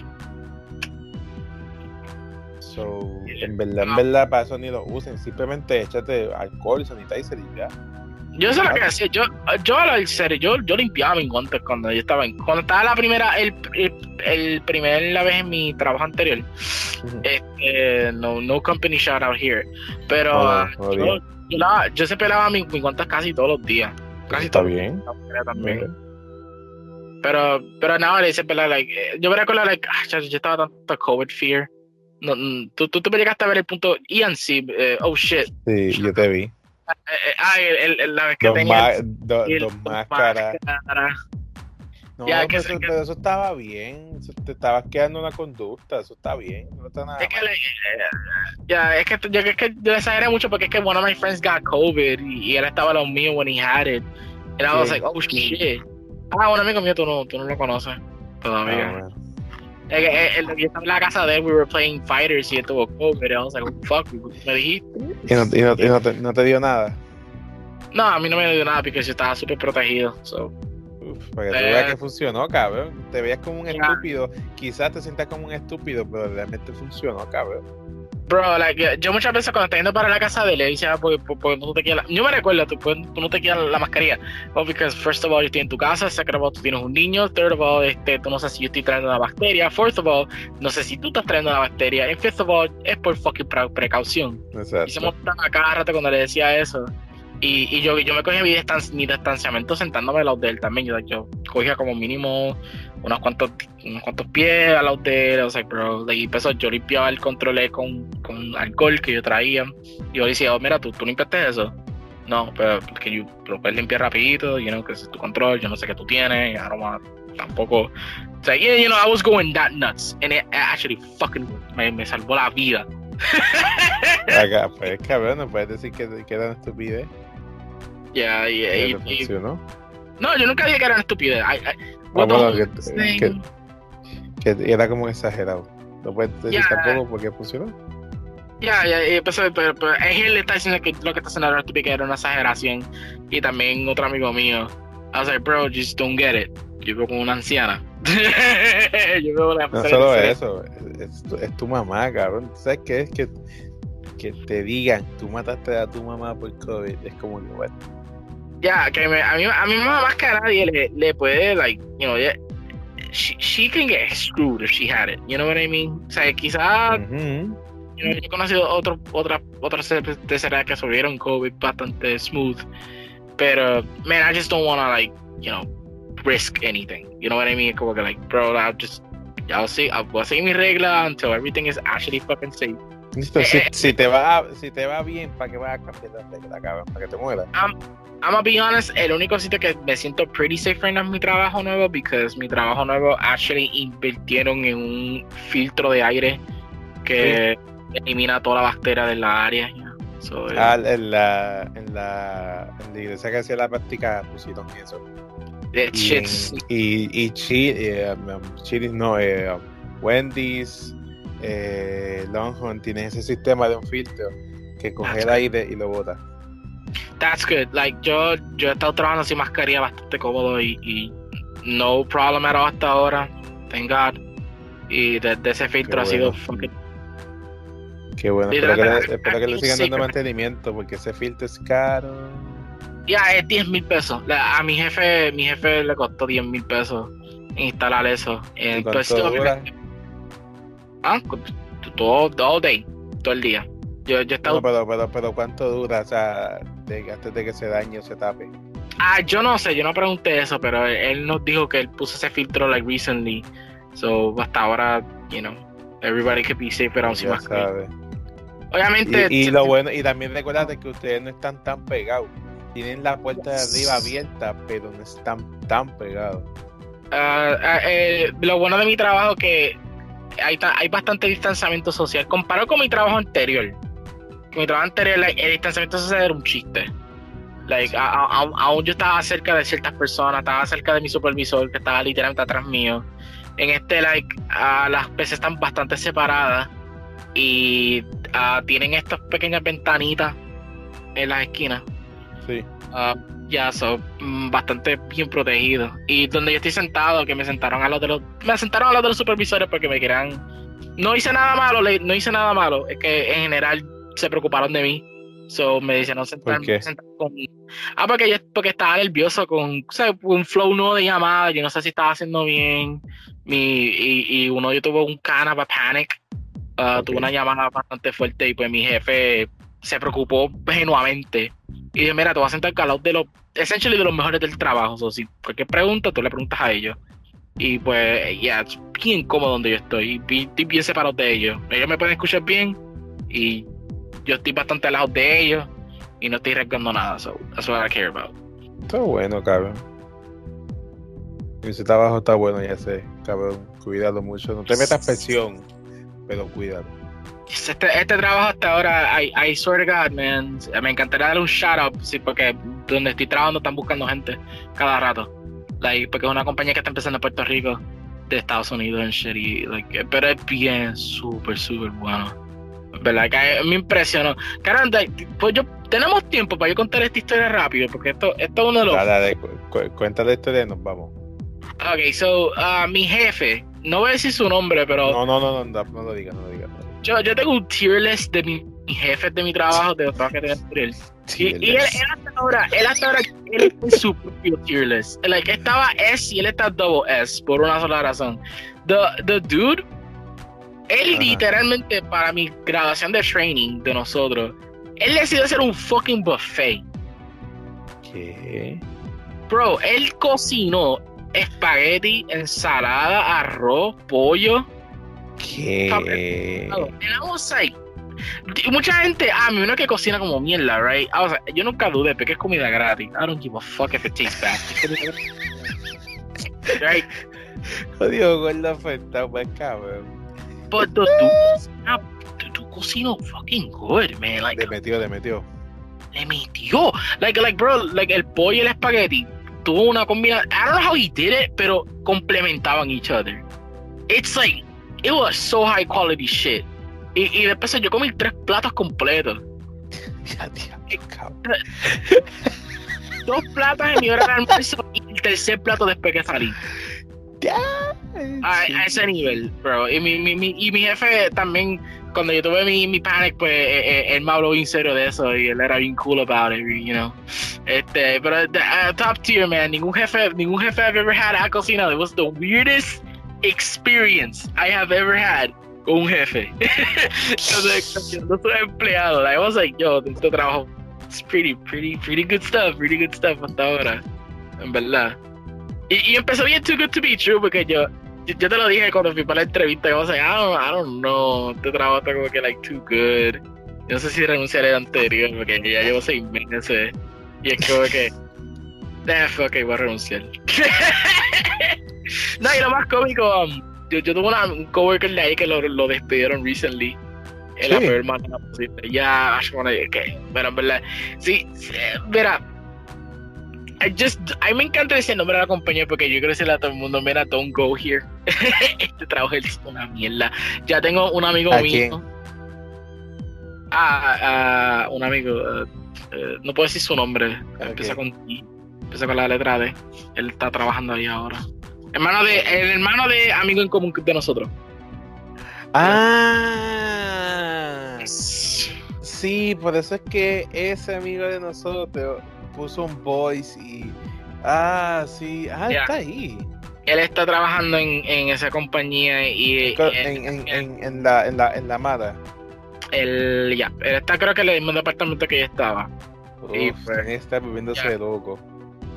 So, en verdad, en verdad, para eso ni lo usen. Simplemente échate alcohol, sanitizer y ya. Yo sé lo que hacía, yo, yo en serio, yo, yo limpiaba mis guantes cuando yo estaba en, cuando estaba la primera, el, el, el primer la vez en mi trabajo anterior, este, no, no company shout out here, pero Oh, ah, oh, yo, yo, lava- yo siempre lavaba mis, mis guantes casi todos los días, casi Está todos bien. los días también. Pero, pero nada, le dice, ¿verdad? Like, eh, yo me recuerdo, like, ah, yo estaba tanto COVID fear. No, mm, tú, tú, tú me llegaste a ver el punto Ian sí, eh, oh shit. Sí, yo te vi. Ah, el, el- la vez que Dos, tenía do- el- dos máscaras. máscara. No, Ya, que eso, que- pero eso estaba bien. Eso te estabas quedando una conducta. Eso está bien. No está nada Es que, le- ya, es que, yo, es que yo exageré mucho porque es que one of my friends got COVID y, y él estaba lo mío when he had it. And I was like, oh shit. Ah, un amigo mío, tú no, tú no lo conoces todavía. Ah, bueno. En la casa de él, we were playing fighters y él tuvo COVID. I was like, fuck, me dijiste. Y, no, y no- y no te, no te dio nada. No, a mí no me dio nada porque yo estaba súper protegido. So. Uf, para que tú Eh. veas que funcionó, cabrón. Te veías como un estúpido. Quizás te sientas como un estúpido, pero realmente funcionó, cabrón. Bro, like, yo- muchas veces cuando estoy yendo para la casa de él, le decía, ah, porque, porque no te quieres la... Yo me recuerdo, tú, pues, tú no te quieres la mascarilla. Well, because first of all, yo estoy en tu casa, second of all, tú tienes un niño, third of all, este, tú no sabes si yo estoy trayendo una bacteria, fourth of all, no sé si tú estás trayendo una bacteria, and fifth of all, es por fucking pre- precaución. Y se Exacto. montan a cada rato cuando le decía eso. Y, y yo, yo me cogía mi, distan- mi distanciamiento sentándome al lado de él también. Yo, yo cogía como mínimo unos cuantos, unos cuantos pies al lado de él. Like, bro, like, y empezó, yo limpiaba el control con, con alcohol que yo traía. Y yo le decía, oh, mira, ¿tú, tú limpiaste eso. No, pero que yo lo puedes limpiar rapidito, you know, que es tu control, yo no sé qué tú tienes, want- tampoco. O sea, yeah, you know, I was going that nuts. And it actually fucking me, me salvó la vida. Acá, pues, cabrón, no puedes decir que, que era una estupidez. Yeah, y- no y-. No, yo nunca dije que era una estupidez. I, I, Ah, bueno, que, que, que era como exagerado. No puedes decir Ya. tampoco porque funcionó. Ya, ya, pues, pero, pero es él le está diciendo que lo que está haciendo era estúpido, que era una exageración. Y también otro amigo mío. I was like, bro, just don't get it. Yo veo como una anciana. yo veo la No solo eso, es, tu- es tu mamá, cabrón. ¿Sabes qué es? Que, que te digan, tú mataste a tu mamá por COVID. Es como que, bueno, Ya, que me, a, mí, a mi mamá más que a nadie le, le puede, like, you know, yeah, she, she can get screwed if she had it. You know what I mean? O sea, quizás ujú, You know, yo he conocido otro, otra, otras terceras que subieron COVID bastante smooth. Pero, man, I just don't wanna, like, you know, risk anything. You know what I mean? Como que, like, bro, I'll just Ya sí, voy a seguir mi regla until everything is actually fucking safe. Si, si, te va, si te va bien, ¿para qué vas a cambiar la regla, cabrón? ¿Para que te mueras? I'm, I'm gonna be honest, el único sitio que me siento pretty safe right now es mi trabajo nuevo, because mi trabajo nuevo actually invirtieron en un filtro de aire que elimina toda la bacteria de la área. So, eh, Ah, en la, en la, en la iglesia que hacía la práctica pusieron eso. Y, y, y Chi- eh, um, Chili's no, eh, um, Wendy's, eh, Longhorn tienen ese sistema de un filtro que coge el aire y lo bota. That's good. Like, yo, yo he estado trabajando sin mascarilla bastante cómodo y, y no problem at all hasta ahora. Thank God. Y desde ese filtro ha sido fucking. Qué bueno, espero que, le, espero que le aquí sigan dando mantenimiento porque ese filtro es caro. Ya, es 10 mil pesos. La- a mi jefe, mi jefe le costó 10 mil pesos instalar eso. ¿Y Entonces, cuánto dura? Ah, todo, all day, todo el día. Yo, yo No, pero, pero, pero ¿cuánto dura? O sea, de- antes de que se dañe o se tape. Ah, yo no sé, yo no pregunté eso, pero él, él nos dijo que él puso ese filtro like recently. So hasta ahora, you know, everybody could be safe around sabes. Obviamente, Y, y lo bueno, y también recuérdate que ustedes no están tan pegados. Tienen la puerta de arriba abierta, pero no están tan pegados. eh, lo bueno de mi trabajo es que hay, hay bastante distanciamiento social. Comparado con mi trabajo anterior. Con mi trabajo anterior, like, el distanciamiento social era un chiste. Like, aún yo estaba cerca de ciertas personas, estaba cerca de mi supervisor, que estaba literalmente atrás mío. En este, like, ah, las pesas están bastante separadas y tienen estas pequeñas ventanitas en las esquinas. Sí. Ah, ya, son bastante bien protegidos. Y donde yo estoy sentado, que me sentaron a los de los. Me sentaron a los de los supervisores porque me querían. No hice nada malo, no hice nada malo. Es que en general se preocuparon de mí. So me dijeron sentar, ¿Por qué? sentar con. Ah, porque yo porque estaba nervioso con o sea, un flow nuevo de llamada. Yo no sé si estaba haciendo bien. Mi, y, y uno yo tuvo un kind of a panic. Tuve una llamada bastante fuerte y pues mi jefe se preocupó genuamente. Y dije, mira, te vas a sentar al lado de los, essentially de los mejores del trabajo. So, si cualquier pregunta, tú le preguntas a ellos. Y pues, ya, es bien cómodo donde yo estoy. Y estoy bien separado de ellos. Ellos me pueden escuchar bien. Y yo estoy bastante lejos de ellos. Y no estoy arriesgando nada. So, that's what I care about. Está bueno, cabrón. Ese trabajo está bueno, ya sé, cabrón. Cuídalo mucho. No te metas presión, pero cuídalo. Este, este trabajo hasta ahora, I, I swear to God, man, me encantaría darle un shout out, sí, porque donde estoy trabajando están buscando gente cada rato. Like, porque es una compañía que está empezando en Puerto Rico, de Estados Unidos and shit, y, like, pero es bien, súper, súper bueno. ¿Verdad? Que me impresionó. Caramba, pues yo, tenemos tiempo para yo contar esta historia rápido, porque esto, esto es uno de los Dale, dale, cu- cu- cuéntale la historia y nos vamos. Ok, so, uh, mi jefe, no voy a decir su nombre, pero No, no, no, no, no, no lo digas, no lo digas. no. Yo, yo tengo un tier list de mi, mi jefe de mi trabajo, de los trabajos que tengo anterior. Y, y él, él hasta ahora, él hasta ahora, él está en su propio tier list. Like, estaba S y él está double S, por una sola razón. The, the dude, él Ajá. literalmente para mi graduación de training de nosotros, él decidió hacer un fucking buffet. ¿Qué? Bro, él cocinó espagueti, ensalada, arroz, pollo. Was like, y mucha gente, ah, me vino que cocina como mierda, right? I was like, yo nunca dudé, porque es comida gratis. I don't give a fuck if it tastes bad. right? Jodido gordo afectado, pues cabrón. But cocina- the dude cocinó fucking good, man. Like, Le metió, le metió. le metió. Like, like, bro, like el pollo y el espagueti tuvo una combinación. I don't know how he did it, pero complementaban each other. It's like, it was so high quality shit. Y, y después yo comí tres platos completos. Ya, tío. Dos platos en mi hora de almuerzo y el tercer plato después que salí. A, a ese nivel, bro. Y mi, mi, mi- y mi jefe también, cuando yo tuve mi, mi panic, pues eh, eh, él me habló bien serio de eso y él era bien cool about it, you know. Este, pero uh, top tier, man. Ningún jefe, ningún jefe I've ever had ha cocinado. It was the weirdest experience I have ever had con un jefe. Yo soy empleado. I was like, yo, este trabajo it's pretty, pretty, pretty good stuff, pretty good stuff hasta ahora. En verdad. Y, y empezó bien too good to be true porque yo, yo, te lo dije cuando fui para la entrevista, como se I don't, I don't know, este trabajo está como que like too good. Yo no sé si renunciaré al anterior, porque ya llevo seis meses. Y es como que, eh, ok, voy a renunciar. no, y lo más cómico, um, yo, yo tuve una, un coworker de ahí que lo, lo despidieron recently. En la peor manera posible. Ya, okay. pero en verdad, sí, mira, I just, a mí me encanta ese nombre de la compañía porque yo quiero decirle a todo el mundo, mira, don't go here. este trabajo es una mierda. Ya tengo un amigo mío. Ah, ah, un amigo. Uh, uh, no puedo decir su nombre. Empieza con Empieza con la letra D. Él está trabajando ahí ahora. Hermano de, el hermano de amigo en común de nosotros. Ah. Sí, por eso es que ese amigo de nosotros puso un voice y. Ah, sí. Ah, está ahí. Él está trabajando en, en esa compañía y. En, en, en, la, en, la, en la Mada. El, ya, él está creo que en el mismo departamento que yo estaba. y pues, está volviéndose loco.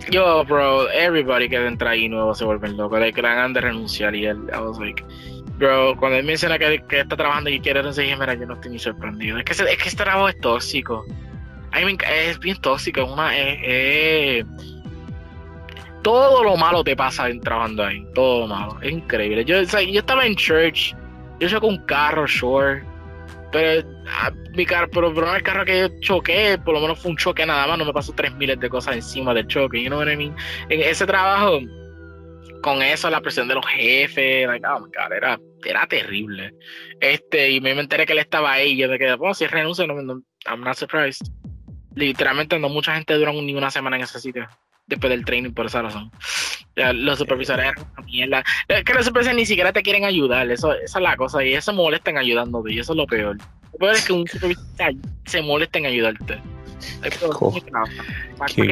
Yo, bro, everybody que entra ahí nuevo se vuelven loco. Like, que han de renunciar y él, I was like, bro, cuando él menciona que, que está trabajando y quiere renunciar, mira, yo no estoy ni sorprendido. Es que, es que este trabajo es tóxico. I mean, es bien tóxico, es una, es, todo lo malo te pasa trabajando ahí, todo lo malo, es increíble. Yo, yo estaba en church, yo saco un carro short, pero ah, mi carro, pero el primer carro que yo choqué, por lo menos fue un choque nada más, no me pasó tres miles de cosas encima del choque, you know what I mean? En ese trabajo, con eso, la presión de los jefes, like, oh my god, era, era terrible. Este, y me enteré que él estaba ahí, y yo me quedé, bueno, si renuncio, no, no, I'm not surprised. Literalmente no mucha gente dura ni una semana en ese sitio después del training por esa razón. los supervisores eran una mierda. Es que los supervisores ni siquiera te quieren ayudar, eso, esa es la cosa, y eso molestan ayudándote, y eso es lo peor. Lo peor es que un supervisor se molesta en ayudarte. ¿Qué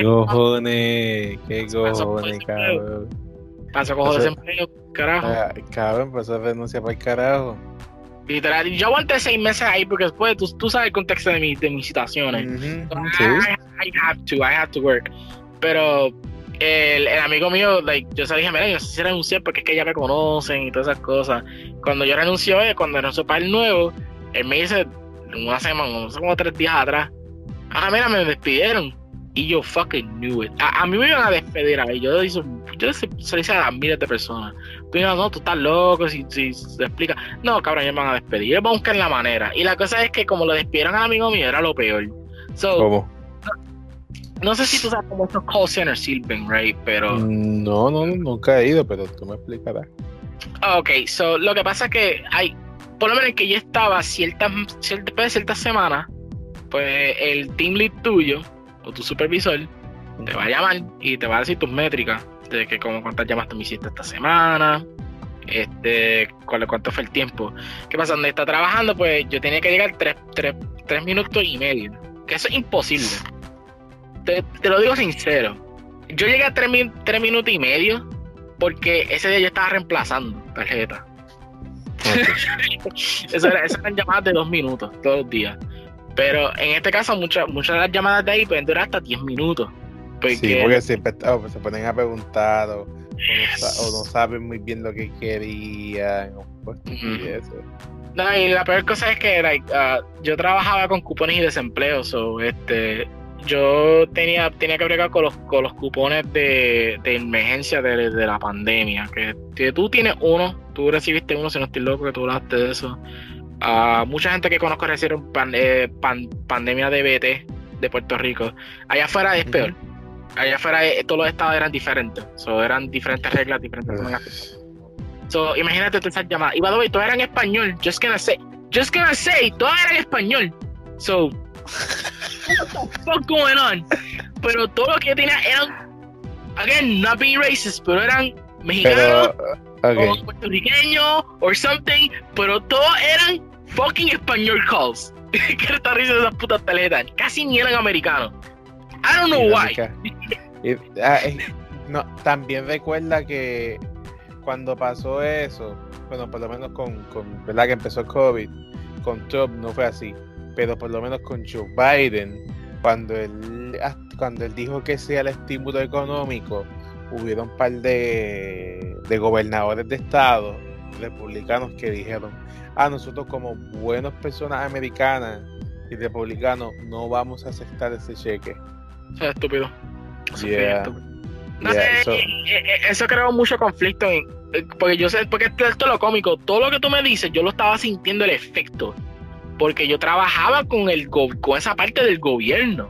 cojones? ¿Qué cojones, cabrón? Pasó con desempleo, carajo. Ah, cabrón, pasó a renuncia para el carajo. Literal, yo aguanté seis meses ahí porque después tú, tú sabes el contexto de, mi, de mis situaciones. I, have to, I have to work. Pero el, amigo mío, like, yo se dije, mira, yo sé si renuncié porque es que ya me conocen y todas esas cosas. Cuando yo renunció, eh, cuando renunció para el nuevo, él me dice, una semana, no sé, como tres días atrás, ah, mira, me despidieron. Y yo fucking knew it. A, mí me iban a despedir ahí. Yo, yo, yo se, se dice a miles de personas. Tú no, tú estás loco, si, si se explica. No, cabrón, ellos van a despedir. Ellos van a buscar la manera. Y la cosa es que como lo despidieron al amigo mío, era lo peor. ¿Cómo? No, sé si tú sabes cómo estos call centers sirven, right? Pero... Mm, no, no, nunca he ido, pero tú me explicarás. Ok, so lo que pasa es que hay, por lo menos que yo estaba ciertas, después de ciertas semanas, pues el team lead tuyo o tu supervisor te va a llamar y te va a decir tus métricas de que como cuántas llamadas tú me hiciste esta semana, este, cuánto fue el tiempo. ¿Qué pasa? Donde está trabajando, pues yo tenía que llegar tres, tres, tres minutos y medio, que eso es imposible. Te, lo digo sincero. Yo llegué a tres, tres, minutos y medio porque ese día yo estaba reemplazando tarjeta. eso, era, eran llamadas de dos minutos todos los días. Pero en este caso, muchas, muchas de las llamadas de ahí pueden durar hasta 10 minutos. Porque... Sí, porque siempre oh, se ponen a preguntar o, no saben muy bien lo que querían. O pues, No, y la peor cosa es que uh, yo trabajaba con cupones y desempleo, so, este, yo tenía, tenía que bregar con los, con los cupones de, de emergencia de, de, la pandemia. Que, tú tienes uno, tú recibiste uno, si no estoy loco que tú hablaste de eso. Uh, mucha gente que conozco recibieron eh, pandemia de BT de Puerto Rico. Allá afuera es peor allá afuera eh, todos los estados eran diferentes. So, eran diferentes reglas, diferentes pues... So, imagínate todas esas llamadas. Y by the way, todas eran en español. Just gonna say, just gonna say, todas eran en español. So, what the fuck going on? Pero todo lo que tenía eran, again, not being racist, pero eran mexicanos, pero, o puertorriqueños, or something, pero todos eran fucking español calls. ¿Qué está esas putas tarjetas? Casi ni eran americanos. I don't know why. Ah, no, también recuerda que cuando pasó eso, bueno, por lo menos con, con, ¿verdad? Que empezó el COVID, con Trump no fue así, pero por lo menos con Joe Biden, cuando él, ah, cuando él dijo que sea el estímulo económico, hubieron un par de, de gobernadores de estado republicanos que dijeron, ah, nosotros como buenas personas americanas y republicanos no vamos a aceptar ese cheque. Eso es estúpido. Eso, es Yeah. estúpido. No Yeah, sé, so- eh, eh, eso creó mucho conflicto. en- eh, porque yo sé, porque esto, esto es lo cómico. Todo lo que tú me dices, yo lo estaba sintiendo el efecto. Porque yo trabajaba con, el go- con esa parte del gobierno.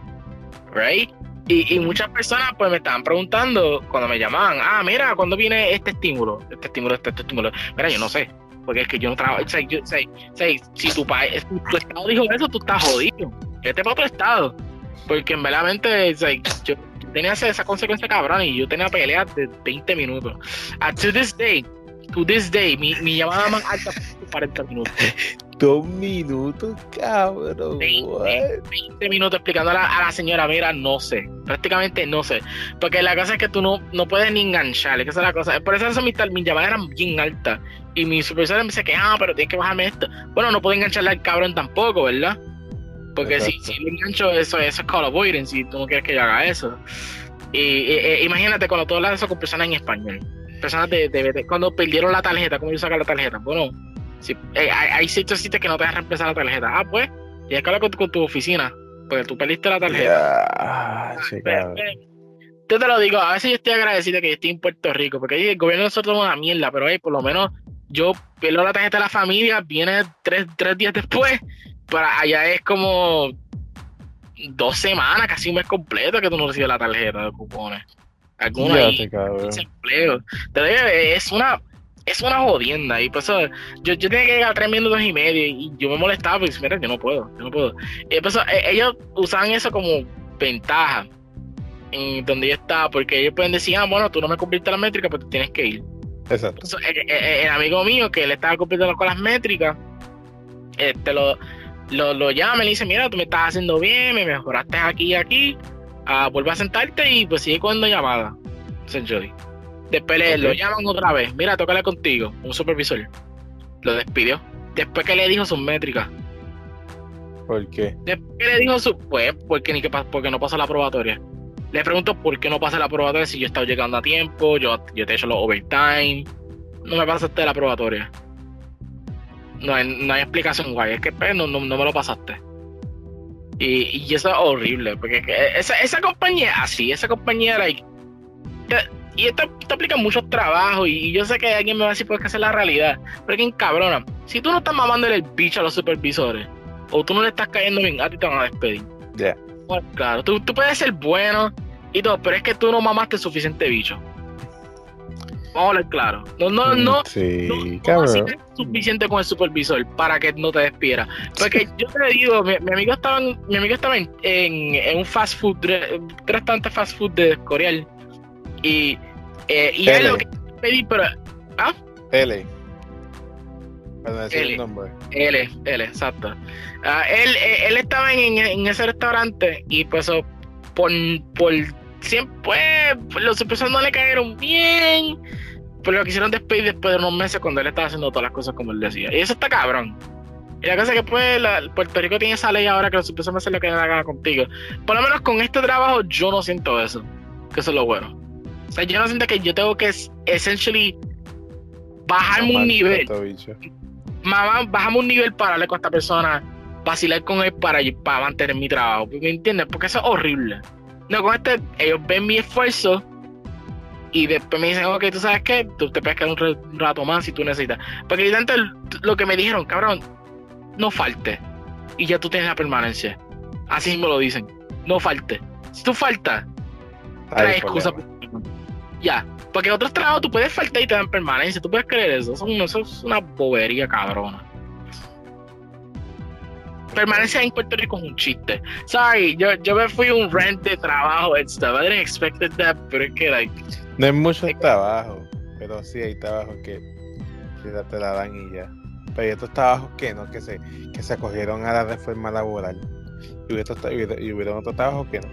Right? Y, y muchas personas pues me estaban preguntando cuando me llamaban, ah, mira, ¿cuándo viene este estímulo? Este estímulo, este, este estímulo. Mira, yo no sé. Porque es que yo no trabajo. O sea, yo- o sea, o sea, si tu país, tu, tu estado dijo eso, tú estás jodido. Este para otro estado. Porque en verdad, o sea, yo, tenía esa, esa consecuencia cabrón y yo tenía peleas de 20 minutos. To this day, to this day, mi, mi llamada más alta fue 40 minutos. Dos minutos, cabrón. Sí, what? 20 minutos explicando a la, a la señora, mira, no sé, prácticamente no sé. Porque la cosa es que tú no, no puedes ni enganchar, esa es la cosa. Por eso, eso mis, mis llamadas eran bien altas. Y mi supervisor me dice que, ah, pero tienes que bajarme esto. Bueno, no puedo engancharle al cabrón tampoco, ¿verdad? Porque si, Exacto. si lo engancho, eso, eso es call avoidance y tú no quieres que yo haga eso. Y, y- e- imagínate cuando tú hablas de eso con personas en español. Personas de, de- de- cuando perdieron la tarjeta, ¿cómo yo sacar la tarjeta? Bueno, si, eh, hay, hay sitios sitios que no te dejan reemplazar la tarjeta. Ah, pues, tienes que hablar con, tu- con tu oficina. Porque tú perdiste la tarjeta. Ve. Yo te lo digo, a veces yo estoy agradecido que yo estoy en Puerto Rico, porque el gobierno de nosotros es una mierda, pero hey, por lo menos yo pierdo la tarjeta de la familia, viene tres, tres días después, para allá es como dos semanas, casi un mes completo que tú no recibes la tarjeta de cupones. Algunos desempleo. Te digo, es una es una jodienda y por eso yo, yo tenía que llegar a tres minutos y medio y yo me molestaba porque mira yo no puedo yo no puedo y por eso eh, ellos usaban eso como ventaja en donde yo estaba porque ellos pueden decir ah bueno tú no me cumpliste la métrica pero tú tienes que ir Exacto. Entonces, el, el- el amigo mío que él estaba cumpliendo con las métricas este lo lo, lo llama y le dice mira tú me estás haciendo bien me mejoraste aquí y aquí ah, vuelve a sentarte y pues sigue cogiendo llamadas Essentially. Después le, Ok. lo llaman otra vez. Mira, tócale contigo, un supervisor. Lo despidió. Después que le dijo sus métricas. ¿Por qué? Después que le dijo su. Pues, porque, ni que, porque no pasó la probatoria. Le pregunto por qué no pasa la probatoria si yo he estado llegando a tiempo, yo, yo te he hecho los overtime. No me pasaste la probatoria. No hay, no hay explicación guay. Es que pues, no, no, no me lo pasaste. Y, y eso es horrible. Porque es que esa, esa compañía, así, esa compañía, like, te- y esto, esto aplica en muchos trabajos. Y, yo sé que alguien me va a decir pues que esa es la realidad. Pero que cabrona. Si tú no estás mamándole el bicho a los supervisores, o tú no le estás cayendo bien, a ti te van a despedir. Ya. Bueno, claro, tú, tú puedes ser bueno y todo, pero es que tú no mamaste suficiente bicho. Vamos a hablar claro. No, no, Mm, no. Sí, no, no cabrón. hacías suficiente con el supervisor para que no te despiera. Porque yo te digo, mi, mi amigo estaba, en, mi amigo estaba en, en- en un fast food, restaurante fast food de Escorial. Y, eh, y él L. lo que pedí, pero L. Para no decir L. el nombre. Él, él, exacto. Ah, él, eh, él estaba en, en ese restaurante y pues oh, por, por siempre, pues, los supervisores no le cayeron bien, pero lo quisieron despedir después de unos meses cuando él estaba haciendo todas las cosas como él decía. Y eso está cabrón. Y la cosa es que pues la- Puerto Rico tiene esa ley ahora que los hacen lo que les da la gana contigo. Por lo menos con este trabajo yo no siento eso, que eso es lo bueno. O sea, yo no siento que yo tengo que essentially bajarme un nivel tanto mamá, un nivel para hablar con esta persona, vacilar con él para, para mantener mi trabajo. ¿Me entiendes? Porque eso es horrible. No, con este, ellos ven mi esfuerzo y después me dicen, ok, tú sabes qué, tú te puedes quedar un, rato más si tú necesitas. Porque el- lo que me dijeron, cabrón, no falte. Y ya tú tienes la permanencia. Así me lo dicen, no falte. Si tú faltas, trae Ay, excusa. problema. Ya, porque otros trabajos tú puedes faltar y te dan permanencia. ¿Tú puedes creer eso? Eso, eso es una bobería cabrona. Permanencia en Puerto Rico es un chiste. Sorry, yo, yo me fui un rent de trabajo and stuff. I didn't expect that, pero es que, like, No es mucho trabajo, pero sí hay trabajos que, te la dan y ya. Pero hay otros trabajos que no, que se, que se acogieron a la reforma laboral. Y hubieron otros trabajos que no.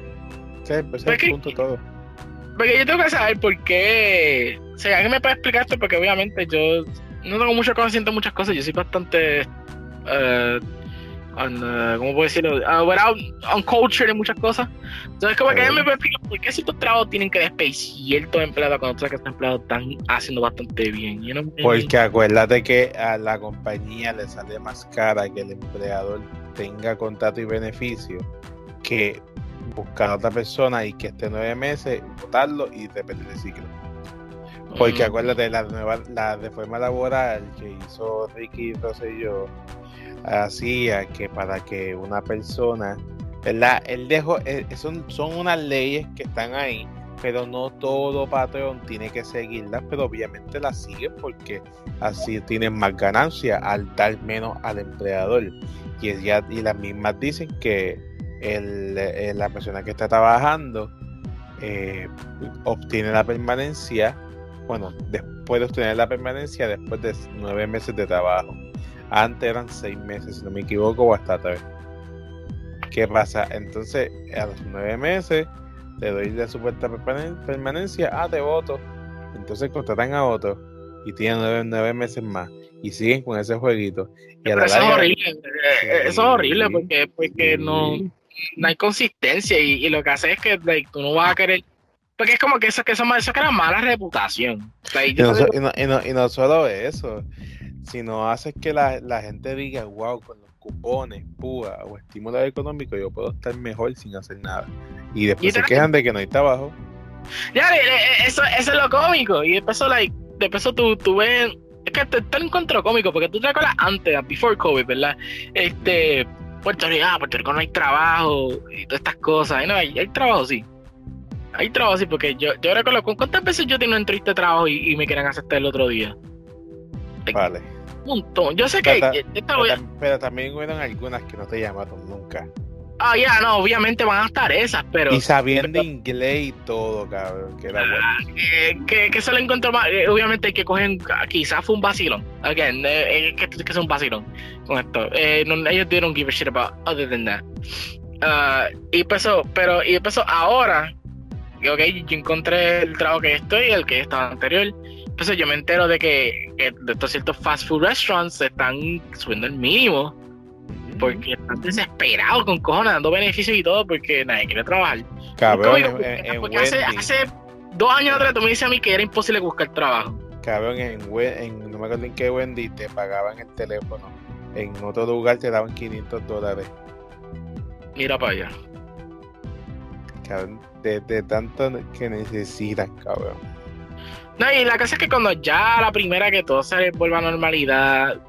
Ese es- el que- punto todo. Porque yo tengo que saber por qué. O sea, alguien me puede explicar esto, porque obviamente yo no tengo mucho conocimiento de muchas cosas. Yo soy bastante. eh, uh, ¿cómo puedo decirlo? Uh, without uncultured en muchas cosas. Entonces, como que a mí me explica por qué ciertos trabajos tienen que despedir ciertos empleados cuando tú sabes que estos empleados están haciendo bastante bien. You know? Porque acuérdate que a la compañía le sale más cara que el empleador tenga contrato y beneficio que buscar a otra persona y que esté nueve meses, votarlo y repetir el ciclo. Porque Mm. acuérdate, la nueva, la reforma laboral que hizo Ricky Rosselló hacía que para que una persona, ¿verdad? Él dejó, eh, son, son unas leyes que están ahí, pero no todo patrón tiene que seguirlas, pero obviamente las sigue porque así tienen más ganancia al dar menos al empleador. Y, ya, y las mismas dicen que el, eh, la persona que está trabajando eh, obtiene la permanencia, bueno, después de obtener la permanencia después de nueve meses de trabajo. Antes eran seis meses, si no me equivoco, o hasta tres. ¿Qué pasa? Entonces, a los nueve meses, te doy la supuesta permanen- permanencia, ah, te voto. Entonces contratan a otro y tienen nueve, nueve meses más. Y siguen con ese jueguito. Y a la eso es horrible. eh, Eso es horrible porque, porque no. No hay consistencia y, y lo que hace es que like, tú no vas a querer. Porque es como que eso, que eso, eso crea mala reputación. Like, Y no, te so- digo, y no- y no- y no solo eso, sino hace que la, la gente diga, wow, con los cupones, púa o estímulo económico, yo puedo estar mejor sin hacer nada. Y después se quejan de que no hay trabajo. ya, eh, eh, eso, eso es lo cómico. Y después, like, después tú, tú ves. Es que te, te encuentro cómico porque tú te acuerdas antes, before COVID, ¿verdad? Este. Puerto Rico, ah, Puerto Rico no hay trabajo y todas estas cosas. Y no, hay, hay trabajo, sí. Hay trabajo, sí, porque yo, yo recuerdo ¿cu- cuántas veces yo tengo una entrevista de trabajo y, y me quieren aceptar el otro día. Vale. Un montón. Yo sé que. Pero, te pero, voy a- tam- pero también hubieron algunas que no te llamaron nunca. Ah, ya, no, obviamente van a estar esas, pero. y sabiendo pero- inglés y todo, cabrón, que era bueno. Ah, eh, que, que se lo encuentro más. eh, obviamente hay que coger. Quizás fue un vacilón. Again, eh, eh, que, que es un vacilón con esto. Eh, no, ellos didn't give a shit about other than that. Ah, y empezó, pero y empezó ahora. y, Ok, yo encontré el trabajo que estoy, el que estaba anterior. Entonces yo me entero de que, que de estos ciertos fast food restaurants se están subiendo el mínimo porque están desesperados con cojones, dando beneficios y todo porque nadie quiere trabajar. Cabrón, Porque- en, en- porque hace, dos años atrás tú me dices a mí que era imposible buscar trabajo. cabrón, en, en- no me acuerdo en qué Wendy te pagaban el teléfono. En otro lugar te daban 500 dólares. Mira para allá. Cabrón, de, de tanto que necesitan, cabrón. No, y la cosa es que cuando ya la primera que todo se vuelva a normalidad,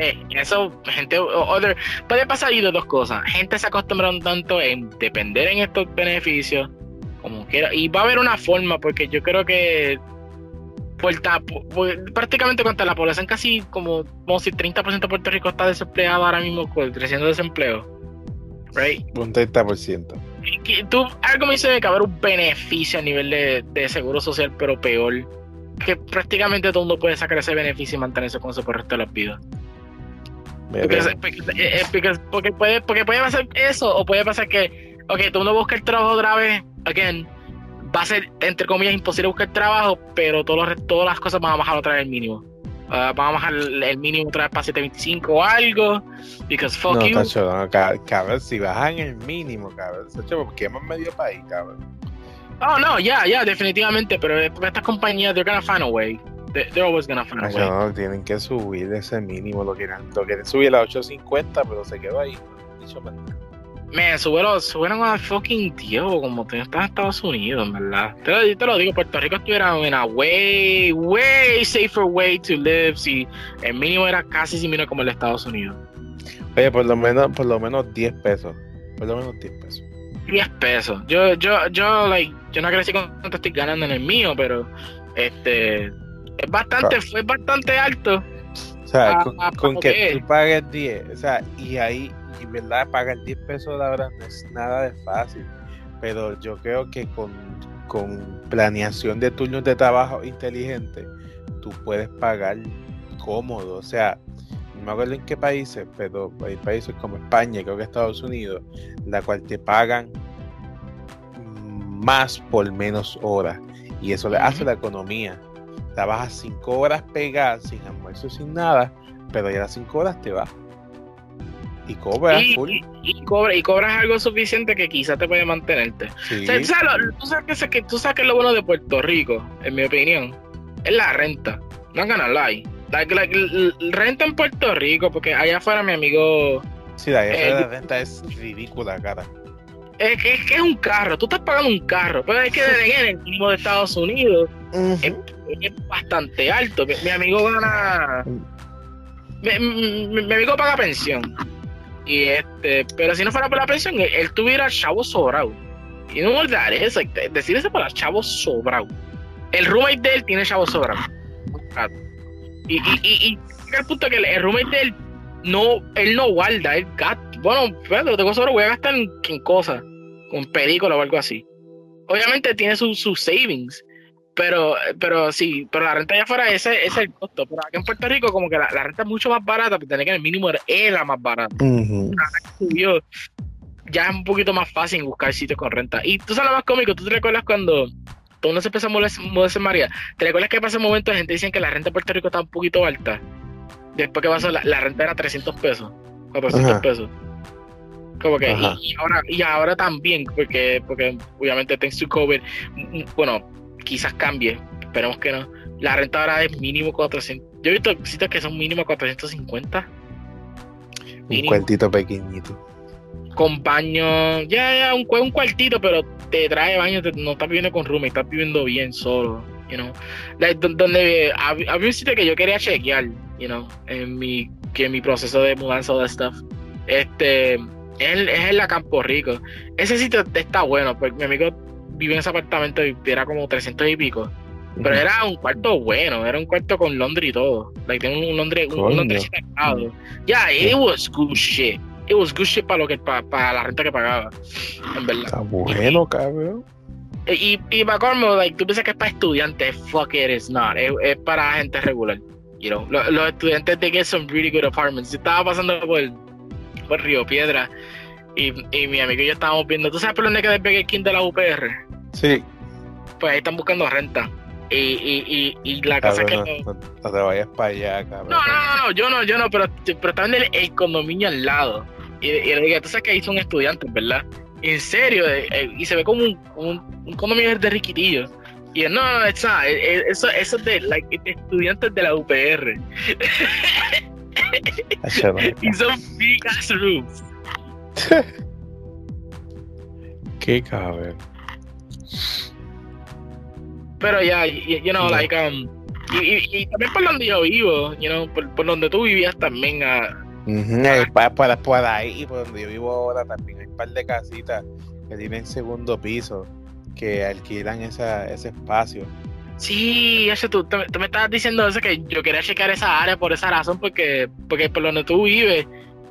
eh, eso, gente, other- puede pasar ahí de dos cosas. Gente se acostumbraron tanto en depender en estos beneficios, como quiera, y va a haber una forma, porque yo creo que por prácticamente contra la población, casi como, como si 30% de Puerto Rico está desempleado ahora mismo, con- creciendo desempleo. Right? Un 30%. Y que tú, algo me dice que haber un beneficio a nivel de, de seguro social, pero peor. Que prácticamente todo el mundo puede sacar ese beneficio y mantenerse con eso por el resto de las vidas. Porque, eh, eh, porque- puede, porque puede pasar eso, o puede pasar que, ok, todo el mundo busca el trabajo otra vez, again, va a ser, entre comillas, imposible buscar trabajo, pero todos los, todas las cosas van a bajar otra vez el mínimo. Van a bajar el, el mínimo otra vez para 725 o algo, because fuck No, you. tacho, no, ca- cabrón, si bajan el mínimo, cabrón, tacho, ¿por qué más medio país, cabrón? Oh, no, ya, ya, definitivamente, pero estas compañías, they're gonna find a way. They- They're always gonna find a way. no, tienen que subir ese mínimo, lo quieren, lo quieren subir a 850, pero se quedó ahí. Man, subieron, subieron a fucking Dios, como tú estás en Estados Unidos, en verdad. Te lo, yo te lo digo, Puerto Rico estuviera en a way, way safer way to live si el mínimo era casi similar como el de Estados Unidos. Oye, por lo menos, por lo menos 10 pesos. Por lo menos 10 pesos. 10 pesos. Yo, yo, yo, like, yo no crecí cuánto estoy ganando en el mío, pero este es bastante, fue bastante alto. O sea, Ah, con, ah, con que tú pagues 10, o sea, y ahí, y verdad, pagar 10 pesos la hora no es nada de fácil. Pero yo creo que con, con planeación de turnos de trabajo inteligente, tú puedes pagar cómodo. O sea, no me acuerdo en qué países, pero hay países como España, creo que Estados Unidos, la cual te pagan más por menos horas. Y eso le hace la economía. Trabajas 5 horas pegadas, sin almuerzo, sin nada, pero ya las 5 horas te vas. Y cobras y, full. y- y cobra- y cobras algo suficiente que quizás te puede mantenerte. Sí. O sea, ¿tú, sabes que, tú sabes que es lo bueno de Puerto Rico, en mi opinión, es la renta. No I'm gonna lie. Like, renta en Puerto Rico, porque allá afuera mi amigo Sí, la eh, la renta es ridícula, cara. es que, es que es un carro, tú estás pagando un carro, pero es que en el mínimo de Estados Unidos es, es bastante alto. Mi, mi amigo gana. Mi, mi- mi amigo paga pensión. Y este, pero si no fuera por la pensión, él, tuviera chavo sobrado. Y no olvidar eso, decir eso para chavo sobrado. El roommate de él tiene chavo sobrado. Y, y, y, y el punto que el, roommate de él no, él no guarda, él gasta. Bueno, lo tengo sobre, voy a gastar en, cosas, con película o algo así. Obviamente tiene sus sus savings, pero, pero sí, pero la renta allá afuera ese, ese es el costo. Pero aquí en Puerto Rico, como que la, la renta es mucho más barata, porque tener que el mínimo era, era más barata. Ujú. Subió. Ya es un poquito más fácil buscar sitios con renta. Y tú sabes lo más cómico, ¿tú te recuerdas cuando todo no se empezó a mudarse en María? ¿Te recuerdas que pasó un momento de gente dicen que la renta en Puerto Rico está un poquito alta? Después que pasó, la, la renta era 300 pesos, 400 Ajá. pesos. Como que, y, y ahora, y ahora también, porque, porque obviamente thanks to COVID, mm, bueno, quizás cambie, esperemos que no. La renta ahora es mínimo 400. Yo he visto sitios que son mínimo 450 Un Mínimo. cuartito pequeñito. con baño, ya, ya, un, un cuartito, pero te trae baño, te- no estás viviendo con room, estás viviendo bien solo, you know. Like, donde hab- había un sitio que yo quería chequear, you know, en mi, que en mi proceso de mudanza o de stuff. Este, es, en- es en la Campo Rico. Ese sitio está bueno, porque mi amigo vive en ese apartamento y era como 300 y pico. Pero Ujú. era un cuarto bueno, era un cuarto con Londres y todo. Like, tiene un Londres, un, Coño. un Londres cerrado. Yeah, it was good shit. It was good shit para lo que para, para la renta que pagaba. En verdad. Está bueno, cabrón. Y, y para colmo, like, tú piensas que es para estudiantes, fuck it, it's not. Es, es para gente regular. You know, Lo- los estudiantes they get some really good apartments. Estaba pasando por, por Río Piedra y, y mi amigo y yo estábamos viendo, ¿tú sabes por dónde queda el Burger King de la UPR? Sí, Pues ahí están buscando renta. Y, y, y, y la cosa es que... no, no- no te vayas para allá, cabrón. No, no, no, no, yo no, yo no, pero, pero estaban en el, el condominio al lado. Y, y le dije, tú sabes que ahí son estudiantes, ¿verdad? En serio, eh, eh, y se ve como un, un, un condominio de riquitillo. Y él, no, no, not, eh, eso, eso es de, like, de estudiantes de la UPR. Y son big ass rooms. Qué cabrón. Pero ya, y- you know, No. like, um, y, y, y también por donde yo vivo, you know, por, por donde tú vivías también, ah, Ujú, eh, pa- por, por ahí, por donde yo vivo ahora, también hay un par de casitas que tienen segundo piso que alquilan esa, ese espacio. Sí, eso tú, tú, me- tú me estabas diciendo eso que yo quería checar esa área por esa razón porque porque por donde tú vives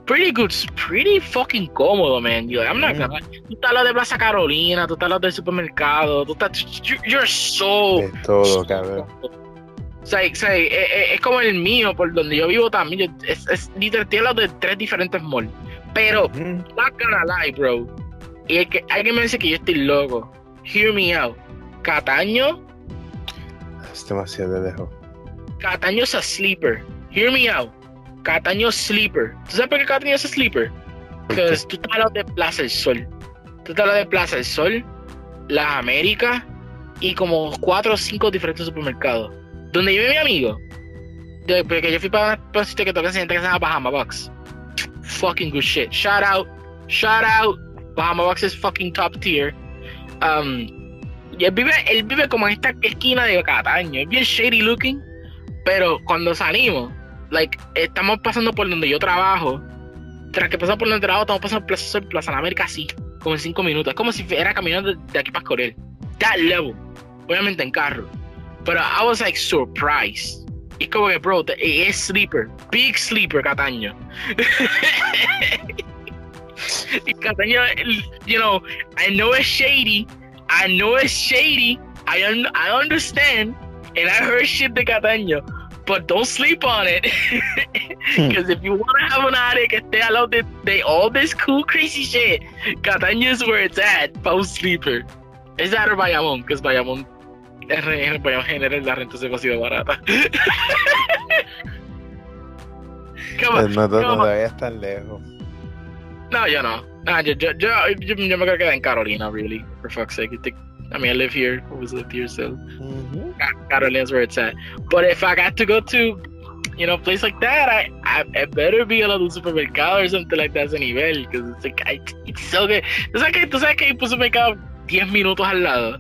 pretty good, pretty fucking cómodo, man. Yo, I'm not Mm. gonna- tú estás al lado de Plaza Carolina, tú estás al lado del supermercado, tú estás you- you're so De todo, cabrón. o sea, o sea, eh, eh, es, como el mío, por donde yo vivo también. es, es literal, de tres diferentes malls. Pero, Ujú. not gonna lie, bro. Y es que alguien me dice que yo estoy loco. Hear me out. Cataño Es demasiado de lejos. Cataño es a sleeper. Hear me out. Cataño es sleeper. ¿Tú sabes por qué Cataño es sleeper? ¿Por Porque qué? tú estás hablando de Plaza del Sol. Tú estás hablando de Plaza del Sol, Las Américas y como cuatro o cinco diferentes supermercados. Donde vive mi amigo. Porque yo fui para un sitio que toca que se llama Bahama Box. Fucking good shit. Shout out. Shout out. Bahama Box is fucking top tier. Um, y él vive, él vive como en esta esquina de Cataño. Es bien shady looking. Pero cuando salimos, like, estamos pasando por donde yo trabajo. Tras que pasamos por donde trabajo, estamos pasando por Plaza, Plaza La América así, como en cinco minutos. Es como si fuera caminando de, de aquí para Corel. That level. Obviamente en carro. Pero I was like surprised. Y como que, bro, te- es sleeper. Big sleeper, Cataño. Cataño, you know, I know it's shady. I know it's shady. I, un- I understand. And I heard shit de Cataño. But don't sleep on it. Hmm. Because if you want to have an que esté al lado de, de all this cool, crazy shit, Cataño is where it's at. Post sleeper. Es that or Bayamón, because Bayamón, en re- en Bayamón general la renta se consigue barata. Come on, no, no, no come on. te vayas tan lejos. No, yo no. Nah, yo, yo, yo, yo, yo me creo que en Carolina, really. For fuck's sake. I, mean, I live here. Always lived here, so mm-hmm. Ujú. Carolina's where it's at. But if I got to go to, you know, a place like that, I, I it better be a little supermercado or something like that ese nivel. Because it's like, I, it's so good. ¿Tú sabes que, tú sabes que hay un supermercado 10 minutos al lado?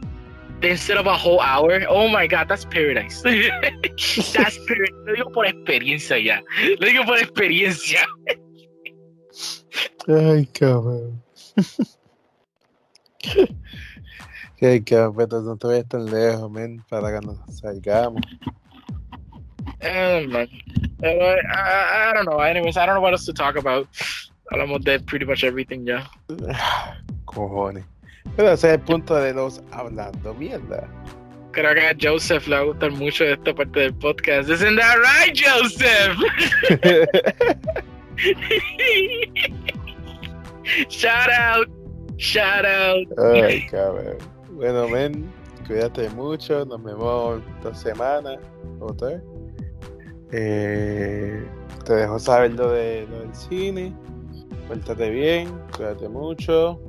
Instead of a whole hour. Oh my god, that's paradise. that's paradise. Lo digo por experiencia ya. Lo digo por experiencia. Ay, cabrón. Cabrón, pero no te vayas tan lejos, men, para que nos salgamos. Eh, man. Pero, I, I, I don't know. Anyways, I don't know what else to talk about. Hablamos de pretty much everything ya. Cojones. Pero ese es el punto de los hablando mierda. Creo que a Joseph le va a gustar mucho esta parte del podcast. Isn't that right, Joseph? Shout out. Shout out. Ay, cabrón. Bueno, men, cuídate mucho. Nos vemos dos semanas o tres. Eh, te dejo saber lo, de, lo del cine. Pórtate bien, cuídate mucho.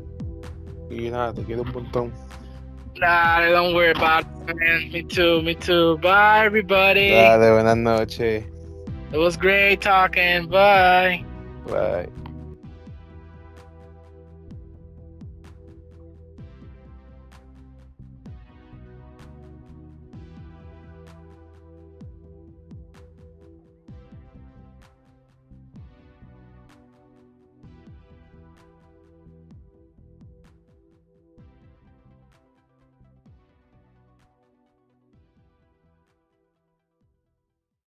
Y nada, te quiero un montón. Nah, don't worry about it, man. Me too, me too. Bye, everybody. Dale, buenas noches. It was great talking. Bye. Bye.